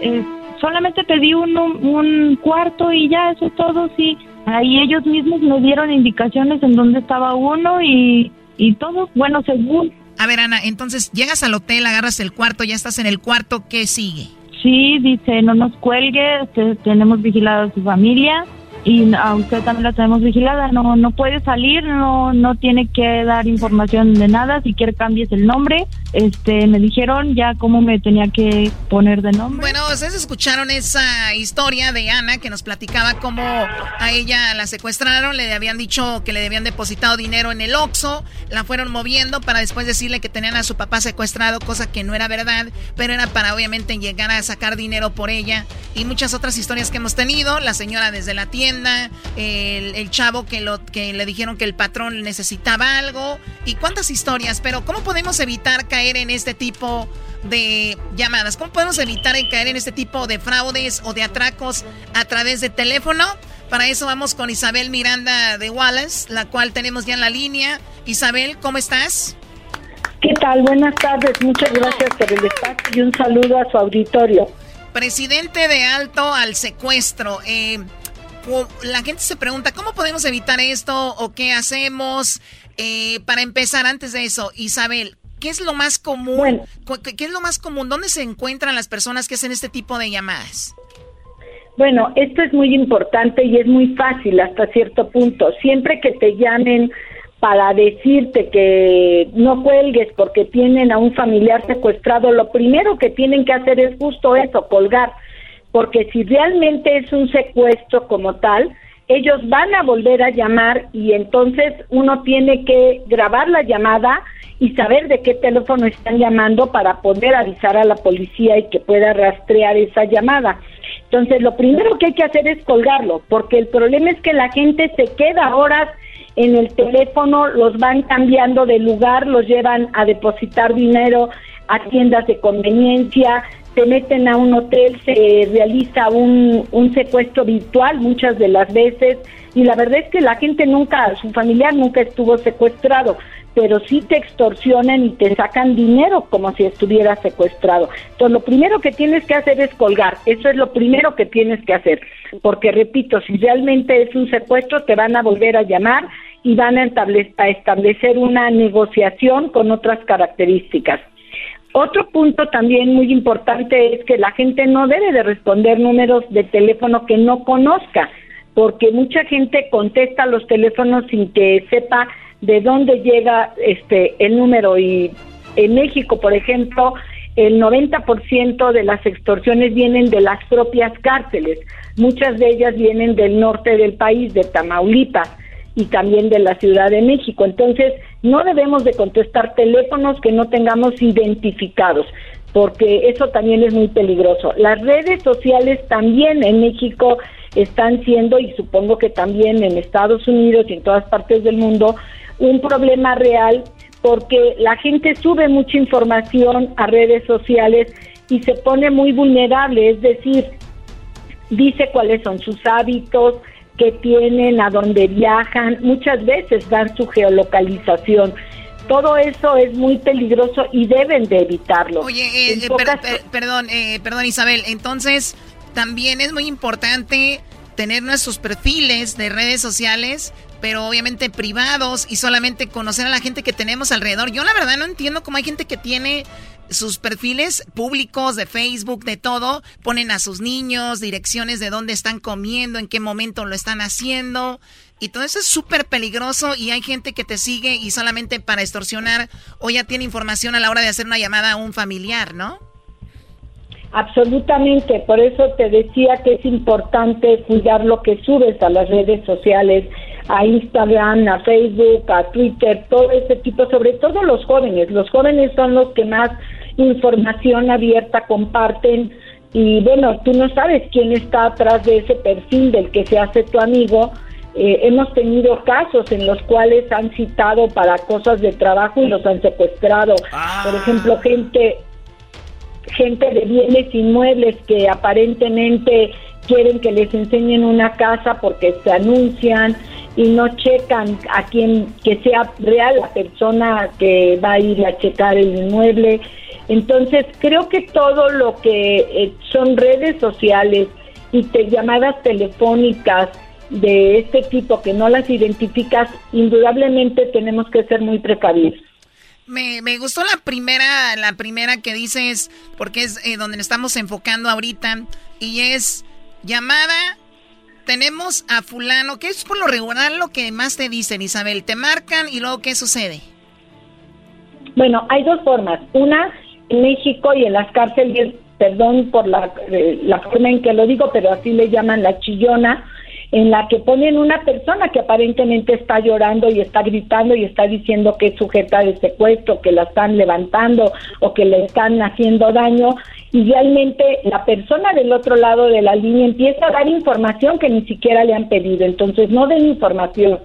Eh, solamente pedí un, un cuarto y ya, eso es todo, sí. Ahí ellos mismos me dieron indicaciones en dónde estaba uno y, y todo, bueno, según. A ver, Ana, entonces llegas al hotel, agarras el cuarto, ya estás en el cuarto, ¿qué sigue? Sí, dice, no nos cuelgue, tenemos vigilado a su familia y a usted también la tenemos vigilada, no no puede salir, no no tiene que dar información de nada, si quiere cambies el nombre. Este, me dijeron ya cómo me tenía que poner de nombre. Bueno, ustedes escucharon esa historia de Ana que nos platicaba cómo a ella la secuestraron, le habían dicho que le habían depositado dinero en el Oxxo, la fueron moviendo para después decirle que tenían a su papá secuestrado, cosa que no era verdad, pero era para obviamente llegar a sacar dinero por ella y muchas otras historias que hemos tenido, la señora desde la tienda el, chavo que, lo, que le dijeron que el patrón necesitaba algo y cuántas historias, pero ¿cómo podemos evitar caer en este tipo de llamadas? ¿Cómo podemos evitar caer en este tipo de fraudes o de atracos a través de teléfono? Para eso vamos con Isabel Miranda de Wallace, la cual tenemos ya en la línea. Isabel, ¿cómo estás? ¿Qué tal? Buenas tardes. Muchas gracias por el espacio y un saludo a su auditorio. Presidente de Alto al Secuestro. Eh, la gente se pregunta, ¿cómo podemos evitar esto o qué hacemos? Eh, para empezar, antes de eso, Isabel, ¿qué es lo más común? ¿Qué es lo más común? ¿Dónde se encuentran las personas que hacen este tipo de llamadas? Bueno, esto es muy importante y es muy fácil hasta cierto punto. Siempre que te llamen para decirte que no cuelgues porque tienen a un familiar secuestrado, lo primero que tienen que hacer es justo eso, colgar porque si realmente es un secuestro como tal, ellos van a volver a llamar y entonces uno tiene que grabar la llamada y saber de qué teléfono están llamando para poder avisar a la policía y que pueda rastrear esa llamada. Entonces, lo primero que hay que hacer es colgarlo, porque el problema es que la gente se queda horas en el teléfono, los van cambiando de lugar, los llevan a depositar dinero a tiendas de conveniencia, se meten a un hotel, se realiza un, un secuestro virtual muchas de las veces y la verdad es que la gente nunca, su familiar nunca estuvo secuestrado, pero sí te extorsionan y te sacan dinero como si estuviera secuestrado. Entonces lo primero que tienes que hacer es colgar, eso es lo primero que tienes que hacer, porque repito, si realmente es un secuestro te van a volver a llamar y van a establecer una negociación con otras características. Otro punto también muy importante es que la gente no debe de responder números de teléfono que no conozca, porque mucha gente contesta los teléfonos sin que sepa de dónde llega este el número y en México, por ejemplo, el 90% de las extorsiones vienen de las propias cárceles. Muchas de ellas vienen del norte del país, de Tamaulipas y también de la Ciudad de México. Entonces, no debemos de contestar teléfonos que no tengamos identificados, porque eso también es muy peligroso. Las redes sociales también en México están siendo, y supongo que también en Estados Unidos y en todas partes del mundo, un problema real porque la gente sube mucha información a redes sociales y se pone muy vulnerable, es decir, dice cuáles son sus hábitos, que tienen, a dónde viajan, muchas veces dan su geolocalización. Todo eso es muy peligroso y deben de evitarlo. Oye, eh, eh, perdón, eh, perdón Isabel, entonces también es muy importante tener nuestros perfiles de redes sociales, pero obviamente privados y solamente conocer a la gente que tenemos alrededor. Yo la verdad no entiendo cómo hay gente que tiene sus perfiles públicos de Facebook, de todo, ponen a sus niños, direcciones de dónde están comiendo, en qué momento lo están haciendo. Y todo eso es súper peligroso y hay gente que te sigue y solamente para extorsionar o ya tiene información a la hora de hacer una llamada a un familiar, ¿no? Absolutamente, por eso te decía que es importante cuidar lo que subes a las redes sociales, a Instagram, a Facebook, a Twitter, todo ese tipo, sobre todo los jóvenes. Los jóvenes son los que más información abierta comparten y bueno, tú no sabes quién está atrás de ese perfil del que se hace tu amigo. Eh, hemos tenido casos en los cuales han citado para cosas de trabajo y los han secuestrado. Por ejemplo, gente gente de bienes inmuebles que aparentemente quieren que les enseñen una casa porque se anuncian y no checan a quien que sea real la persona que va a ir a checar el inmueble. Entonces, creo que todo lo que eh, son redes sociales y te, llamadas telefónicas de este tipo que no las identificas, indudablemente tenemos que ser muy precavidos. Me, me gustó la primera, la primera que dices, porque es eh, donde estamos enfocando ahorita, y es llamada, tenemos a fulano, ¿qué es por lo regular lo que más te dicen, Isabel? Te marcan y luego ¿qué sucede? Bueno, hay dos formas. Una, México y en las cárceles, perdón por la, eh, la forma en que lo digo, pero así le llaman la chillona, en la que ponen una persona que aparentemente está llorando y está gritando y está diciendo que es sujeta de secuestro, que la están levantando o que le están haciendo daño y realmente la persona del otro lado de la línea empieza a dar información que ni siquiera le han pedido, entonces no den información.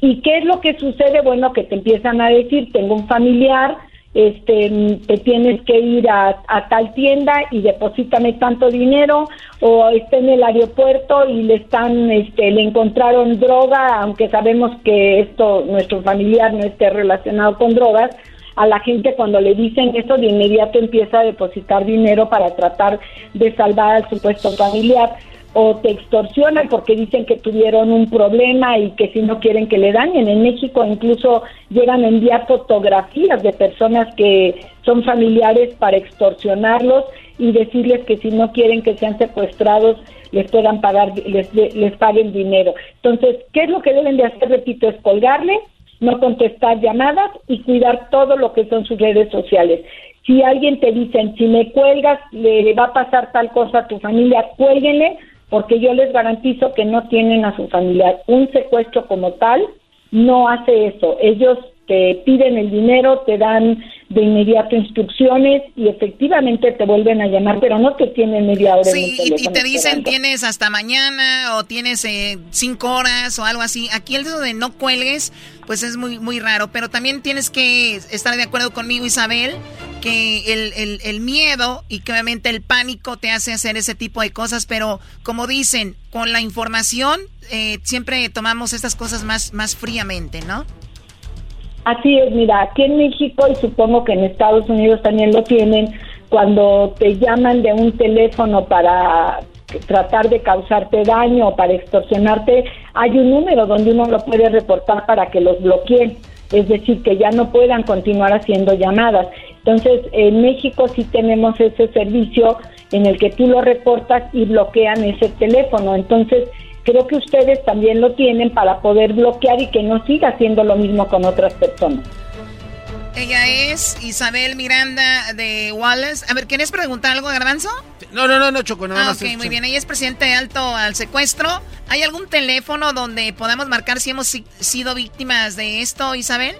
¿Y qué es lo que sucede? Bueno, que te empiezan a decir, tengo un familiar, este, te tienes que ir a, a, tal tienda y deposítame tanto dinero o está en el aeropuerto y le están, este, le encontraron droga, aunque sabemos que esto, nuestro familiar no esté relacionado con drogas, a la gente cuando le dicen eso de inmediato empieza a depositar dinero para tratar de salvar al supuesto familiar o te extorsionan porque dicen que tuvieron un problema y que si no quieren que le dañen. En México incluso llegan a enviar fotografías de personas que son familiares para extorsionarlos y decirles que si no quieren que sean secuestrados les puedan pagar, les, les paguen dinero. Entonces, ¿qué es lo que deben de hacer? Repito, es colgarle, no contestar llamadas y cuidar todo lo que son sus redes sociales. Si alguien te dicen, si me cuelgas, le va a pasar tal cosa a tu familia, cuélguenle, porque yo les garantizo que no tienen a su familiar. Un secuestro como tal no hace eso. Ellos te piden el dinero, te dan de inmediato instrucciones y efectivamente te vuelven a llamar, pero no te tienen media hora. Sí, en el y, te dicen tienes hasta mañana o tienes eh, cinco horas o algo así. Aquí el de no cuelgues, pues es muy, muy raro, pero también tienes que estar de acuerdo conmigo, Isabel, que el, el, el miedo y que obviamente el pánico te hace hacer ese tipo de cosas, pero como dicen, con la información eh, siempre tomamos estas cosas más, más fríamente, ¿no? Así es, mira, aquí en México y supongo que en Estados Unidos también lo tienen, cuando te llaman de un teléfono para tratar de causarte daño o para extorsionarte, hay un número donde uno lo puede reportar para que los bloqueen, es decir, que ya no puedan continuar haciendo llamadas. Entonces, en México sí tenemos ese servicio en el que tú lo reportas y bloquean ese teléfono. Entonces, creo que ustedes también lo tienen para poder bloquear y que no siga haciendo lo mismo con otras personas. Ella es Isabel Miranda de Wallace. A ver, ¿quieres preguntar algo, Garbanzo? No, no, no, no, Choco, nada ah, más. Ok, muy bien. Ella es presidente alto al secuestro. ¿Hay algún teléfono donde podamos marcar si hemos sido víctimas de esto, Isabel?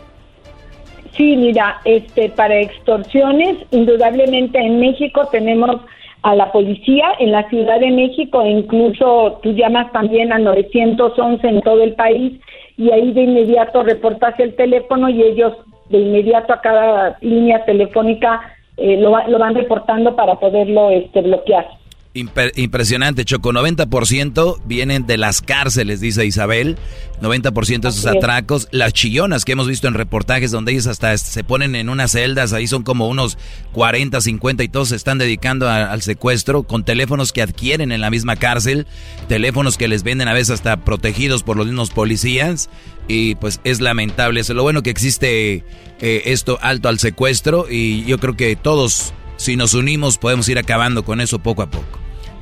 Sí, mira, este, para extorsiones, indudablemente en México tenemos a la policía en la Ciudad de México, incluso tú llamas también a 911 en todo el país y ahí de inmediato reportas el teléfono y ellos de inmediato a cada línea telefónica eh, lo, lo, van reportando para poderlo este, bloquear impresionante, Choco. 90% vienen de las cárceles, dice Isabel. 90% de esos atracos. Las chillonas que hemos visto en reportajes donde ellos hasta se ponen en unas celdas, ahí son como unos 40, 50 y todos se están dedicando al secuestro con teléfonos que adquieren en la misma cárcel, teléfonos que les venden a veces hasta protegidos por los mismos policías. Y pues es lamentable. Eso lo bueno que existe eh, esto alto al secuestro y yo creo que todos si nos unimos podemos ir acabando con eso poco a poco.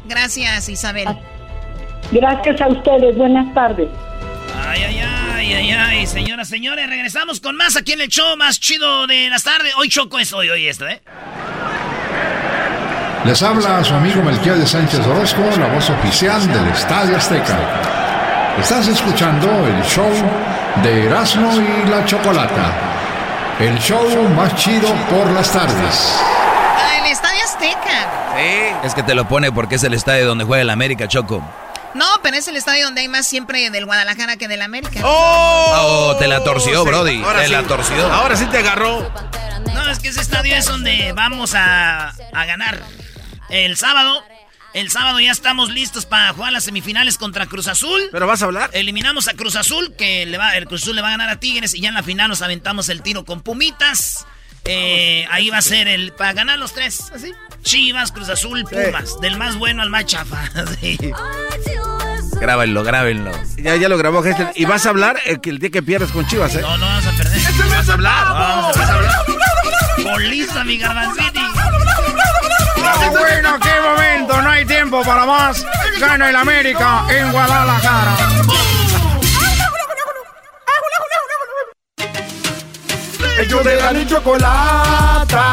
Gracias, Isabel. Gracias a ustedes. Buenas tardes. Ay, ay, ay, ay, ay, señoras, señores, regresamos con más aquí en el show más chido de las tardes. Hoy Choco es hoy, hoy esto, ¿eh? Les habla su amigo Melquiel de Sánchez Orozco, la voz oficial del Estadio Azteca. Estás escuchando el show de Erasmo y la Chocolata. El show más chido por las tardes. Estadio Azteca. Sí. Es que te lo pone porque es el estadio donde juega el América, Choco. No, pero es el estadio donde hay más siempre del Guadalajara que del América. ¡Oh! te la torció, Brody. Ahora te sí. la torció. Ahora sí te agarró. No, es que ese estadio es donde vamos a, a ganar. El sábado, el sábado ya estamos listos para jugar las semifinales contra Cruz Azul. ¿Pero vas a hablar? Eliminamos a Cruz Azul, que le va, el Cruz Azul le va a ganar a Tigres y ya en la final nos aventamos el tiro con Pumitas. Eh, ahí va a ser el para ganar los tres, así. Chivas, Cruz Azul, Pumas, del más bueno al más chafa. sí. Grábenlo, grábenlo. Ya, ya lo grabó Gessler. Y vas a hablar el, que el día que pierdas con Chivas, ¿eh? No, no vamos a perder. ¿Vas a hablar? Vamos a hablar. Goliza, mi garbanciti. ¡Ah, bueno, qué momento! No hay tiempo para más. Gana el América en Guadalajara. Ellos de la ni chocolata.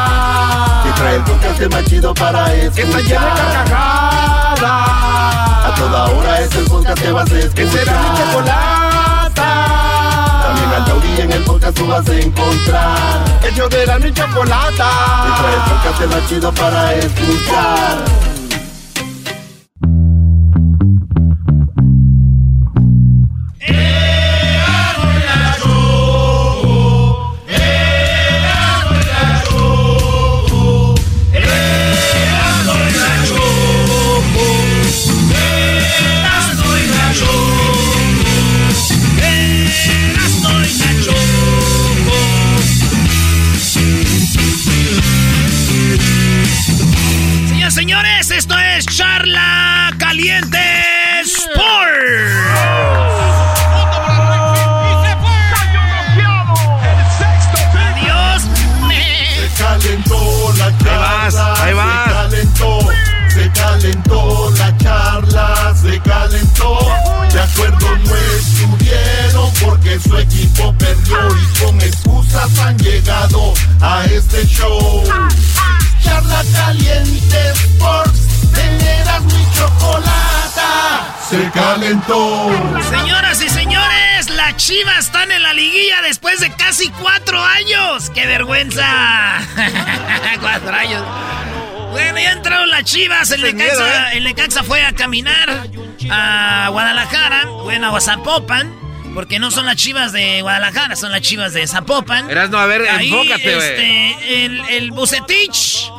Que trae el podcast más chido para escuchar. Que está llena de carcajadas. A toda hora es el podcast que vas a escuchar. Que será mi chocolata. También al taurí en el podcast tú vas a encontrar. Ellos de la ni chocolata. Que trae el podcast más chido para escuchar. Señores, esto es Charla Caliente Sport. Adiós. Se calentó la charla. ahí vas. Se calentó, se calentó la charla, se calentó. De acuerdo no estuvieron porque su equipo perdió y con excusas han llegado a este show. Charla caliente Sports, teneras mi chocolata. Se calentó. Señoras y señores, las Chivas están en la liguilla después de casi cuatro años. ¡Qué vergüenza! cuatro años. Bueno, ya entraron las Chivas. El Necaxa, ¿eh? el Necaxa fue a caminar a Guadalajara, bueno, a Zapopan. Porque no son las chivas de Guadalajara, son las chivas de Zapopan. Erasno, a ver, Ahí, enfócate, güey. este, el, el Bucetich.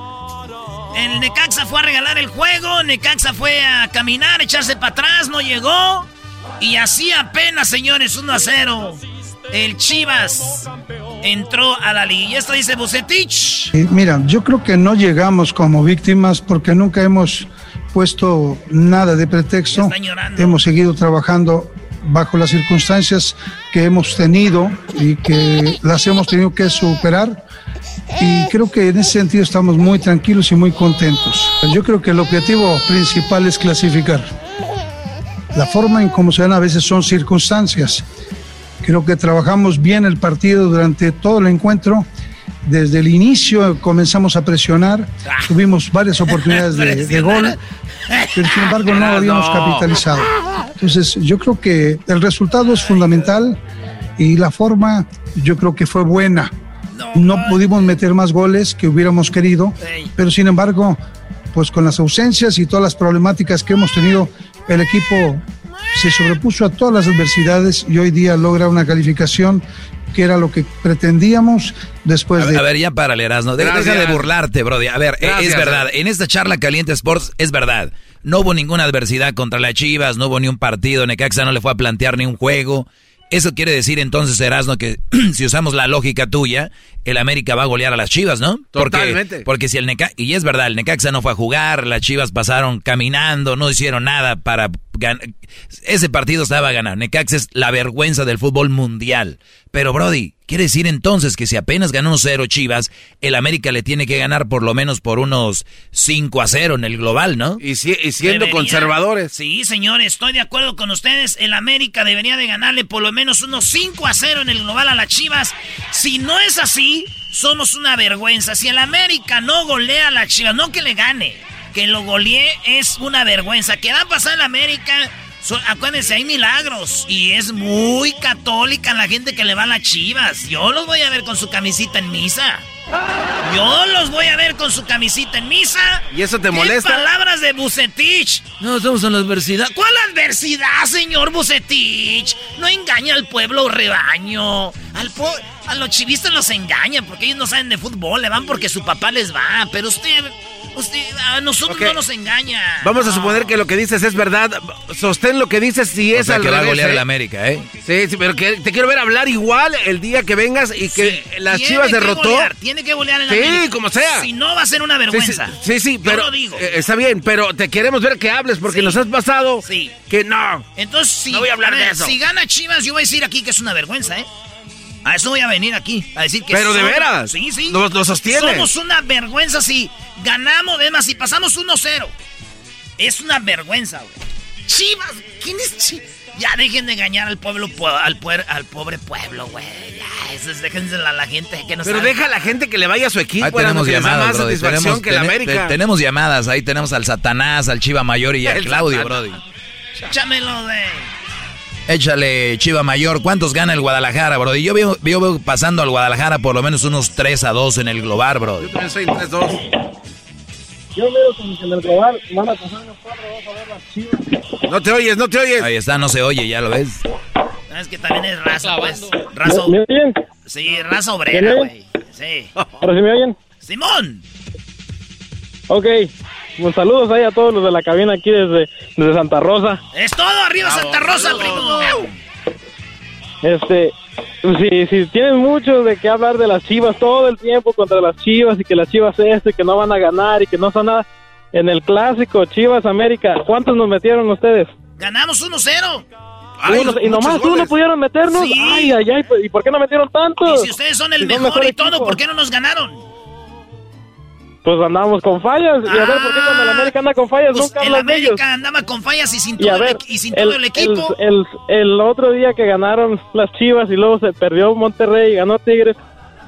El Necaxa fue a regalar el juego. Necaxa fue a caminar, echarse para atrás, no llegó. Y así apenas, señores, 1 a 0. El Chivas entró a la liga. Y esto dice Bucetich. Mira, yo creo que no llegamos como víctimas porque nunca hemos puesto nada de pretexto. Hemos seguido trabajando bajo las circunstancias que hemos tenido y que las hemos tenido que superar. Y creo que en ese sentido estamos muy tranquilos y muy contentos. Yo creo que el objetivo principal es clasificar. La forma en cómo se dan a veces son circunstancias. Creo que trabajamos bien el partido durante todo el encuentro. Desde el inicio comenzamos a presionar, tuvimos varias oportunidades de, de gol, pero sin embargo no habíamos capitalizado. Entonces yo creo que el resultado es fundamental y la forma yo creo que fue buena. No pudimos meter más goles que hubiéramos querido, pero sin embargo, pues con las ausencias y todas las problemáticas que hemos tenido, el equipo se sobrepuso a todas las adversidades y hoy día logra una calificación que era lo que pretendíamos después A, de... a ver, ya párale, Erasno. De- Deja Gracias. de burlarte, Brody. A ver, Gracias. es verdad. En esta charla Caliente Sports es verdad. No hubo ninguna adversidad contra las Chivas, no hubo ni un partido. Necaxa no le fue a plantear ni un juego. Eso quiere decir entonces, Erasno, que si usamos la lógica tuya, el América va a golear a las Chivas, ¿no? Porque- Totalmente. Porque, si el Necaxa, y es verdad, el Necaxa no fue a jugar, las Chivas pasaron caminando, no hicieron nada para ganar. Ese partido estaba ganado. Necaxa es la vergüenza del fútbol mundial. Pero, Brody, quiere decir entonces que si apenas ganó 1-0 Chivas, el América le tiene que ganar por lo menos por unos 5 a 0 en el global, ¿no? Y, siendo Debería. conservadores. Sí, señores, estoy de acuerdo con ustedes. El América debería de ganarle por lo menos unos 5 a 0 en el global a las Chivas. Si no es así, somos una vergüenza. Si el América no golea a las Chivas, no que le gane, que lo golee es una vergüenza. ¿Qué va a pasar en la América? So- acuérdense, hay milagros. Y es muy católica la gente que le va a las Chivas. Yo los voy a ver con su camisita en misa. Yo los voy a ver con su camisita en misa. ¿Y eso te ¿Qué molesta? palabras de Bucetich. No, estamos en la adversidad. ¿Cuál adversidad, señor Bucetich? No engaña al pueblo rebaño. Al po- a los chivistas los engaña porque ellos no saben de fútbol. Le van porque su papá les va. Pero usted, usted, a nosotros no nos engaña. Vamos a suponer que lo que dices es verdad. Sostén lo que dices si O es sea, al que va a golear ¿eh? el América, ¿eh? Sí, sí, pero que te quiero ver hablar igual el día que vengas y que las Tiene Chivas que derrotó. golear, tiene que golear en Sí, América. como sea. Si no, va a ser una vergüenza. Sí, sí, sí, sí, Yo pero lo digo. eh, está bien, pero te queremos ver que hables porque Sí. nos has pasado Sí. que no. Entonces, si, No voy a hablar de ver, eso. Si gana Chivas, yo voy a decir aquí que es una vergüenza, ¿eh? A eso voy a venir aquí, a decir que Pero de veras, Sí, sí. lo- lo sostienes. Somos una vergüenza si ganamos, además, si pasamos 1-0. Es una vergüenza, güey. Chivas, ¿quién es Chivas? Ya dejen de engañar al pueblo, pue- al, puer- al pobre pueblo, güey. Ya, eso es, déjense a la gente que no Pero sabe. deja a la gente que le vaya a su equipo. Ahí tenemos llamadas, más Brody. satisfacción Tenemos, que la tene- América. te- tenemos llamadas. Ahí tenemos al Satanás, al Chiva Mayor y a El Claudio, Satanás. Brody. Échamelo, güey. Échale, Chiva Mayor. ¿Cuántos gana el Guadalajara, Brody? Yo veo, yo veo pasando al Guadalajara por lo menos unos 3 a 2 en el global, Brody. Yo también soy 3-2. Yo veo como que en el global van a pasar los cuatro, vamos a ver las chivas. No te oyes, no te oyes. Ahí está, no se oye, ya lo ves. Es que también es raza, pues. Raza. ¿Me oyen? Sí, raza obrera, ¿Me güey. Sí. ¿Ahora sí me oyen? Simón. Ok, pues saludos ahí a todos los de la cabina aquí desde, desde Santa Rosa. Es todo, arriba Santa Rosa, primo. Este, si, si tienen mucho de qué hablar de las chivas todo el tiempo contra las chivas y que las chivas esto y que no van a ganar y que no son nada. En el clásico Chivas América, ¿cuántos nos metieron ustedes? Ganamos 1-0. Uno, y nomás uno pudieron meternos. Sí. Ay, ay, ay, pues, ¿y por qué no metieron tantos? Y si ustedes son el Si son mejor y todo, equipo. ¿por qué no nos ganaron? Pues andamos con fallas. Y a ver, ¿por qué cuando el América anda con fallas Pues nunca el ellos? América andaba con fallas y sin Y a todo, ver, el, y sin todo el equipo. El, el- el otro día que ganaron las Chivas y luego se perdió Monterrey y ganó Tigres,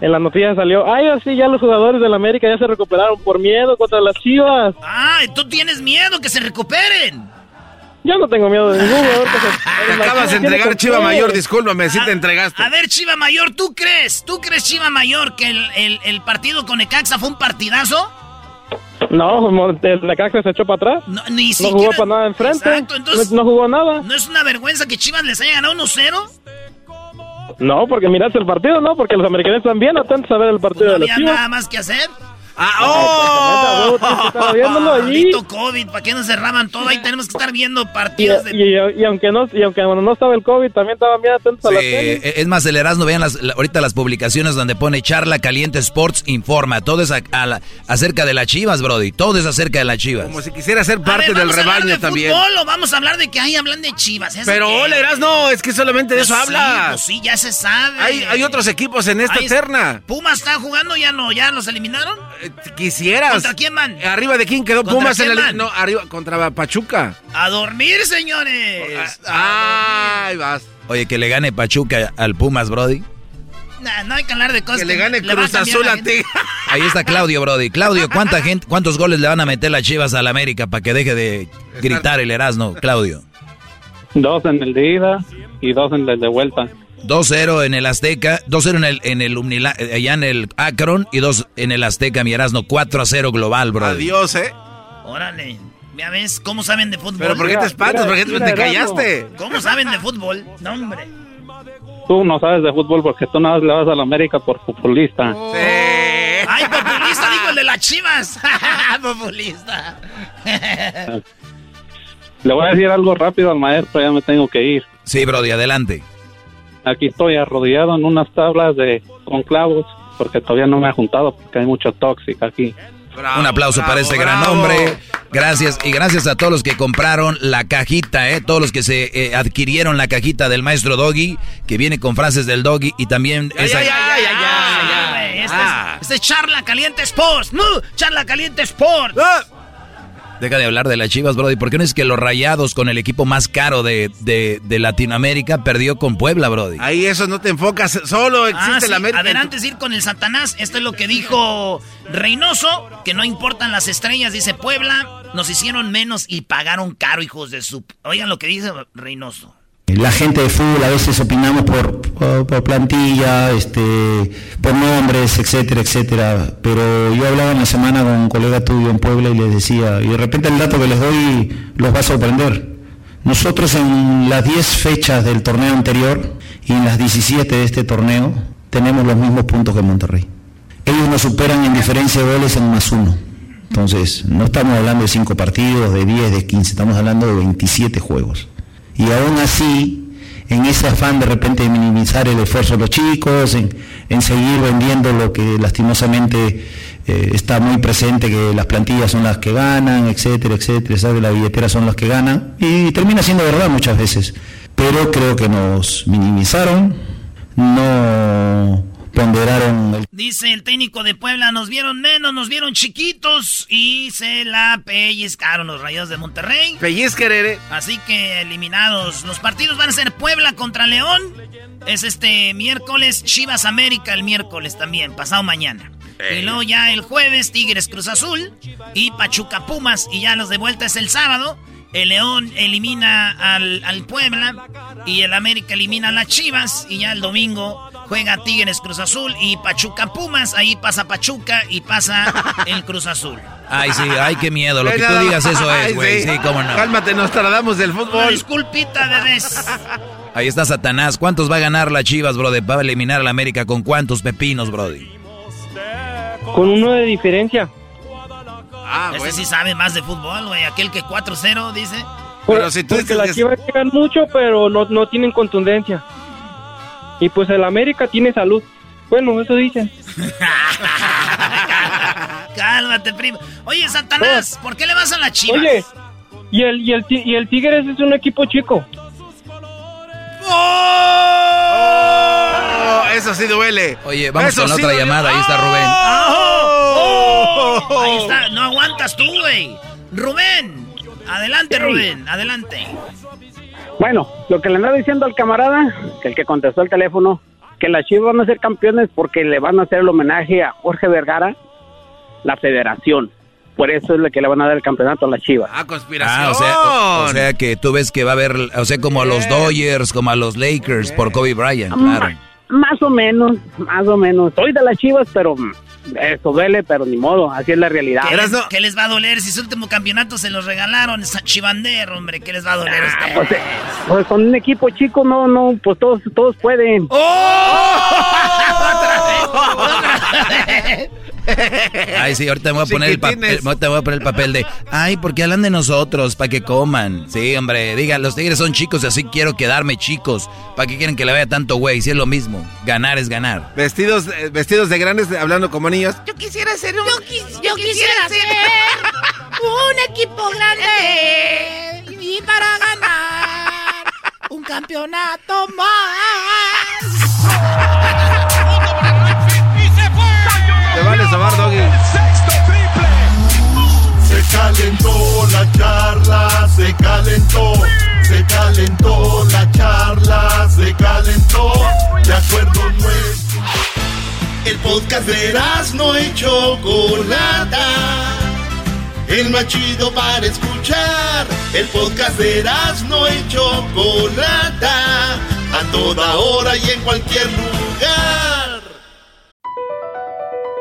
en la noticia salió, ay, así ya los jugadores del América ya se recuperaron por miedo contra las Chivas. Ah, tú tienes miedo que se recuperen. Yo no tengo miedo de ningún jugador. que se- Te acabas de entregar Chiva Mayor, discúlpame, sí te entregaste. A ver, Chiva Mayor, ¿tú crees? ¿Tú crees, Chiva Mayor, que el, el- el partido con Ecaxa fue un partidazo? No, como el Necaxa se echó para atrás. No, ni No siquiera- jugó para nada enfrente. Exacto, entonces- no, no jugó nada. ¿No es una vergüenza que Chivas les haya ganado 1-0? No, porque miraste el partido, ¿no? Porque los americanos están bien atentos a ver el partido ¿No de había Chivas. nada más que hacer? Ah, oh. Maldito COVID, ¿para qué nos cerraban todo? Ahí tenemos que estar viendo Y, partidos de... y- y aunque no y aunque no estaba el COVID también estaban bien atentos a la Sí, tele. eh, es más, el Erasmo, vean las, la- ahorita las publicaciones donde pone Charla Caliente Sports Informa. Todo es a- a la- acerca de las chivas, Brody. Todo es acerca de las chivas. Como si quisiera ser A parte ver, del ¿vamos a hablar rebaño de también. fútbol o vamos a hablar de que ahí hablan de Chivas? ¿Eso Pero hola, no, es que solamente de Pues eso sí, hablas. pues sí, ya se sabe. Hay, hay otros equipos en esta es- terna. ¿Pumas está jugando? ¿Ya no? ¿Ya los eliminaron? Quisieras. ¿Contra quién van? Arriba de quién quedó ¿Contra Pumas en la? No, arriba contra Pachuca. A dormir, señores. Ay, vas. Oye, que le gane Pachuca al Pumas, Brody. Nah, no hay que hablar de cosas Que le gane Cruz Azul la a ti. Ahí está Claudio, Brody. Claudio, ¿cuánta gente, ¿cuántos goles le van a meter las chivas al América para que deje de gritar el Erasmo, Claudio? Dos en el de ida y dos en el de vuelta. 2-0 en el Azteca, 2-0 en el, en el Umnila- eh, allá en el Akron y 2 en el Azteca, mi Erasmo, 4-0 global, Brody. Adiós, ¿eh? Órale. Ya ves cómo saben de fútbol. Pero ¿por qué te espantas? ¿Por qué te- te callaste? ¿Cómo saben de fútbol? No, hombre. Tú no sabes de fútbol porque tú nada más le vas a la América por futbolista. Ay, populista, digo el de las chivas. populista. Le voy a decir algo rápido al maestro, ya me tengo que ir. Sí, Brody, adelante. Aquí estoy arrodillado en unas tablas de con clavos porque todavía no me ha juntado porque hay mucho tóxico aquí. Un aplauso para este gran hombre. Gracias y gracias a todos los que compraron la cajita, ¿eh? todos los que se eh, adquirieron la cajita del maestro Doggy, que viene con frases del Doggy y también esa- Ah, güey, Este, es, este es Charla Caliente Sports. ¡No! Charla Caliente Sports. Deja de hablar de las chivas, Brody. ¿Por qué no es que los rayados con el equipo más caro de, de- de Latinoamérica perdió con Puebla, Brody? Ahí eso no te enfocas, solo existe Ah, sí, la América. Adelante es ir con el Satanás. Esto es lo que dijo Reynoso, que no importan las estrellas, dice Puebla. Nos hicieron menos y pagaron caro, hijos de su... Oigan lo que dice Reynoso. La gente de fútbol a veces opinamos por, por, plantilla, este, por nombres, etcétera, etcétera. Pero yo hablaba en la semana con un colega tuyo en Puebla y les decía, y de repente el dato que les doy los va a sorprender. Nosotros en las 10 fechas del torneo anterior y en las 17 de este torneo tenemos los mismos puntos que Monterrey. Ellos nos superan en diferencia de goles en más uno. Entonces, no estamos hablando de 5 partidos, de 10, de 15, estamos hablando de 27 juegos. Y aún así, en ese afán de repente de minimizar el esfuerzo de los chicos, en, seguir vendiendo lo que lastimosamente eh, está muy presente, que las plantillas son las que ganan, etcétera, etcétera, ¿sabe? las billeteras son las que ganan, y termina siendo verdad muchas veces. Pero creo que nos minimizaron, no ponderaron el Dice el técnico de Puebla, nos vieron menos, nos vieron chiquitos y se la pellizcaron los rayos de Monterrey. Pellizquerere. Así que eliminados. Los partidos van a ser Puebla contra León. Es este miércoles, Chivas América el miércoles también, pasado mañana. Y luego ya el jueves, Tigres Cruz Azul y Pachuca Pumas. Y ya los de vuelta es el sábado. El León elimina al, al Puebla y el América elimina a las Chivas. Y ya el domingo juega Tigres Cruz Azul y Pachuca Pumas. Ahí pasa Pachuca y pasa el Cruz Azul. Ay, sí, ay, qué miedo. Lo que tú digas eso es, güey. Sí, cómo no. Cálmate, nos tardamos del Una fútbol. disculpita, bebés. Ahí está Satanás. ¿Cuántos va a ganar la Chivas, brody? Va a eliminar a la América con cuántos pepinos, brody. Con uno de diferencia. Ah, Ese sí sabe más de fútbol, güey. Aquel que 4-0 dice. Pero si tú Porque dices las que- Chivas llegan mucho, pero no, no tienen contundencia. Y pues el América tiene salud. Bueno, eso dicen. Cálmate, primo. Oye, Satanás, ¿por qué le vas a la Chivas? Oye, y el, y el, y el Tigres es un equipo chico. Oh, eso sí duele. Oye, vamos Eso con la sí otra duele. llamada. Ahí está Rubén. ¡Oh! Ahí está, no aguantas tú, güey. Rubén, adelante, Rubén, adelante. Bueno, lo que le andaba diciendo al camarada, que el que contestó el teléfono, que las Chivas van a ser campeones porque le van a hacer el homenaje a Jorge Vergara, la federación. Por eso es lo que le van a dar el campeonato a las Chivas. Ah, conspiración. Ah, o sea, o, o sea que tú ves que va a haber, o sea, como a los Dodgers, como a los Lakers por Kobe Bryant, claro. Más o menos, más o menos. Soy de las Chivas, pero mm, eso duele, pero ni modo, así es la realidad. ¿Qué les, qué les va a doler si su último campeonato se los regalaron? Esa chivandero, hombre, ¿qué les va a doler a ustedes? Pues, eh, pues con un equipo chico, no, no, pues todos, todos pueden. Ay, sí, ahorita me voy a poner el papel, me voy a poner el papel de, ay, porque hablan de nosotros, para que coman. Sí, hombre, digan, los tigres son chicos y así quiero quedarme chicos. ¿Para qué quieren que le vaya tanto güey? Si es lo mismo, ganar es ganar. Vestidos, eh, vestidos de grandes, hablando como niños. Yo quisiera ser un. Yo, quisiera ser un equipo grande. Y para ganar un campeonato más. Calentó la charla, se calentó, se calentó la charla, se calentó, de acuerdo nuestro. El podcast de no y Chocolata, el más chido para escuchar. El podcast de no y Chocolata, a toda hora y en cualquier lugar.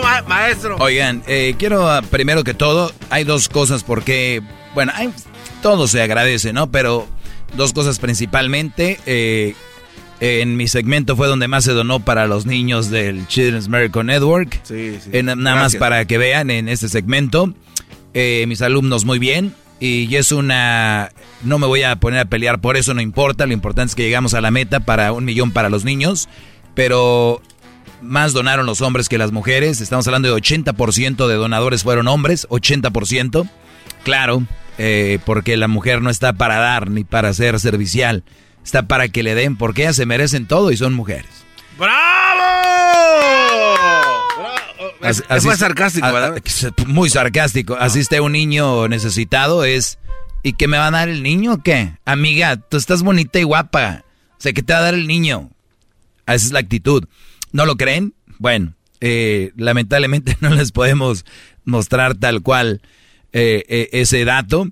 ¡Bravo, ma- maestro! Oigan, eh, quiero ah, primero que todo, hay dos cosas porque, bueno, hay, todo se agradece, ¿no? Pero dos cosas principalmente. Eh, en mi segmento fue donde más se donó para los niños del Children's Miracle Network. Sí, sí. nada más para que vean en este segmento. Eh, mis alumnos muy bien. Y es una... No me voy a poner a pelear por eso, no importa. Lo importante es que llegamos a la meta para un millón para los niños. Pero más donaron los hombres que las mujeres. Estamos hablando de 80% de donadores fueron hombres. 80%. Claro, eh, porque la mujer no está para dar ni para ser servicial. Está para que le den, porque ellas se merecen todo y son mujeres. Así, es fue sarcástico, ¿verdad? Muy sarcástico. Así está un niño necesitado, es... ¿Y qué me va a dar el niño o qué? Amiga, tú estás bonita y guapa. O sea, ¿qué te va a dar el niño? Esa es la actitud. ¿No lo creen? Bueno, eh, lamentablemente no les podemos mostrar tal cual eh, eh, ese dato.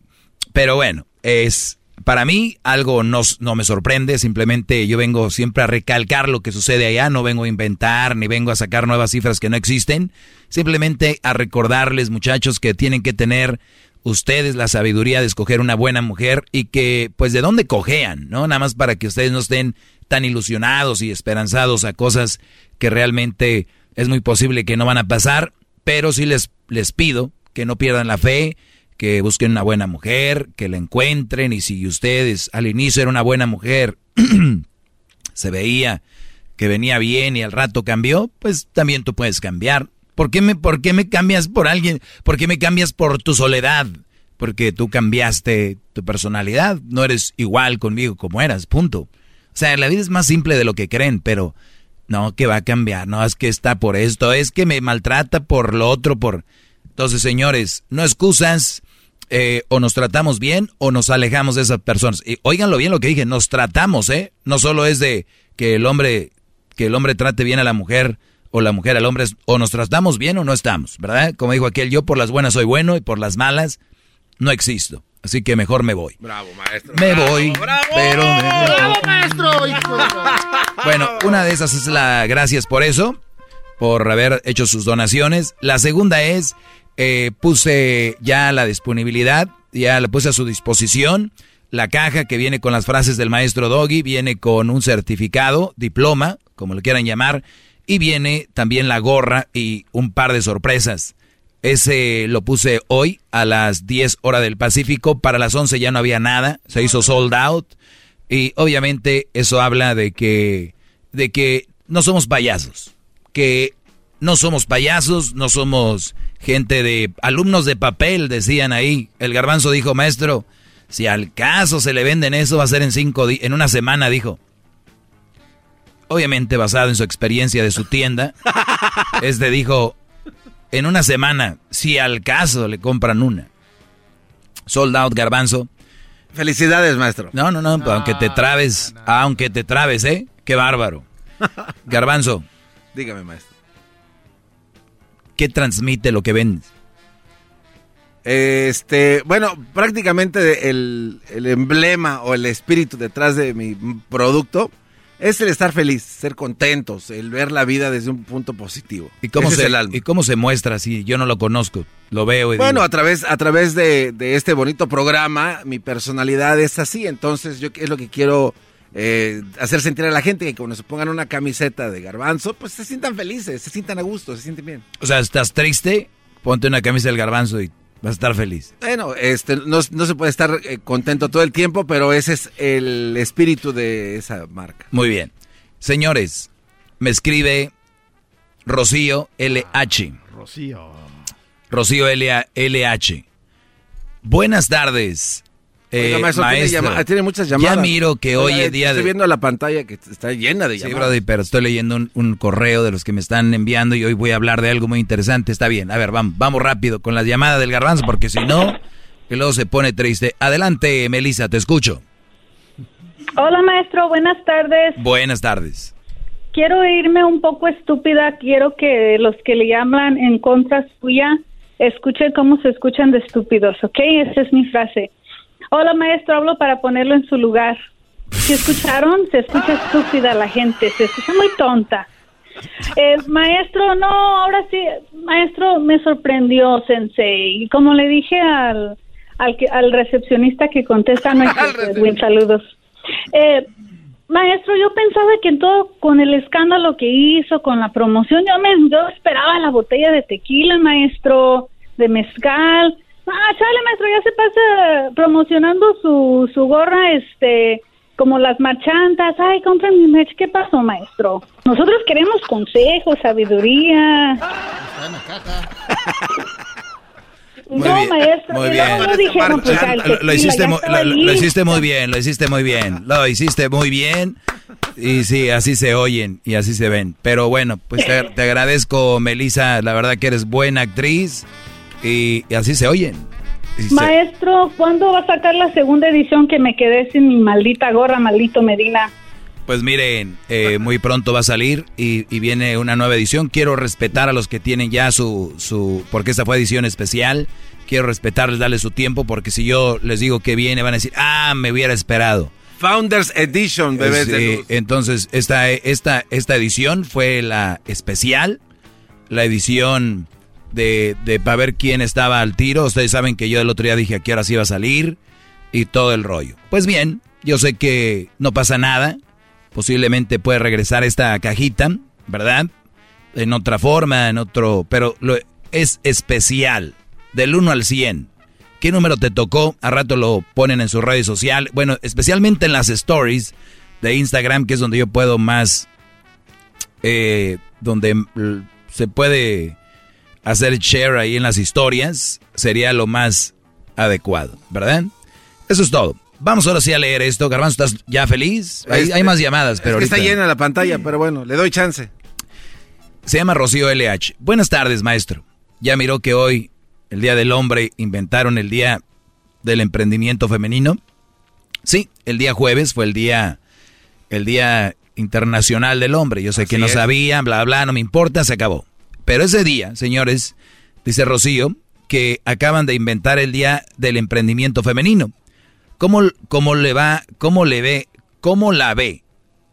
Pero bueno, es para mí algo no, no, me sorprende, simplemente yo vengo siempre a recalcar lo que sucede allá, no vengo a inventar ni vengo a sacar nuevas cifras que no existen, simplemente a recordarles muchachos que tienen que tener ustedes la sabiduría de escoger una buena mujer y que pues de dónde cojean, ¿no? Nada más para que ustedes no estén tan ilusionados y esperanzados a cosas que realmente es muy posible que no van a pasar, pero sí les, les pido que no pierdan la fe, que busquen una buena mujer, que la encuentren y si ustedes al inicio era una buena mujer, se veía que venía bien y al rato cambió, pues también tú puedes cambiar. ¿Por qué me, por qué me cambias por alguien? ¿Por qué me cambias por tu soledad? Porque tú cambiaste tu personalidad, no eres igual conmigo como eras, punto. O sea, la vida es más simple de lo que creen, pero no, que va a cambiar, no, es que está por esto, es que me maltrata por lo otro, por... Entonces, señores, no excusas, eh, o nos tratamos bien o nos alejamos de esas personas. Y óiganlo bien lo que dije, nos tratamos, ¿eh? No solo es de que el hombre, que el hombre trate bien a la mujer o la mujer al hombre, o nos tratamos bien o no estamos, ¿verdad? Como dijo aquel, yo por las buenas soy bueno y por las malas no existo. Así que mejor me voy. Bravo, maestro. Me voy, pero me voy. ¡Bravo, maestro! Bueno, una de esas es la gracias por eso, por haber hecho sus donaciones. La segunda es eh, puse ya la disponibilidad, ya la puse a su disposición. La caja que viene con las frases del maestro Doggy viene con un certificado, diploma, como lo quieran llamar, y viene también la gorra y un par de sorpresas. Ese lo puse hoy a las 10 horas del Pacífico, para las 11 ya no había nada, se hizo sold out y obviamente eso habla de que de que no somos payasos, que no somos payasos, no somos gente de alumnos de papel, decían ahí. El garbanzo dijo, maestro, si al caso se le venden eso, va a ser en cinco en una semana, dijo. Obviamente basado en su experiencia de su tienda. este dijo, en una semana, si al caso le compran una. Sold out, garbanzo. Felicidades, maestro. No, no, no, aunque te trabes, aunque te trabes, ¿eh? Qué bárbaro. Garbanzo. Dígame, maestro. ¿Qué transmite lo que vendes? Este, bueno, prácticamente el, emblema o el espíritu detrás de mi producto es el estar feliz, ser contentos, el ver la vida desde un punto positivo. ¿Y cómo, se, ¿y cómo se muestra así? Yo no lo conozco, lo veo. Y bueno, a través, a través de, de, este bonito programa, mi personalidad es así, entonces yo es lo que quiero eh, hacer sentir a la gente que cuando se pongan una camiseta de garbanzo, pues se sientan felices, se sientan a gusto, se sienten bien. O sea, estás triste, ponte una camisa del garbanzo y vas a estar feliz. Bueno, este, no, se puede estar eh, contento todo el tiempo, pero ese es el espíritu de esa marca. Muy bien. Señores, me escribe Rocío LH. Rocío. Rocío LH. Buenas tardes. Eh, maestro, tiene, muchas llamadas. Ya miro que hoy es día estoy viendo la pantalla que está llena de llamadas. Sí, pero estoy leyendo un, correo de los que me están enviando y hoy voy a hablar de algo muy interesante. Está bien, a ver, vamos, vamos rápido con las llamadas del garbanzo porque si no, que luego se pone triste. Adelante, Melissa, te escucho. Hola, maestro, buenas tardes. Buenas tardes. Quiero irme un poco estúpida, quiero que los que le llaman en contra suya escuchen cómo se escuchan de estúpidos, ¿ok? Esa es mi frase. Hola, maestro, hablo para ponerlo en su lugar. ¿Se escucharon? Se escucha estúpida la gente, se escucha muy tonta. Eh, maestro, no, ahora sí, maestro, me sorprendió, Sensei. Y como le dije al, al, que, al recepcionista que contesta, no Edwin, saludos. Eh, maestro, yo pensaba que en todo, con el escándalo que hizo, con la promoción, yo, me, yo esperaba la botella de tequila, maestro, de mezcal. Ah, chale, maestro, ya se pasa promocionando su, su gorra, este, como las marchantas. Ay, compren mi merch. ¿Qué pasó, maestro? Nosotros queremos consejos, sabiduría. Muy no, bien, maestro, muy bien. no dijeron, pues, al Lo, hiciste muy bien, lo hiciste muy bien, lo hiciste muy bien y sí, así se oyen y así se ven. Pero bueno, pues te, te agradezco, Melissa, la verdad que eres buena actriz y, y así se oyen. Y se- Maestro, ¿cuándo va a sacar la segunda edición que me quedé sin mi maldita gorra, maldito Medina? Pues miren, eh, muy pronto va a salir y, y viene una nueva edición. Quiero respetar a los que tienen ya su, su, porque esta fue edición especial. Quiero respetarles, darles su tiempo, porque si yo les digo que viene, van a decir, ah, me hubiera esperado. Founders Edition, bebés de Sí, luz. entonces, esta, esta, esta edición fue la especial, la edición de, de para ver quién estaba al tiro. Ustedes saben que yo el otro día dije a qué hora sí iba a salir y todo el rollo. Pues bien, yo sé que no pasa nada. Posiblemente puede regresar esta cajita, ¿verdad? En otra forma, en otro... Pero lo, es especial, del 1 al 100. ¿Qué número te tocó? A rato lo ponen en su redes social. Bueno, especialmente en las stories de Instagram, que es donde yo puedo más... eh, donde mm, se puede hacer share ahí en las historias, sería lo más adecuado, ¿verdad? Eso es todo. Vamos ahora sí a leer esto. Garbanzo, ¿estás ya feliz? Hay, Este, hay más llamadas, pero es que está llena la pantalla, pero bueno, le doy chance. se llama Rocío LH. Buenas tardes, maestro. Ya miró que hoy, el Día del Hombre, inventaron el Día del Emprendimiento Femenino. Sí, el día jueves fue el día, el día internacional del hombre. Yo sé que no es. sabía, bla, bla, no me importa, se acabó. Pero ese día, señores, dice Rocío, que acaban de inventar el Día del Emprendimiento Femenino. ¿Cómo, cómo le va, cómo le ve, cómo la ve?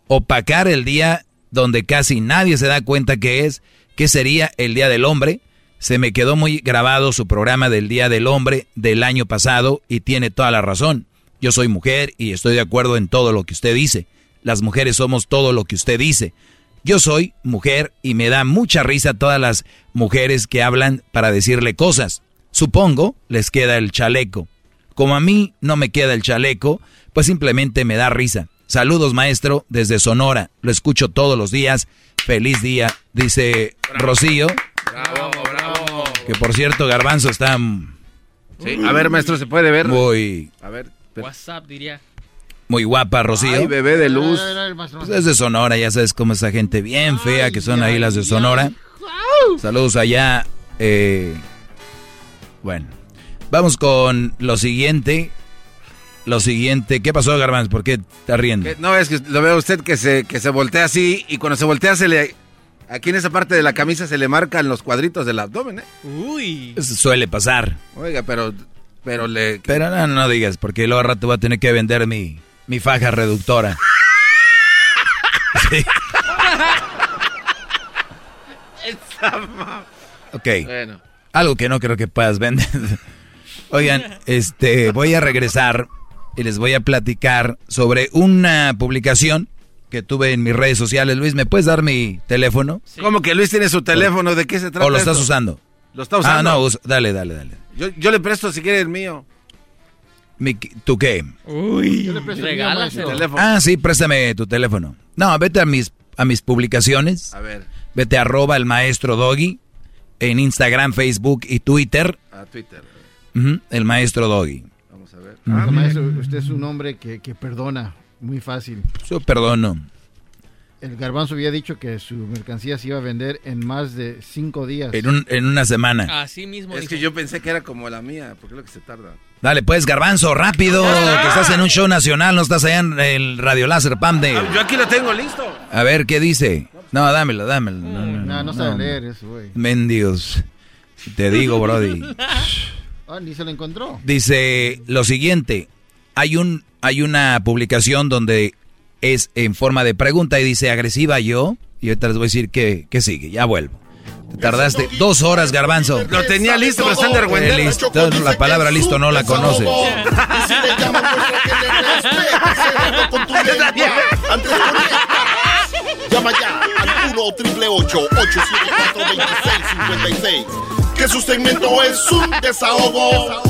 Opacar el día donde casi nadie se da cuenta que es, que sería el Día del Hombre. Se me quedó muy grabado su programa del Día del Hombre del año pasado y tiene toda la razón. Yo soy mujer y estoy de acuerdo en todo lo que usted dice. Las mujeres somos todo lo que usted dice. Yo soy mujer y me da mucha risa todas las mujeres que hablan para decirle cosas. Supongo les queda el chaleco. Como a mí no me queda el chaleco, pues simplemente me da risa. Saludos maestro desde Sonora. Lo escucho todos los días. Feliz día, dice Rocío. Bravo, bravo. Que por cierto, Garbanzo está Sí, a ver, maestro, ¿se puede ver? muy, A ver. WhatsApp diría. Muy guapa, Rocío. Ay, bebé de luz. Pues es de Sonora, ya sabes cómo es esa gente bien fea que son ahí las de Sonora. Saludos allá. eh, bueno, vamos con lo siguiente. Lo siguiente, ¿qué pasó, Garbanzo? ¿Por qué está riendo? No, es que lo veo a usted que se, que se voltea así y cuando se voltea se le... Aquí en esa parte de la camisa se le marcan los cuadritos del abdomen, ¿eh? Uy. Eso suele pasar. Oiga, pero... Pero le... Pero no, no digas, porque luego al rato voy a tener que vender mi, mi faja reductora. Sí. Ok. Bueno. Algo que no creo que puedas vender. Oigan, este, voy a regresar y les voy a platicar sobre una publicación que tuve en mis redes sociales. Luis, ¿me puedes dar mi teléfono? ¿Cómo que Luis tiene su teléfono? ¿De qué se trata ¿O lo estás esto? usando? Lo está usando. Ah, no, dale, dale, dale. Yo, yo le presto si quiere el mío. Mi- ¿Tú qué? Uy. Yo le el teléfono. Ah, sí, préstame tu teléfono. No, vete a mis, a mis publicaciones. A ver, Vete a arroba el maestro Doggy en Instagram, Facebook y Twitter. a Twitter. El maestro Doggy. Vamos a ver. Ah, maestro, usted es un hombre que, que perdona muy fácil. Yo perdono. El garbanzo había dicho que su mercancía se iba a vender en más de cinco días. En, un- en una semana. Así mismo. Es dijo. que yo pensé que era como la mía, porque es lo que se tarda. Dale pues, garbanzo, rápido, que estás en un show nacional, no estás allá en el Radio Láser Pam de... Ah, Yo aquí lo tengo listo. A ver, ¿qué dice? No, dámelo, dámelo. No, no, No, no sabe leer eso, güey. Mendigos. Te digo, Brody. Ah, ni se lo encontró. Dice lo siguiente, hay un hay una publicación donde es en forma de pregunta y dice agresiva yo, y ahorita les voy a decir que, que sigue, ya vuelvo. Te tardaste dos horas, garbanzo. Lo tenía listo, pero está en Eh, listo. La palabra listo no la conoce. Y si le llaman, muestra que le respetas, con tu lengua. Antes de conectar, llama ya al 1 888 874 2656 Que su segmento es un desahogo.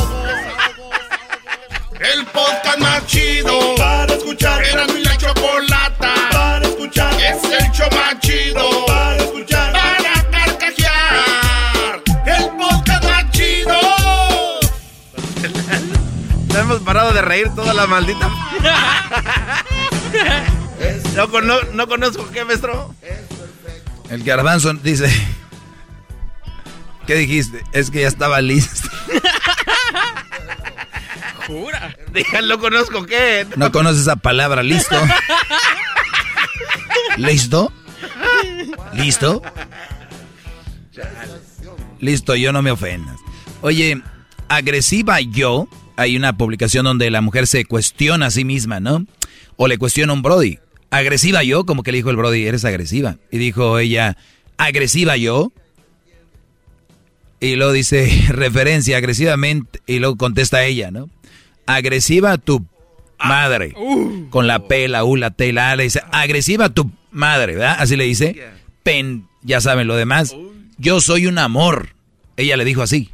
El podcast más chido para escuchar. Era mi la chocolata para escuchar. Es el show más chido hemos parado de reír toda la maldita. No, cono- no conozco qué, maestro. El garbanzo dice... ¿Qué dijiste? Es que ya estaba listo. Jura. Digan, no conozco qué. No conoces esa palabra, listo. ¿Listo? ¿Listo? Listo, yo no me ofendas. Oye, agresiva yo, hay una publicación donde la mujer se cuestiona a sí misma, ¿no? O le cuestiona a un Brody. Agresiva yo, como que le dijo el Brody, eres agresiva. Y dijo ella, agresiva yo. Y luego dice, referencia, agresivamente. Y luego contesta ella, ¿no? Agresiva tu madre. Con la P, la U, la T, la A, le dice, agresiva tu madre, ¿verdad? Así le dice. Pen, ya saben lo demás. Yo soy un amor. Ella le dijo así.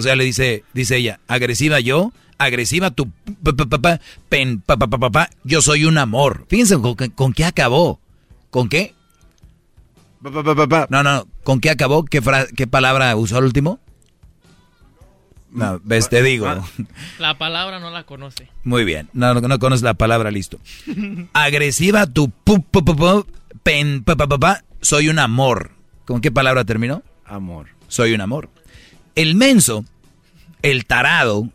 O sea, le dice, dice ella, agresiva yo, agresiva tu pa, pa, pa, pa, pen, pa, pa, pa, pa, pa, yo soy un amor. Fíjense con, qué- con qué acabó. ¿Con qué? No, no, ¿con qué acabó? ¿Qué, fra- qué palabra usó al último? No, ves, te digo. La palabra no la conoce. Muy bien, no, no, no conoces la palabra, listo. Agresiva tu pu, pu, pu, pu, pen, pa, pa, pa, pa, soy un amor. ¿Con qué palabra terminó? Amor. Soy un amor. El menso, el tarado,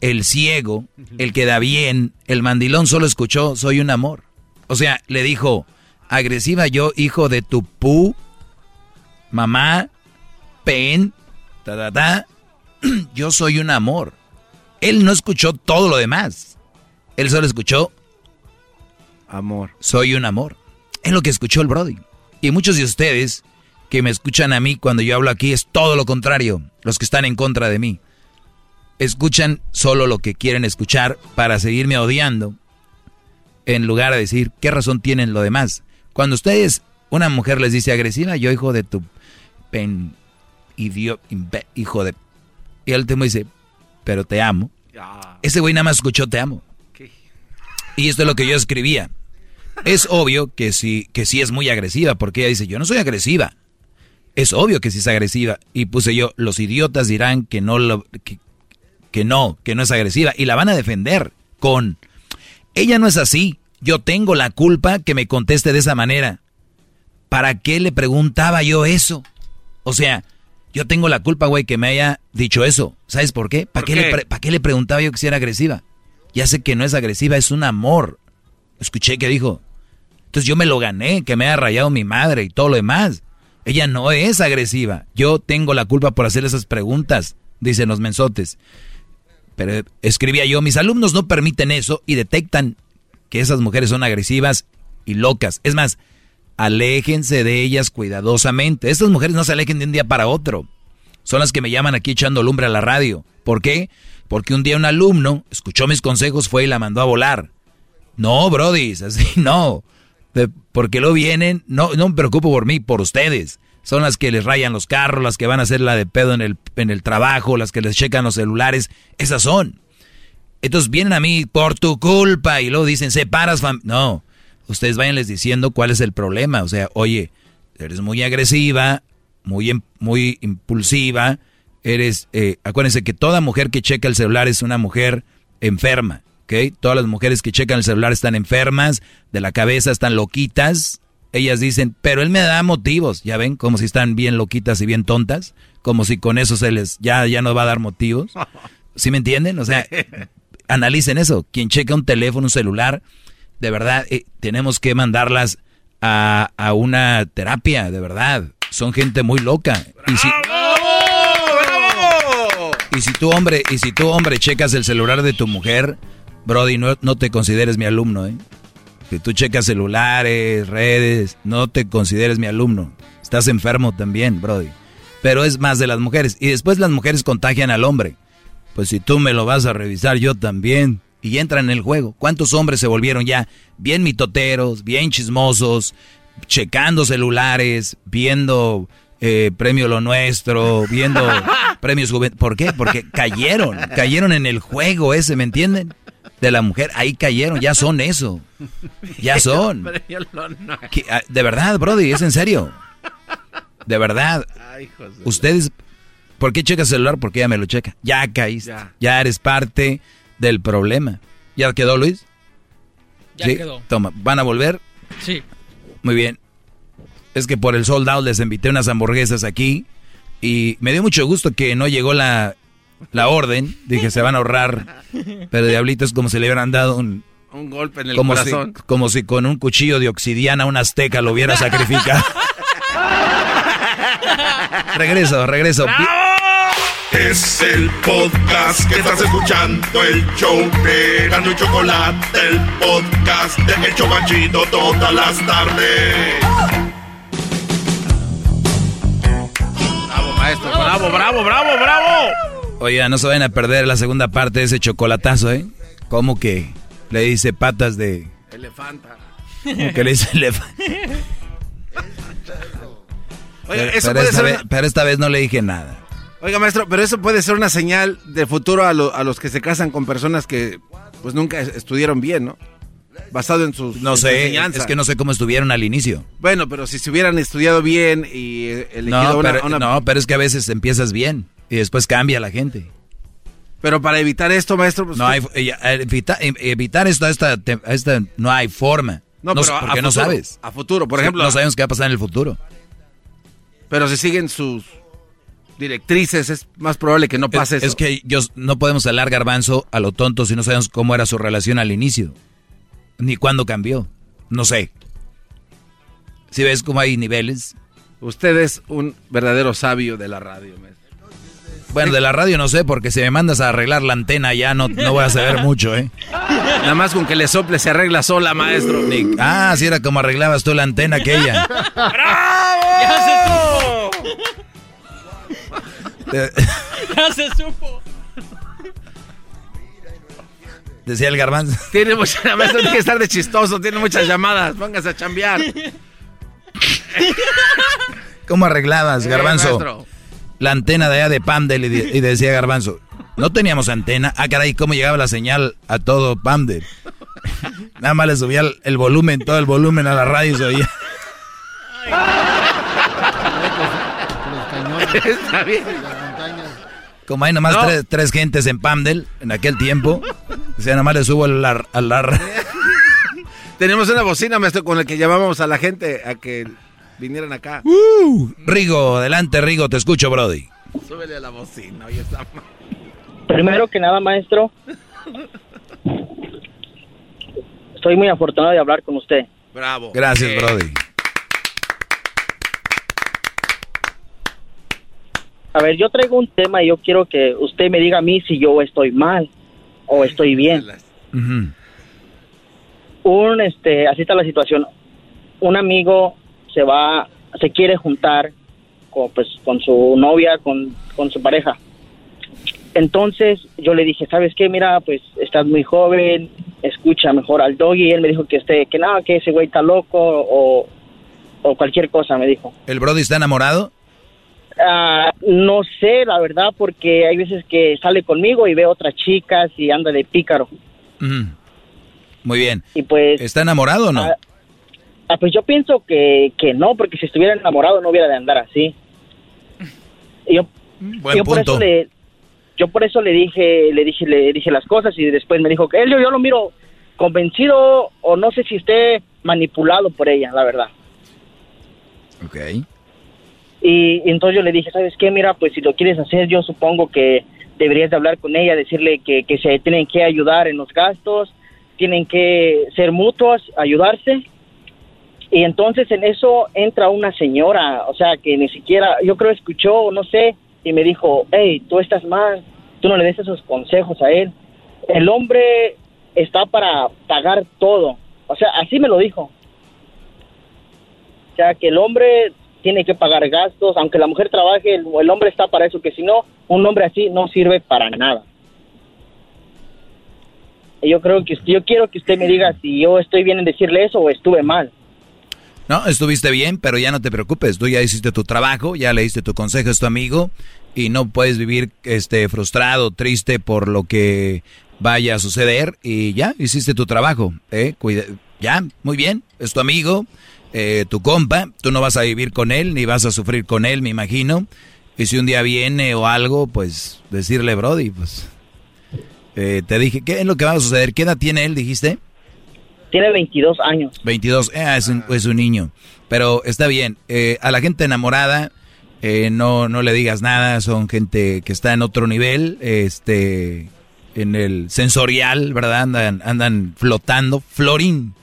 el ciego, el que da bien, el mandilón solo escuchó soy un amor. O sea, le dijo, agresiva yo, hijo de tu pu, mamá, pen, ta, ta, ta, yo soy un amor. Él no escuchó todo lo demás. Él solo escuchó Amor. soy un amor. Es lo que escuchó el Brody. Y muchos de ustedes que me escuchan a mí cuando yo hablo aquí es todo lo contrario. Los que están en contra de mí. Escuchan solo lo que quieren escuchar para seguirme odiando. En lugar de decir, ¿qué razón tienen lo demás? Cuando ustedes, una mujer les dice agresiva, yo hijo de tu pen, imbe- hijo de... Y el último dice, pero te amo. Ese güey nada más escuchó te amo. Y esto es lo que yo escribía. Es obvio que sí, que sí es muy agresiva, porque ella dice, yo no soy agresiva. Es obvio que sí es agresiva. Y puse yo, los idiotas dirán que no, lo, que, que no, que no es agresiva. Y la van a defender con, ella no es así. Yo tengo la culpa que me conteste de esa manera. ¿Para qué le preguntaba yo eso? O sea, yo tengo la culpa, güey, que me haya dicho eso. ¿Sabes por qué? ¿Para ¿Por qué, qué? Le pre- ¿Para qué le preguntaba yo que si era agresiva? Ya sé que no es agresiva, es un amor. Escuché que dijo. Entonces yo me lo gané, que me haya rayado mi madre y todo lo demás. Ella no es agresiva. Yo tengo la culpa por hacer esas preguntas, dicen los mensotes. Pero escribía yo, mis alumnos no permiten eso y detectan que esas mujeres son agresivas y locas. Es más, aléjense de ellas cuidadosamente. Estas mujeres no se alejen de un día para otro. Son las que me llaman aquí echando lumbre a la radio. ¿Por qué? Porque un día un alumno escuchó mis consejos, fue y la mandó a volar. No, Brody, así no. Porque lo vienen, no, no me preocupo por mí, por ustedes. Son las que les rayan los carros, las que van a hacer la de pedo en el, en el trabajo, las que les checan los celulares. Esas son. Entonces vienen a mí por tu culpa y luego dicen, separas fam No, ustedes váyanles diciendo cuál es el problema. O sea, oye, eres muy agresiva, muy, em- muy impulsiva, eres, eh, acuérdense que toda mujer que checa el celular es una mujer enferma, ¿ok? Todas las mujeres que checan el celular están enfermas, de la cabeza están loquitas. Ellas dicen, pero él me da motivos, ya ven, como si están bien loquitas y bien tontas, como si con eso se les, ya, ya no va a dar motivos. ¿Sí me entienden? O sea, analicen eso. Quien checa un teléfono, un celular, de verdad, eh, tenemos que mandarlas a, a una terapia, de verdad. Son gente muy loca. Y si, y si tú, hombre, y si tú, hombre, checas el celular de tu mujer, Brody, no, no te consideres mi alumno, ¿eh? Si tú checas celulares, redes, no te consideres mi alumno. Estás enfermo también, Brody. pero es más de las mujeres. Y después las mujeres contagian al hombre. Pues si tú me lo vas a revisar, yo también. Y entran en el juego. ¿Cuántos hombres se volvieron ya bien mitoteros, bien chismosos, checando celulares, viendo eh, Premio Lo Nuestro, viendo Premios Juventud? ¿Por qué? Porque cayeron, cayeron en el juego ese, ¿me entienden? De la mujer, ahí cayeron, ya son eso. Ya son. Ah, de verdad, Brody, es en serio. De verdad. Ustedes, ¿por qué checas celular? Porque ella me lo checa. Ya caíste. Ya, eres parte del problema. ¿Ya quedó, Luis? Ya quedó. Toma, ¿van a volver? Sí. Muy bien. Es que por el soldado les invité unas hamburguesas aquí y me dio mucho gusto que no llegó la, la orden. Dije, se van a ahorrar. Pero Diablito es como si le hubieran dado un... Un golpe en el como corazón. Si, como si con un cuchillo de obsidiana un azteca lo hubiera sacrificado. regreso, regreso. Es el podcast que estás escuchando, el show de Gano y Chocolate, el podcast de El Chobachito todas las tardes. Bravo, maestro, bravo, bravo, bravo, bravo. Oiga, no se vayan a perder la segunda parte de ese chocolatazo, ¿eh? ¿Cómo que le dice patas de... Elefanta. ¿Cómo que le dice elefanta? Oiga, pero, eso pero puede esta ser vez, una- pero esta vez no le dije nada. Oiga, maestro, pero eso puede ser una señal de futuro a, lo- a los que se casan con personas que pues nunca es- estudiaron bien, ¿no? Basado en sus No sé, enseñanza. es que no sé cómo estuvieron al inicio. Bueno, pero si se hubieran estudiado bien y eh, elegido No, una, pero, una- no, pero es que a veces empiezas bien y después cambia la gente. Pero para evitar esto, maestro, pues No hay, eh, evita- eh, evitar esto esta, esta- no hay forma. No, No, pero porque a no futuro, sabes. a futuro, por ejemplo. No sabemos qué va a pasar en el futuro. Pero si siguen sus directrices, es más probable que no pase es, eso. es que yo, no podemos hablar garbanzo a lo tonto si no sabemos cómo era su relación al inicio. Ni cuándo cambió. No sé. Si ves cómo hay niveles. Usted es un verdadero sabio de la radio, maestro. Bueno, de la radio no sé, porque si me mandas a arreglar la antena ya no, no voy a saber mucho, ¿eh? Nada más con que le sople se arregla sola, maestro. Ni- ah, si era como arreglabas tú la antena aquella. ¡Ya Eh, se supo! ¡Ya se supo! Decía el garbanzo. Tiene mucha, maestro, tiene que estar de chistoso, tiene muchas llamadas. Póngase a chambear. ¿Cómo arreglabas, Eh, garbanzo? la antena de allá de Pamdel y, de- y decía Garbanzo, no teníamos antena. Ah, caray, ¿cómo llegaba la señal a todo Pamdel? Nada más le subía el, el volumen, todo el volumen a la radio y se oía. Está bien. Como hay nomás No. tres, tres gentes en Pamdel en aquel tiempo, decía, nada más le subo al la, a la- Tenemos una bocina, maestro, con la que llamábamos a la gente a que vinieran acá. Uh, Rigo, adelante Rigo, te escucho, Brody. Súbele a la bocina, oye, está. Primero que nada, maestro, estoy muy afortunado de hablar con usted. Bravo. Gracias, Eh, Brody. A ver, yo traigo un tema y yo quiero que usted me diga a mí si yo estoy mal o estoy bien. Un, este, así está la situación. Un amigo se va, se quiere juntar con, pues, con su novia, con, con su pareja. Entonces yo le dije, ¿sabes qué? Mira, pues estás muy joven, escucha mejor al doggy. Y él me dijo que este, que nada, que ese güey está loco o, o cualquier cosa, me dijo. ¿El Brody está enamorado? Ah, no sé, la verdad, porque hay veces que sale conmigo y ve otras chicas y anda de pícaro. Muy bien. Y pues... ¿Está enamorado o no? Ah, ah, pues yo pienso que, que no, porque si estuviera enamorado no hubiera de andar así. Yo, Buen yo por punto. eso le, yo por eso le dije, le dije, le dije las cosas y después me dijo que él yo, yo lo miro convencido o no sé si esté manipulado por ella, la verdad. Ok. Y, entonces yo le dije, ¿sabes qué? Mira, pues si lo quieres hacer, yo supongo que deberías de hablar con ella, decirle que, que se tienen que ayudar en los gastos, tienen que ser mutuos, ayudarse. Y entonces en eso entra una señora, o sea, que ni siquiera, yo creo escuchó, no sé, y me dijo, hey, tú estás mal, tú no le des esos consejos a él. El hombre está para pagar todo. O sea, así me lo dijo. O sea, que el hombre tiene que pagar gastos, aunque la mujer trabaje, el, el hombre está para eso, que si no, un hombre así no sirve para nada. Yo creo que yo quiero que usted me diga si yo estoy bien en decirle eso o estuve mal. No, estuviste bien, pero ya no te preocupes. Tú ya hiciste tu trabajo, ya le diste tu consejo a tu amigo y no puedes vivir este frustrado, triste por lo que vaya a suceder y ya hiciste tu trabajo. ¿eh? Cuida, ya, muy bien, es tu amigo, eh, tu compa, tú no vas a vivir con él ni vas a sufrir con él, me imagino. Y si un día viene o algo, pues decirle, Brody, pues eh, te dije, ¿qué es lo que va a suceder? ¿Qué edad tiene él, dijiste? Tiene 22 años. 22, eh, es, un, es, un, niño. Pero está bien. Eh, a la gente enamorada eh, no, no le digas nada. Son gente que está en otro nivel, este, en el sensorial, ¿verdad? Andan, andan flotando. Florín.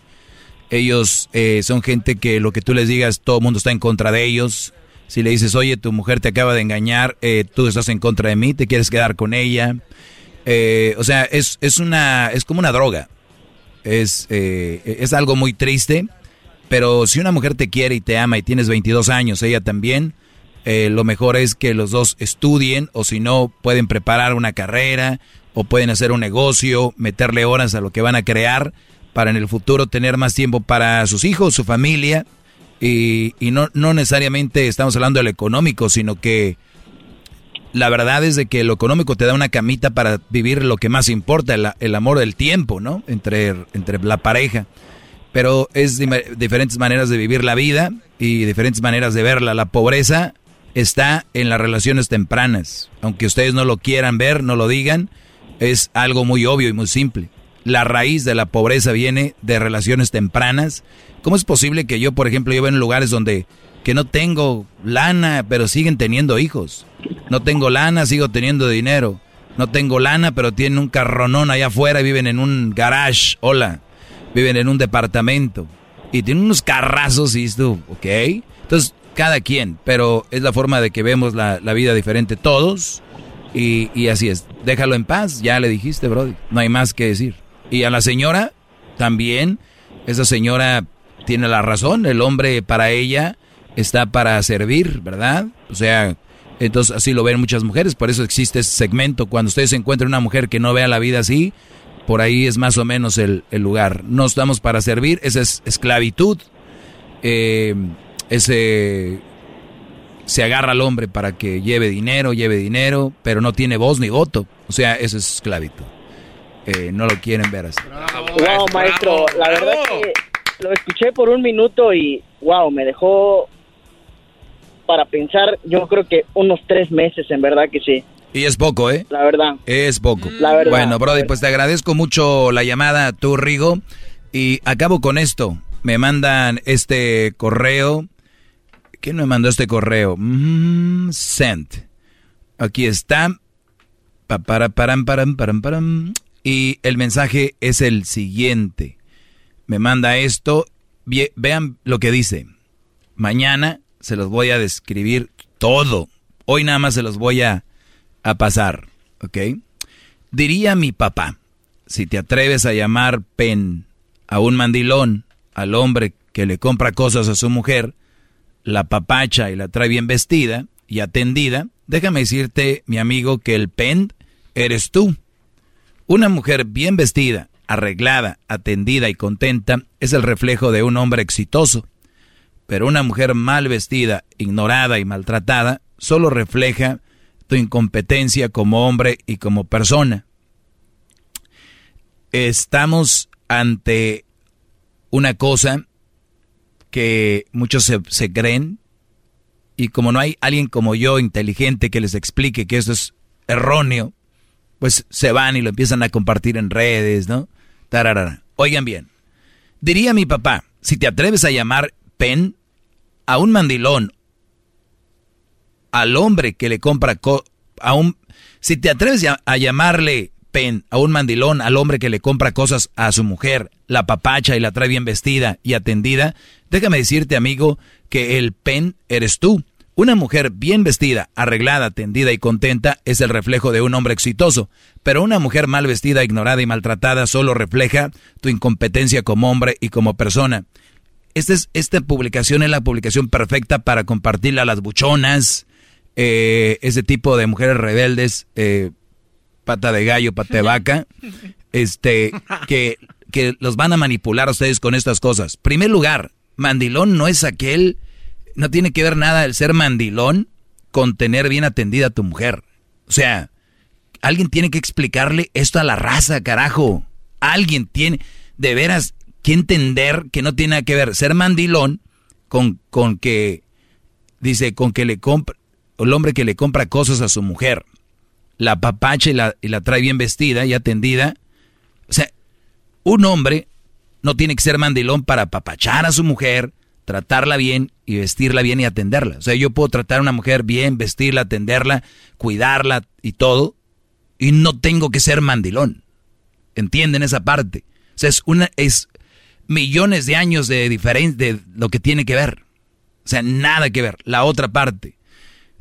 Ellos eh, son gente que lo que tú les digas, todo el mundo está en contra de ellos. Si le dices, oye, tu mujer te acaba de engañar, eh, tú estás en contra de mí, te quieres quedar con ella. Eh, o sea, es, es, una, es como una droga es, eh, es algo muy triste, pero si una mujer te quiere y te ama y tienes 22 años, ella también, eh, lo mejor es que los dos estudien o si no pueden preparar una carrera o pueden hacer un negocio, meterle horas a lo que van a crear para en el futuro tener más tiempo para sus hijos, su familia y, y no, no necesariamente estamos hablando de lo económico, sino que la verdad es de que lo económico te da una camita para vivir lo que más importa, el, amor del tiempo, ¿no? Entre, entre la pareja. Pero es diferentes maneras de vivir la vida y diferentes maneras de verla. La pobreza está en las relaciones tempranas. Aunque ustedes no lo quieran ver, no lo digan, es algo muy obvio y muy simple. La raíz de la pobreza viene de relaciones tempranas. ¿Cómo es posible que yo, por ejemplo, yo veo en lugares donde que no tengo lana, pero siguen teniendo hijos? No tengo lana, sigo teniendo dinero. No tengo lana, pero tienen un carronón allá afuera y viven en un garage. Hola. Viven en un departamento. Y tienen unos carrazos y tú, ok. Entonces, cada quien, pero es la forma de que vemos la, vida diferente todos. Y, y, así es. Déjalo en paz, ya le dijiste, Brody. No hay más que decir. Y a la señora, también, esa señora tiene la razón. El hombre para ella está para servir, ¿verdad? O sea, entonces así lo ven muchas mujeres, por eso existe ese segmento. Cuando ustedes encuentran una mujer que no vea la vida así, por ahí es más o menos el, lugar. No estamos para servir, esa es esclavitud. Eh, ese se agarra al hombre para que lleve dinero, lleve dinero, pero no tiene voz ni voto. O sea, eso es esclavitud. Eh, no lo quieren ver así. wow, maestro, la verdad que lo escuché por un minuto y wow, me dejó para pensar, yo creo que unos tres meses, en verdad que sí. Y es poco, ¿eh? La verdad. Es poco. La verdad. Bueno, Brody, pues te agradezco mucho la llamada, tú, Rigo. Y acabo con esto. Me mandan este correo. ¿Quién me mandó este correo? Mm, sent. Aquí está. Pa, para, param, param, param, param. Y el mensaje es el siguiente. Me manda esto. Vean lo que dice. Mañana se los voy a describir todo. Hoy nada más se los voy a, a pasar, ¿ok? Diría mi papá, si te atreves a llamar pen a un mandilón, al hombre que le compra cosas a su mujer, la papacha y la trae bien vestida y atendida, déjame decirte, mi amigo, que el pen eres tú. Una mujer bien vestida, arreglada, atendida y contenta es el reflejo de un hombre exitoso. Pero una mujer mal vestida, ignorada y maltratada solo refleja tu incompetencia como hombre y como persona. Estamos ante una cosa que muchos se, creen y como no hay alguien como yo inteligente que les explique que eso es erróneo, pues se van y lo empiezan a compartir en redes, ¿no? Tararara. Oigan bien, diría mi papá, si te atreves a llamar pen a un mandilón, al hombre que le compra, a un, si te atreves a, llamarle pen a un mandilón, al hombre que le compra cosas a su mujer, la papacha y la trae bien vestida y atendida, déjame decirte, amigo, que el pen eres tú. Una mujer bien vestida, arreglada, atendida y contenta es el reflejo de un hombre exitoso, pero una mujer mal vestida, ignorada y maltratada solo refleja tu incompetencia como hombre y como persona esta, es, esta publicación es la publicación perfecta para compartirla a las buchonas, eh, ese tipo de mujeres rebeldes, eh, pata de gallo, pata de vaca, este, que, que los van a manipular a ustedes con estas cosas. Primer lugar, mandilón no es aquel, no tiene que ver nada el ser mandilón con tener bien atendida a tu mujer. O sea, alguien tiene que explicarle esto a la raza, carajo. Alguien tiene, de veras, que entender que no tiene nada que ver ser mandilón con, con que, dice, con que le compra, el hombre que le compra cosas a su mujer, la papacha y la, y la trae bien vestida y atendida. O sea, un hombre no tiene que ser mandilón para papachar a su mujer, tratarla bien y vestirla bien y atenderla. O sea, yo puedo tratar a una mujer bien, vestirla, atenderla, cuidarla y todo, y no tengo que ser mandilón. ¿Entienden esa parte? O sea, es una es millones de años de diferencia de lo que tiene que ver. O sea, nada que ver. La otra parte.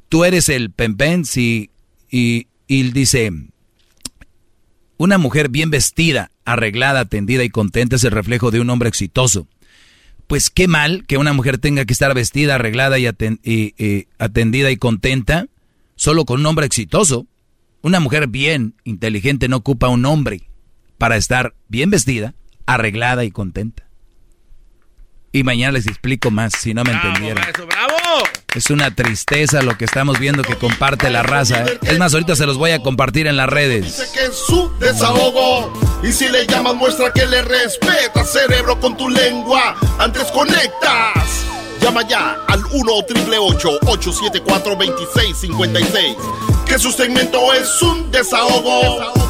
Tú eres el pempen si, y, y dice, una mujer bien vestida, arreglada, atendida y contenta es el reflejo de un hombre exitoso. Pues qué mal que una mujer tenga que estar vestida, arreglada y, atendida y contenta solo con un hombre exitoso. Una mujer bien inteligente no ocupa un hombre para estar bien vestida, arreglada y contenta. Y mañana les explico más si no me entendieron. Es una tristeza lo que estamos viendo que comparte la raza. ¿eh? Es más, ahorita se los voy a compartir en las redes. Dice que es su desahogo. Y si le llamas, muestra que le respeta, cerebro, con tu lengua. Antes conectas. Llama ya al 1-888-874-2656. Que su segmento es un desahogo.